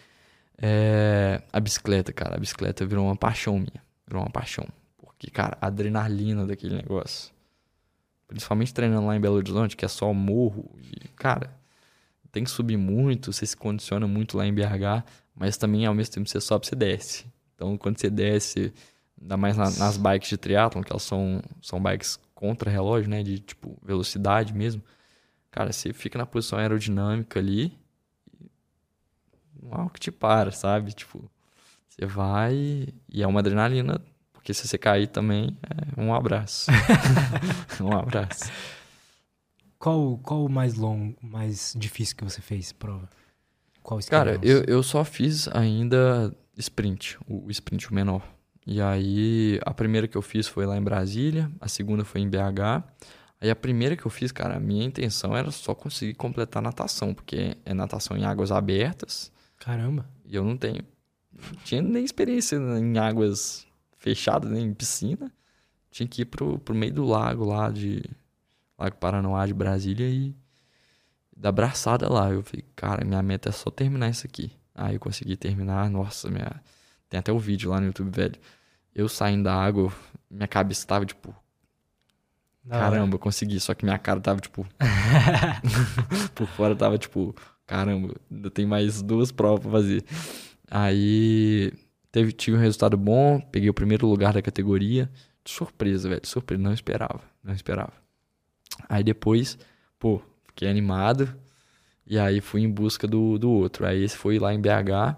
é, a bicicleta, cara, a bicicleta virou uma paixão minha. Virou uma paixão. Porque, cara, a adrenalina daquele negócio. Principalmente treinando lá em Belo Horizonte, que é só morro. E, cara, tem que subir muito, você se condiciona muito lá em BH, mas também ao mesmo tempo você sobe, você desce. Então, quando você desce, ainda mais na- nas bikes de triatlon, que elas são, são bikes contra relógio, né, de tipo velocidade mesmo. Cara, você fica na posição aerodinâmica ali, não há o que te para, sabe? Tipo, você vai e é uma adrenalina, porque se você cair também, é um abraço. um abraço. Qual, qual o mais longo, mais difícil que você fez, prova? Qual Cara, escalão? eu, eu só fiz ainda sprint, o, sprint o menor. E aí, a primeira que eu fiz foi lá em Brasília, a segunda foi em BH. Aí a primeira que eu fiz, cara, a minha intenção era só conseguir completar a natação, porque é natação em águas abertas Caramba. e eu não tenho. Não tinha nem experiência em águas fechadas, nem em piscina. Tinha que ir pro, pro meio do lago lá de. Lago Paranoá de Brasília e dar braçada lá. Eu falei, cara, minha meta é só terminar isso aqui. Aí eu consegui terminar, nossa, minha. Tem até o vídeo lá no YouTube, velho. Eu saindo da água, minha cabeça tava tipo, Da caramba, eu consegui. Só que minha cara tava tipo. por fora tava tipo, caramba, ainda tem mais duas provas pra fazer. Aí teve, tive um resultado bom, peguei o primeiro lugar da categoria. Surpresa, velho, surpresa, não esperava, não esperava. Aí depois, pô, fiquei animado. E aí fui em busca do, do outro. Aí esse foi lá em BH.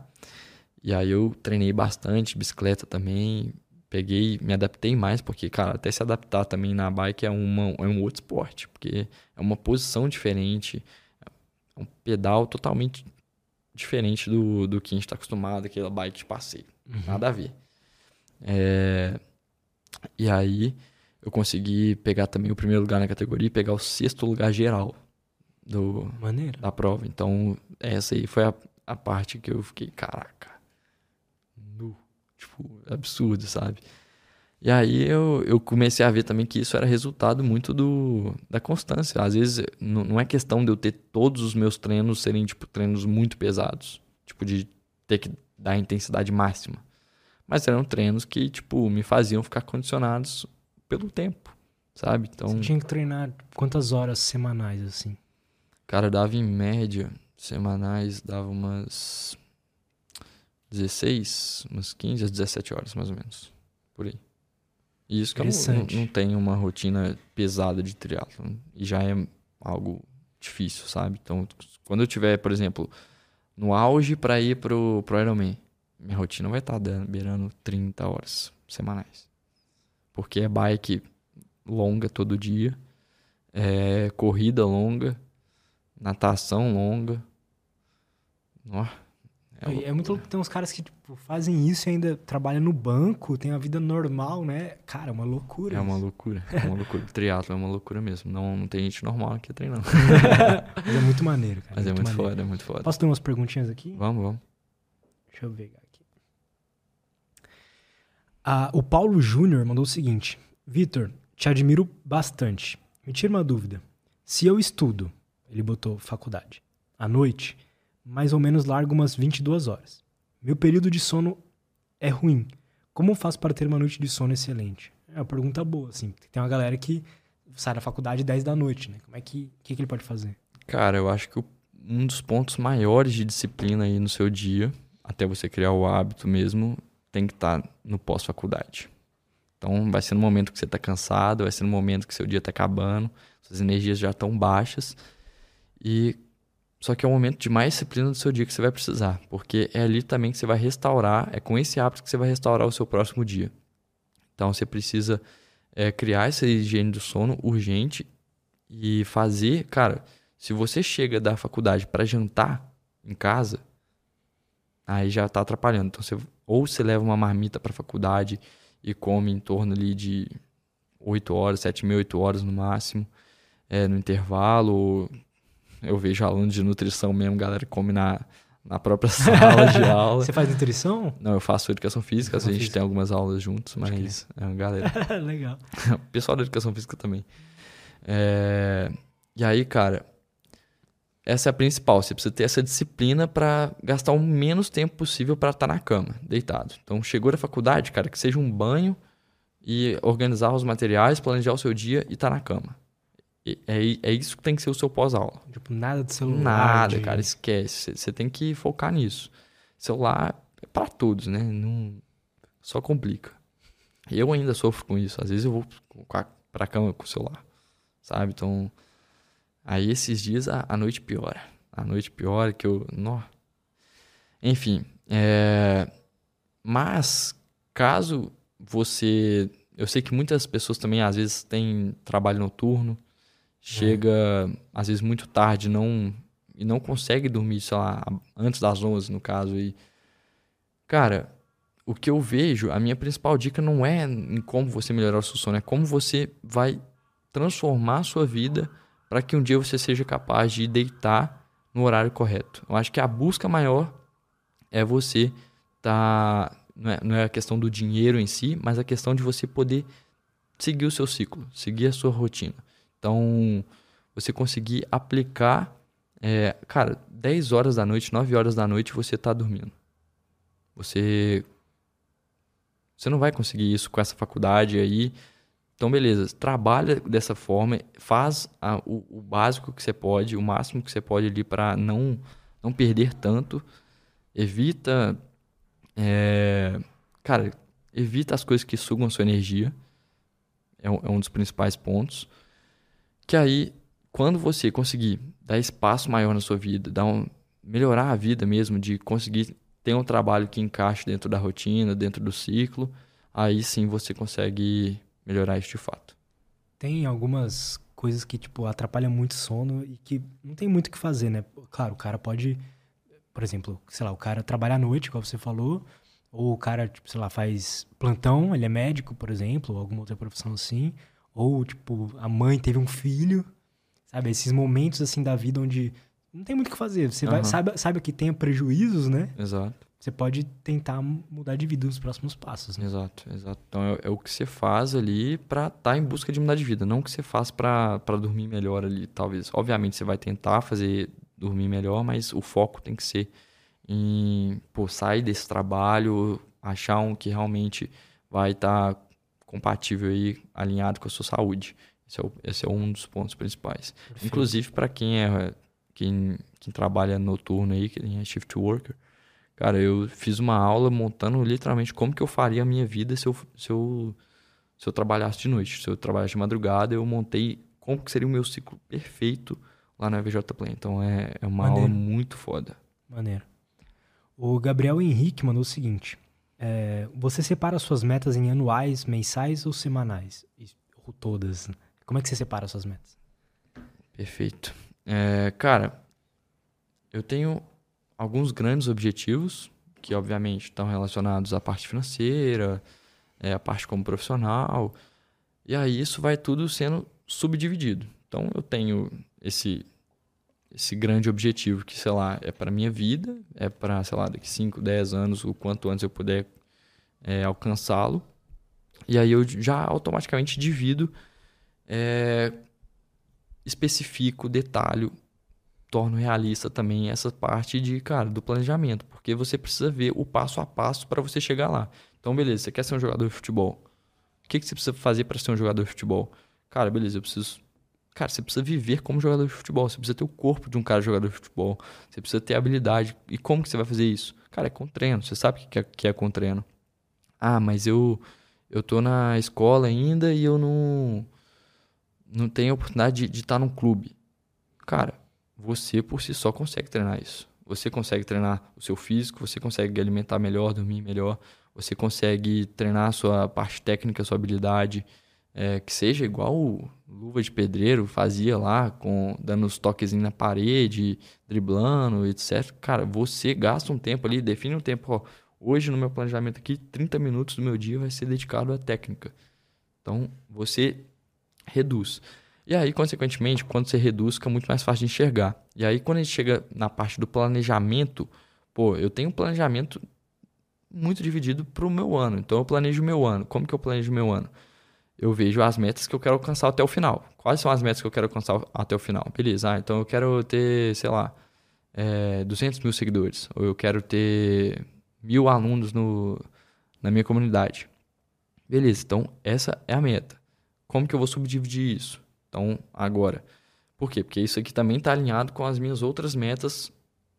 E aí eu treinei bastante, bicicleta também. Peguei, me adaptei mais, porque, cara, até se adaptar também na bike é, uma, é um outro esporte. Porque é uma posição diferente, é um pedal totalmente diferente do, do que a gente tá acostumado, aquela bike de passeio. Nada a ver. É, E aí eu consegui pegar também o primeiro lugar na categoria e pegar o sexto lugar geral do, Maneiro. da prova. Então, essa aí foi a, a parte que eu fiquei, caraca, nu. Tipo, absurdo, sabe? E aí eu, eu comecei a ver também que isso era resultado muito do, da constância. Às vezes não, não é questão de eu ter todos os meus treinos serem, tipo, treinos muito pesados. Tipo, de ter que dar a intensidade máxima. Mas eram treinos que, tipo, me faziam ficar condicionados pelo tempo, sabe? Então, Você tinha que treinar quantas horas semanais, assim? Cara, dava em média, semanais, dava umas 16, umas 15 às 17 horas, mais ou menos. Por aí. E isso que eu não, não, tenho uma rotina pesada de triatlon. E já é algo difícil, sabe? Então, quando eu tiver, por exemplo, no auge para ir pro, pro Ironman, minha rotina vai estar beirando 30 horas semanais. Porque é bike longa todo dia, é corrida longa, natação longa. Ó, É, é muito louco tem uns caras que tipo, fazem isso e ainda trabalham no banco, tem a vida normal, né? Cara, é uma loucura. É uma loucura, é uma loucura. Triatlo é uma loucura mesmo. Não, não tem gente normal aqui treinando. Mas é muito maneiro, cara. Mas é muito maneiro. foda, é muito foda. Posso ter umas perguntinhas aqui? Vamos, vamos. Deixa eu ver aqui. Ah, o Paulo Júnior mandou o seguinte: Vitor, te admiro bastante. Me tira uma dúvida. Se eu estudo, ele botou faculdade, à noite, mais ou menos largo umas 22 horas. Meu período de sono é ruim. Como faço para ter uma noite de sono excelente? É uma pergunta boa, assim. Tem uma galera que sai da faculdade 10 da noite, né? Como é que, que, que ele pode fazer? Cara, eu acho que um dos pontos maiores de disciplina aí no seu dia, até você criar o hábito mesmo, tem que estar no pós-faculdade. Então, vai ser no momento que você tá cansado, vai ser no momento que seu dia tá acabando, suas energias já estão baixas. E Só que é o momento de mais disciplina do seu dia que você vai precisar, porque é ali também que você vai restaurar, é com esse hábito que você vai restaurar o seu próximo dia. Então você precisa é, criar essa higiene do sono urgente e fazer, cara, se você chega da faculdade para jantar em casa, aí já está atrapalhando. Então você ou você leva uma marmita para a faculdade e come em torno ali de 8 horas, 7 mil, 8 horas no máximo, é, no intervalo. Eu vejo alunos de nutrição mesmo, galera que come na, na própria sala de aula. Você faz nutrição? Não, eu faço educação física, educação a gente física. tem algumas aulas juntos, mas é uma galera. Legal. Pessoal da educação física também. É... E aí, cara, essa é a principal. Você precisa ter essa disciplina para gastar o menos tempo possível para estar tá na cama, deitado. Então, chegou da faculdade, cara, que seja um banho e organizar os materiais, planejar o seu dia e estar tá na cama. É, é isso que tem que ser o seu pós-aula. Tipo, nada de celular. Nada, de... cara, esquece. Você tem que focar nisso. Celular é para todos, né? Não... Só complica. Eu ainda sofro com isso. Às vezes eu vou pra cama com o celular, sabe? Então, aí esses dias a, a noite piora. A noite piora que eu... Nó. Enfim, é... Mas, caso você... Eu sei que muitas pessoas também, às vezes, têm trabalho noturno chega às vezes muito tarde não e não consegue dormir, sei lá, antes das 11 no caso e cara, o que eu vejo, a minha principal dica não é em como você melhorar o seu sono, é como você vai transformar a sua vida para que um dia você seja capaz de deitar no horário correto. Eu acho que a busca maior é você tá não é, não é a questão do dinheiro em si, mas a questão de você poder seguir o seu ciclo, seguir a sua rotina. Então, você conseguir aplicar, é, cara, 10 horas da noite, 9 horas da noite você está dormindo. Você você não vai conseguir isso com essa faculdade aí. Então, beleza, trabalha dessa forma, faz a, o, o, básico que você pode, o máximo que você pode ali para não, não perder tanto. Evita. É, cara, evita as coisas que sugam a sua energia. É é um dos principais pontos. Que aí, quando você conseguir dar espaço maior na sua vida, dar um, melhorar a vida mesmo, de conseguir ter um trabalho que encaixe dentro da rotina, dentro do ciclo, aí sim você consegue melhorar este fato. Tem algumas coisas que, tipo, atrapalham muito o sono e que não tem muito o que fazer, né? Claro, o cara pode, por exemplo, sei lá, o cara trabalha à noite, como você falou, ou o cara, tipo, sei lá, faz plantão, ele é médico, por exemplo, ou alguma outra profissão assim, ou, tipo, a mãe teve um filho, sabe? Esses momentos, assim, da vida onde não tem muito o que fazer. Você uhum. vai, sabe, sabe que tenha prejuízos, né? Exato. Você pode tentar mudar de vida nos próximos passos. Né? Exato, exato. Então é, é, o que você faz ali para estar tá em busca de mudar de vida, não o que você faz para dormir melhor ali, talvez. Obviamente você vai tentar fazer dormir melhor, mas o foco tem que ser em pô, sair desse trabalho, achar um que realmente vai estar tá compatível e alinhado com a sua saúde. Esse é, o, esse é um dos pontos principais. Perfeito. Inclusive, para quem é quem, quem trabalha noturno aí, quem é shift worker, cara, eu fiz uma aula montando literalmente como que eu faria a minha vida se eu, se eu, se eu trabalhasse de noite. Se eu trabalhasse de madrugada, eu montei como que seria o meu ciclo perfeito lá na VJ Play. Então é, é uma Maneiro. aula muito foda. Maneiro. O Gabriel Henrique mandou o seguinte: é, você separa suas metas em anuais, mensais ou semanais? Ou todas? Como é que você separa suas metas? Perfeito. É, cara, eu tenho alguns grandes objetivos que, obviamente, estão relacionados à parte financeira, é, à parte como profissional. E aí isso vai tudo sendo subdividido. Então eu tenho esse esse grande objetivo que, sei lá, é para minha vida, é para, sei lá, daqui 5, 10 anos, o quanto antes eu puder é, alcançá-lo. E aí eu já automaticamente divido, é, especifico, detalho, torno realista também essa parte de, cara, do planejamento, porque você precisa ver o passo a passo para você chegar lá. Então, beleza, você quer ser um jogador de futebol. O que, que você precisa fazer para ser um jogador de futebol? Cara, beleza, eu preciso Cara, você precisa viver como jogador de futebol. Você precisa ter o corpo de um cara jogador de futebol. Você precisa ter habilidade. E como que você vai fazer isso? Cara, é com treino. Você sabe que é, que é com treino. Ah, mas eu eu tô na escola ainda e eu não não tenho a oportunidade de, estar num clube. Cara, você por si só consegue treinar isso. Você consegue treinar o seu físico, você consegue alimentar melhor, dormir melhor, você consegue treinar a sua parte técnica, a sua habilidade, é, que seja igual Luva de Pedreiro fazia lá, com dando os toques na parede, driblando, etc. Cara, você gasta um tempo ali, define um tempo. Ó, hoje, no meu planejamento aqui, 30 minutos do meu dia vai ser dedicado à técnica. Então, você reduz. E aí, consequentemente, quando você reduz, fica muito mais fácil de enxergar. E aí, quando a gente chega na parte do planejamento, pô, eu tenho um planejamento muito dividido para o meu ano. Então, eu planejo meu ano. Como que eu planejo meu ano? Eu vejo as metas que eu quero alcançar até o final. Quais são as metas que eu quero alcançar até o final? Beleza, ah, então eu quero ter, sei lá, é, 200 mil seguidores. Ou eu quero ter mil alunos no, na minha comunidade. Beleza, então essa é a meta. Como que eu vou subdividir isso? Então, agora. Por quê? Porque isso aqui também está alinhado com as minhas outras metas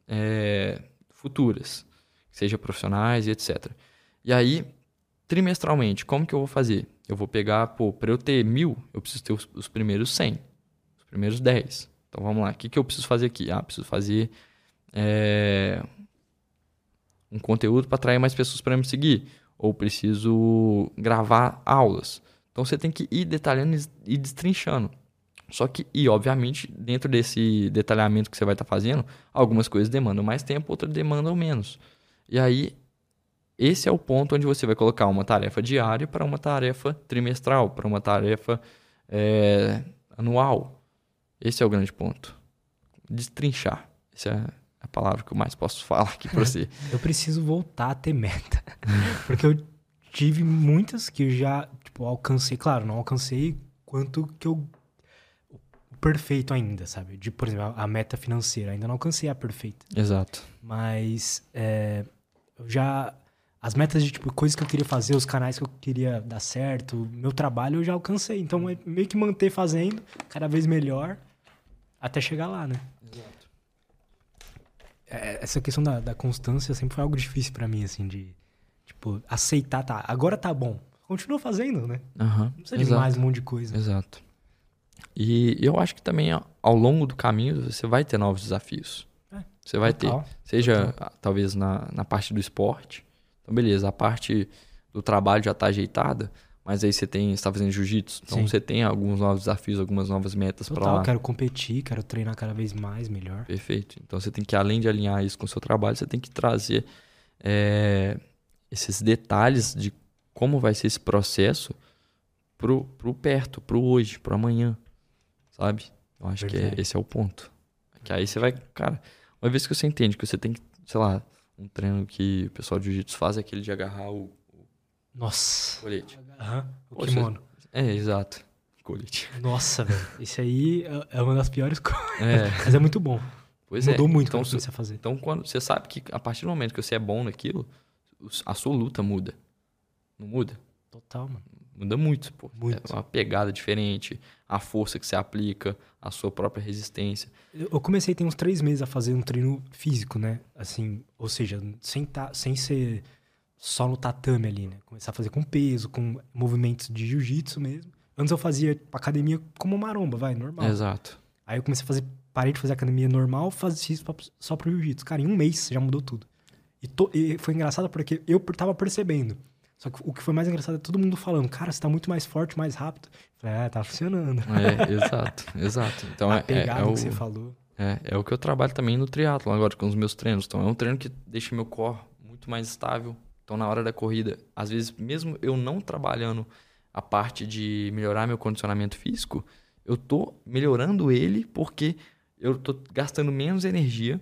é, futuras, seja profissionais e etc. E aí, trimestralmente, como que eu vou fazer? Eu vou pegar, pô, para eu ter mil, eu preciso ter os, os, primeiros 100, os primeiros 10. Então vamos lá, o que, que eu preciso fazer aqui? Ah, preciso fazer é, um conteúdo para atrair mais pessoas para me seguir. Ou preciso gravar aulas. Então você tem que ir detalhando e destrinchando. Só que, e obviamente, dentro desse detalhamento que você vai estar tá fazendo, algumas coisas demandam mais tempo, outras demandam menos. E aí, esse é o ponto onde você vai colocar uma tarefa diária para uma tarefa trimestral, para uma tarefa é, anual. Esse é o grande ponto. Destrinchar. Essa é a palavra que eu mais posso falar aqui para você. eu preciso voltar a ter meta. Porque eu tive muitas que eu já tipo, alcancei. Claro, não alcancei quanto que eu. Perfeito ainda, sabe? De, por exemplo, a meta financeira. Ainda não alcancei a perfeita. Exato. Mas é, eu já. As metas de tipo, coisas que eu queria fazer, os canais que eu queria dar certo, meu trabalho eu já alcancei. Então é meio que manter fazendo cada vez melhor até chegar lá, né? Exato. É, essa questão da, da constância sempre foi algo difícil para mim, assim, de Tipo, aceitar, tá, agora tá bom. Continua fazendo, né? Uhum, Não precisa de mais um monte de coisa. Exato. E eu acho que também ao longo do caminho você vai ter novos desafios. É, você vai total, ter. Seja total. talvez na, na parte do esporte. Então, beleza, a parte do trabalho já tá ajeitada, mas aí você tem, está fazendo jiu-jitsu, então Sim. você tem alguns novos desafios, algumas novas metas para lá. quero competir, quero treinar cada vez mais, melhor. Perfeito. Então você tem que além de alinhar isso com o seu trabalho, você tem que trazer é, esses detalhes de como vai ser esse processo pro, pro perto, pro hoje, pro amanhã, sabe? Eu acho Verdade. que é, esse é o ponto. Que aí você vai, cara, uma vez que você entende que você tem que, sei lá, um treino que o pessoal de jiu-jitsu faz é aquele de agarrar o, o Nossa. colete. Uhum. O kimono. É, exato. Colete. Nossa, velho. Isso aí é, é uma das piores coisas. É. Mas é muito bom. Pois Mudou é. muito então, quando você fazer. Então, quando você sabe que a partir do momento que você é bom naquilo, a sua luta muda. Não muda? Total, mano. Muda muito, pô. Muito. É uma pegada diferente, a força que você aplica, a sua própria resistência. Eu comecei tem uns três meses a fazer um treino físico, né? Assim, ou seja, sem, tá, sem ser só no tatame ali, né? Começar a fazer com peso, com movimentos de jiu-jitsu mesmo. Antes eu fazia academia como maromba, vai, normal. Exato. Aí eu comecei a fazer, parei de fazer academia normal, fazia isso só pro jiu-jitsu. Cara, em um mês já mudou tudo. E, to, e foi engraçado porque eu tava percebendo. Só que o que foi mais engraçado é todo mundo falando, cara, você tá muito mais forte, mais rápido. Eu falei, é, tá funcionando. É, exato, exato. Então A é, é, é que o, você falou. É, é o que eu trabalho também no triatlo agora com os meus treinos. Então é um treino que deixa meu core muito mais estável. Então na hora da corrida, às vezes mesmo eu não trabalhando a parte de melhorar meu condicionamento físico, eu tô melhorando ele porque eu tô gastando menos energia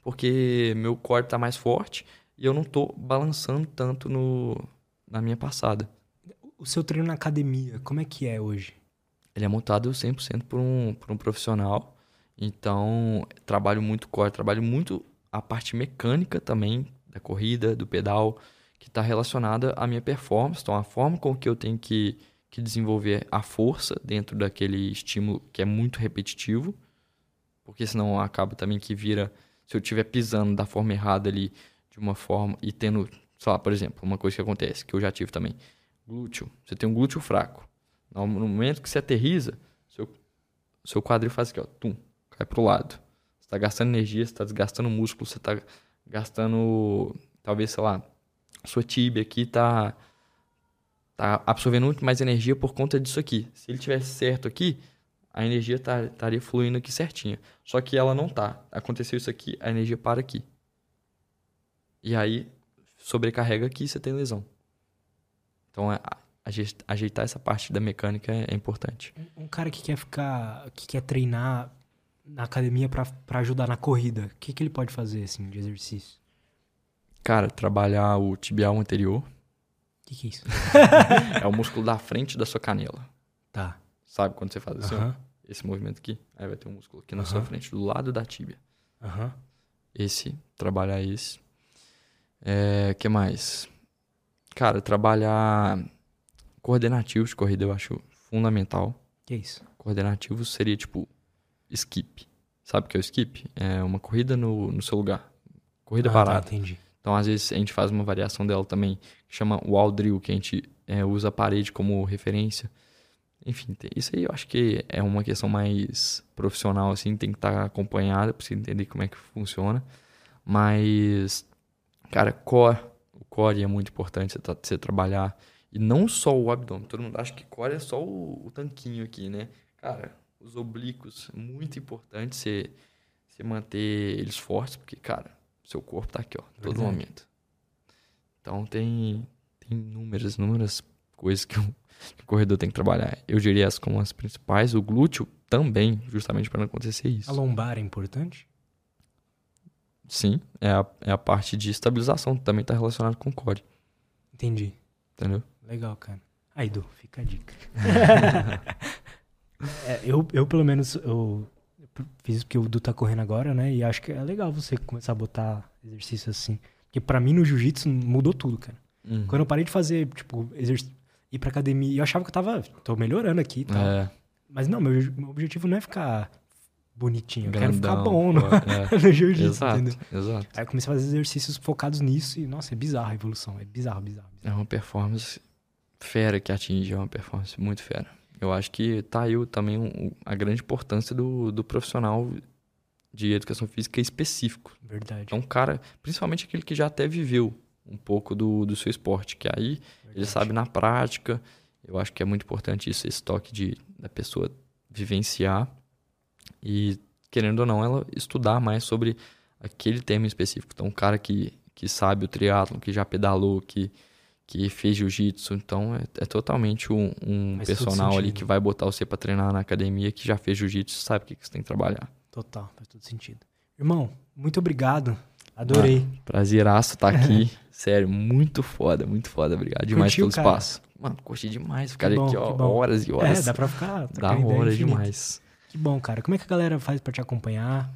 porque meu core está mais forte e eu não estou balançando tanto no, na minha passada. O seu treino na academia, como é que é hoje? Ele é montado 100% por um, por um profissional. Então, trabalho muito core, trabalho muito a parte mecânica também da corrida, do pedal, que está relacionada à minha performance. Então, a forma com que eu tenho que, que desenvolver a força dentro daquele estímulo que é muito repetitivo, porque senão acaba também que vira se eu estiver pisando da forma errada ali, de uma forma, e tendo, sei lá, por exemplo, uma coisa que acontece, que eu já tive também, glúteo. Você tem um glúteo fraco. No momento que você aterriza, seu, seu quadril faz aqui, ó, tum, cai pro lado. Você tá gastando energia, você tá desgastando músculo, você tá gastando, talvez, sei lá, sua tíbia aqui tá, tá absorvendo muito mais energia por conta disso aqui. Se ele tivesse certo aqui, a energia tá, estaria fluindo aqui certinha. Só que ela não tá. Aconteceu isso aqui, a energia para aqui. E aí, sobrecarrega aqui e você tem lesão. Então, é, ajeitar essa parte da mecânica é, é importante. Um cara que quer ficar, que quer treinar na academia para ajudar na corrida, o que, que ele pode fazer assim de exercício? Cara, trabalhar o tibial anterior. O que, que é isso? é o músculo da frente da sua canela. Tá. Sabe quando você faz assim? Uh -huh. Esse movimento aqui. Aí vai ter um músculo aqui na uh -huh. sua frente, do lado da tíbia. Aham. Uh -huh. Esse, trabalhar esse. É, que mais? Cara, trabalhar coordenativos de corrida eu acho fundamental. Que isso? Coordenativos seria tipo skip. Sabe o que é o skip? É uma corrida no, no seu lugar. Corrida ah, tá, parada. Tá, entendi. Então, às vezes, a gente faz uma variação dela também, que chama wall drill, que a gente é, usa a parede como referência. Enfim, isso aí eu acho que é uma questão mais profissional, assim, tem que estar acompanhada para você entender como é que funciona. Mas, cara, core, o core é muito importante você, você trabalhar. E não só o abdômen. Todo mundo acha que core é só o, o tanquinho aqui, né? Cara, os oblíquos, muito importante você, você manter eles fortes, porque, cara, seu corpo tá aqui, ó, todo Verdade. momento. Então tem, tem inúmeras, inúmeras coisas que o, que o corredor tem que trabalhar. Eu diria as como as principais, o glúteo também, justamente para não acontecer isso. A lombar é importante? Sim, é a, é a parte de estabilização, também está relacionado com o core. Entendi. Entendeu? Legal, cara. Aí, Du, fica a dica. é, eu, eu, pelo menos, eu fiz porque o Du tá correndo agora, né? E acho que é legal você começar a botar exercício assim. Porque pra mim no jiu-jitsu mudou tudo, cara. Uhum. Quando eu parei de fazer, tipo, exercício, ir pra academia, eu achava que eu tava, tô melhorando aqui e tal. É. Mas não, meu, meu objetivo não é ficar bonitinho, Grandão, eu quero ficar bom no, é. no jiu-jitsu, entendeu? Exato. Aí eu comecei a fazer exercícios focados nisso e, nossa, é bizarro a evolução, é bizarro, bizarro. bizarro. É uma performance fera que atinge, é uma performance muito fera. Eu acho que tá aí também um, a grande importância do, do profissional de educação física específico. Verdade. É um cara, principalmente aquele que já até viveu um pouco do, do seu esporte, que aí Verdade. ele sabe na prática. Eu acho que é muito importante isso, esse toque de, da pessoa vivenciar e, querendo ou não, ela estudar mais sobre aquele tema específico. Então, um cara que, que sabe o triatlo, que já pedalou, que que fez jiu-jitsu. Então é, é, totalmente um, um personal ali que vai botar você para treinar na academia, que já fez jiu-jitsu, sabe o que, que você tem que trabalhar. Total, faz todo sentido. Irmão, muito obrigado. Adorei. Mano, prazeraço estar tá aqui. Sério, muito foda, muito foda. Obrigado demais Curtiu, pelo cara? espaço. Mano, curti demais. Ficaria aqui ó, horas e horas. É, dá pra ficar. Dá horas demais. Que bom, cara. Como é que a galera faz para te acompanhar?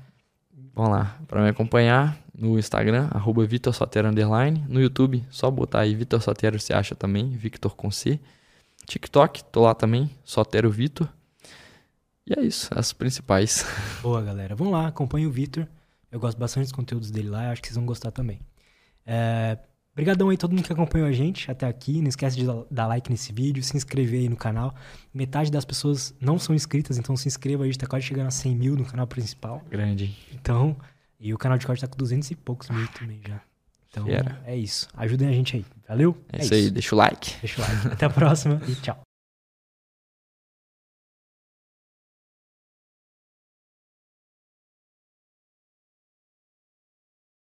Vamos lá. Para me acompanhar no Instagram, arroba Vitor Sotero Underline. No YouTube, só botar aí Vitor Sotero, você acha também, Victor com C. TikTok, tô lá também, Sotero Vitor. E é isso, as principais. Boa, galera. Vamos lá, acompanhe o Vitor. Eu gosto bastante dos conteúdos dele lá, acho que vocês vão gostar também. É, Obrigadão aí todo mundo que acompanhou a gente até aqui. Não esquece de dar like nesse vídeo, se inscrever aí no canal. Metade das pessoas não são inscritas, então se inscreva aí. A gente tá quase chegando a 100 mil no canal principal. Grande. Então, e o canal de corte tá com 200 e poucos mil também já. Então, é isso. Ajudem a gente aí. Valeu? É, é isso aí. Deixa o like. Deixa o like. Até a próxima e tchau.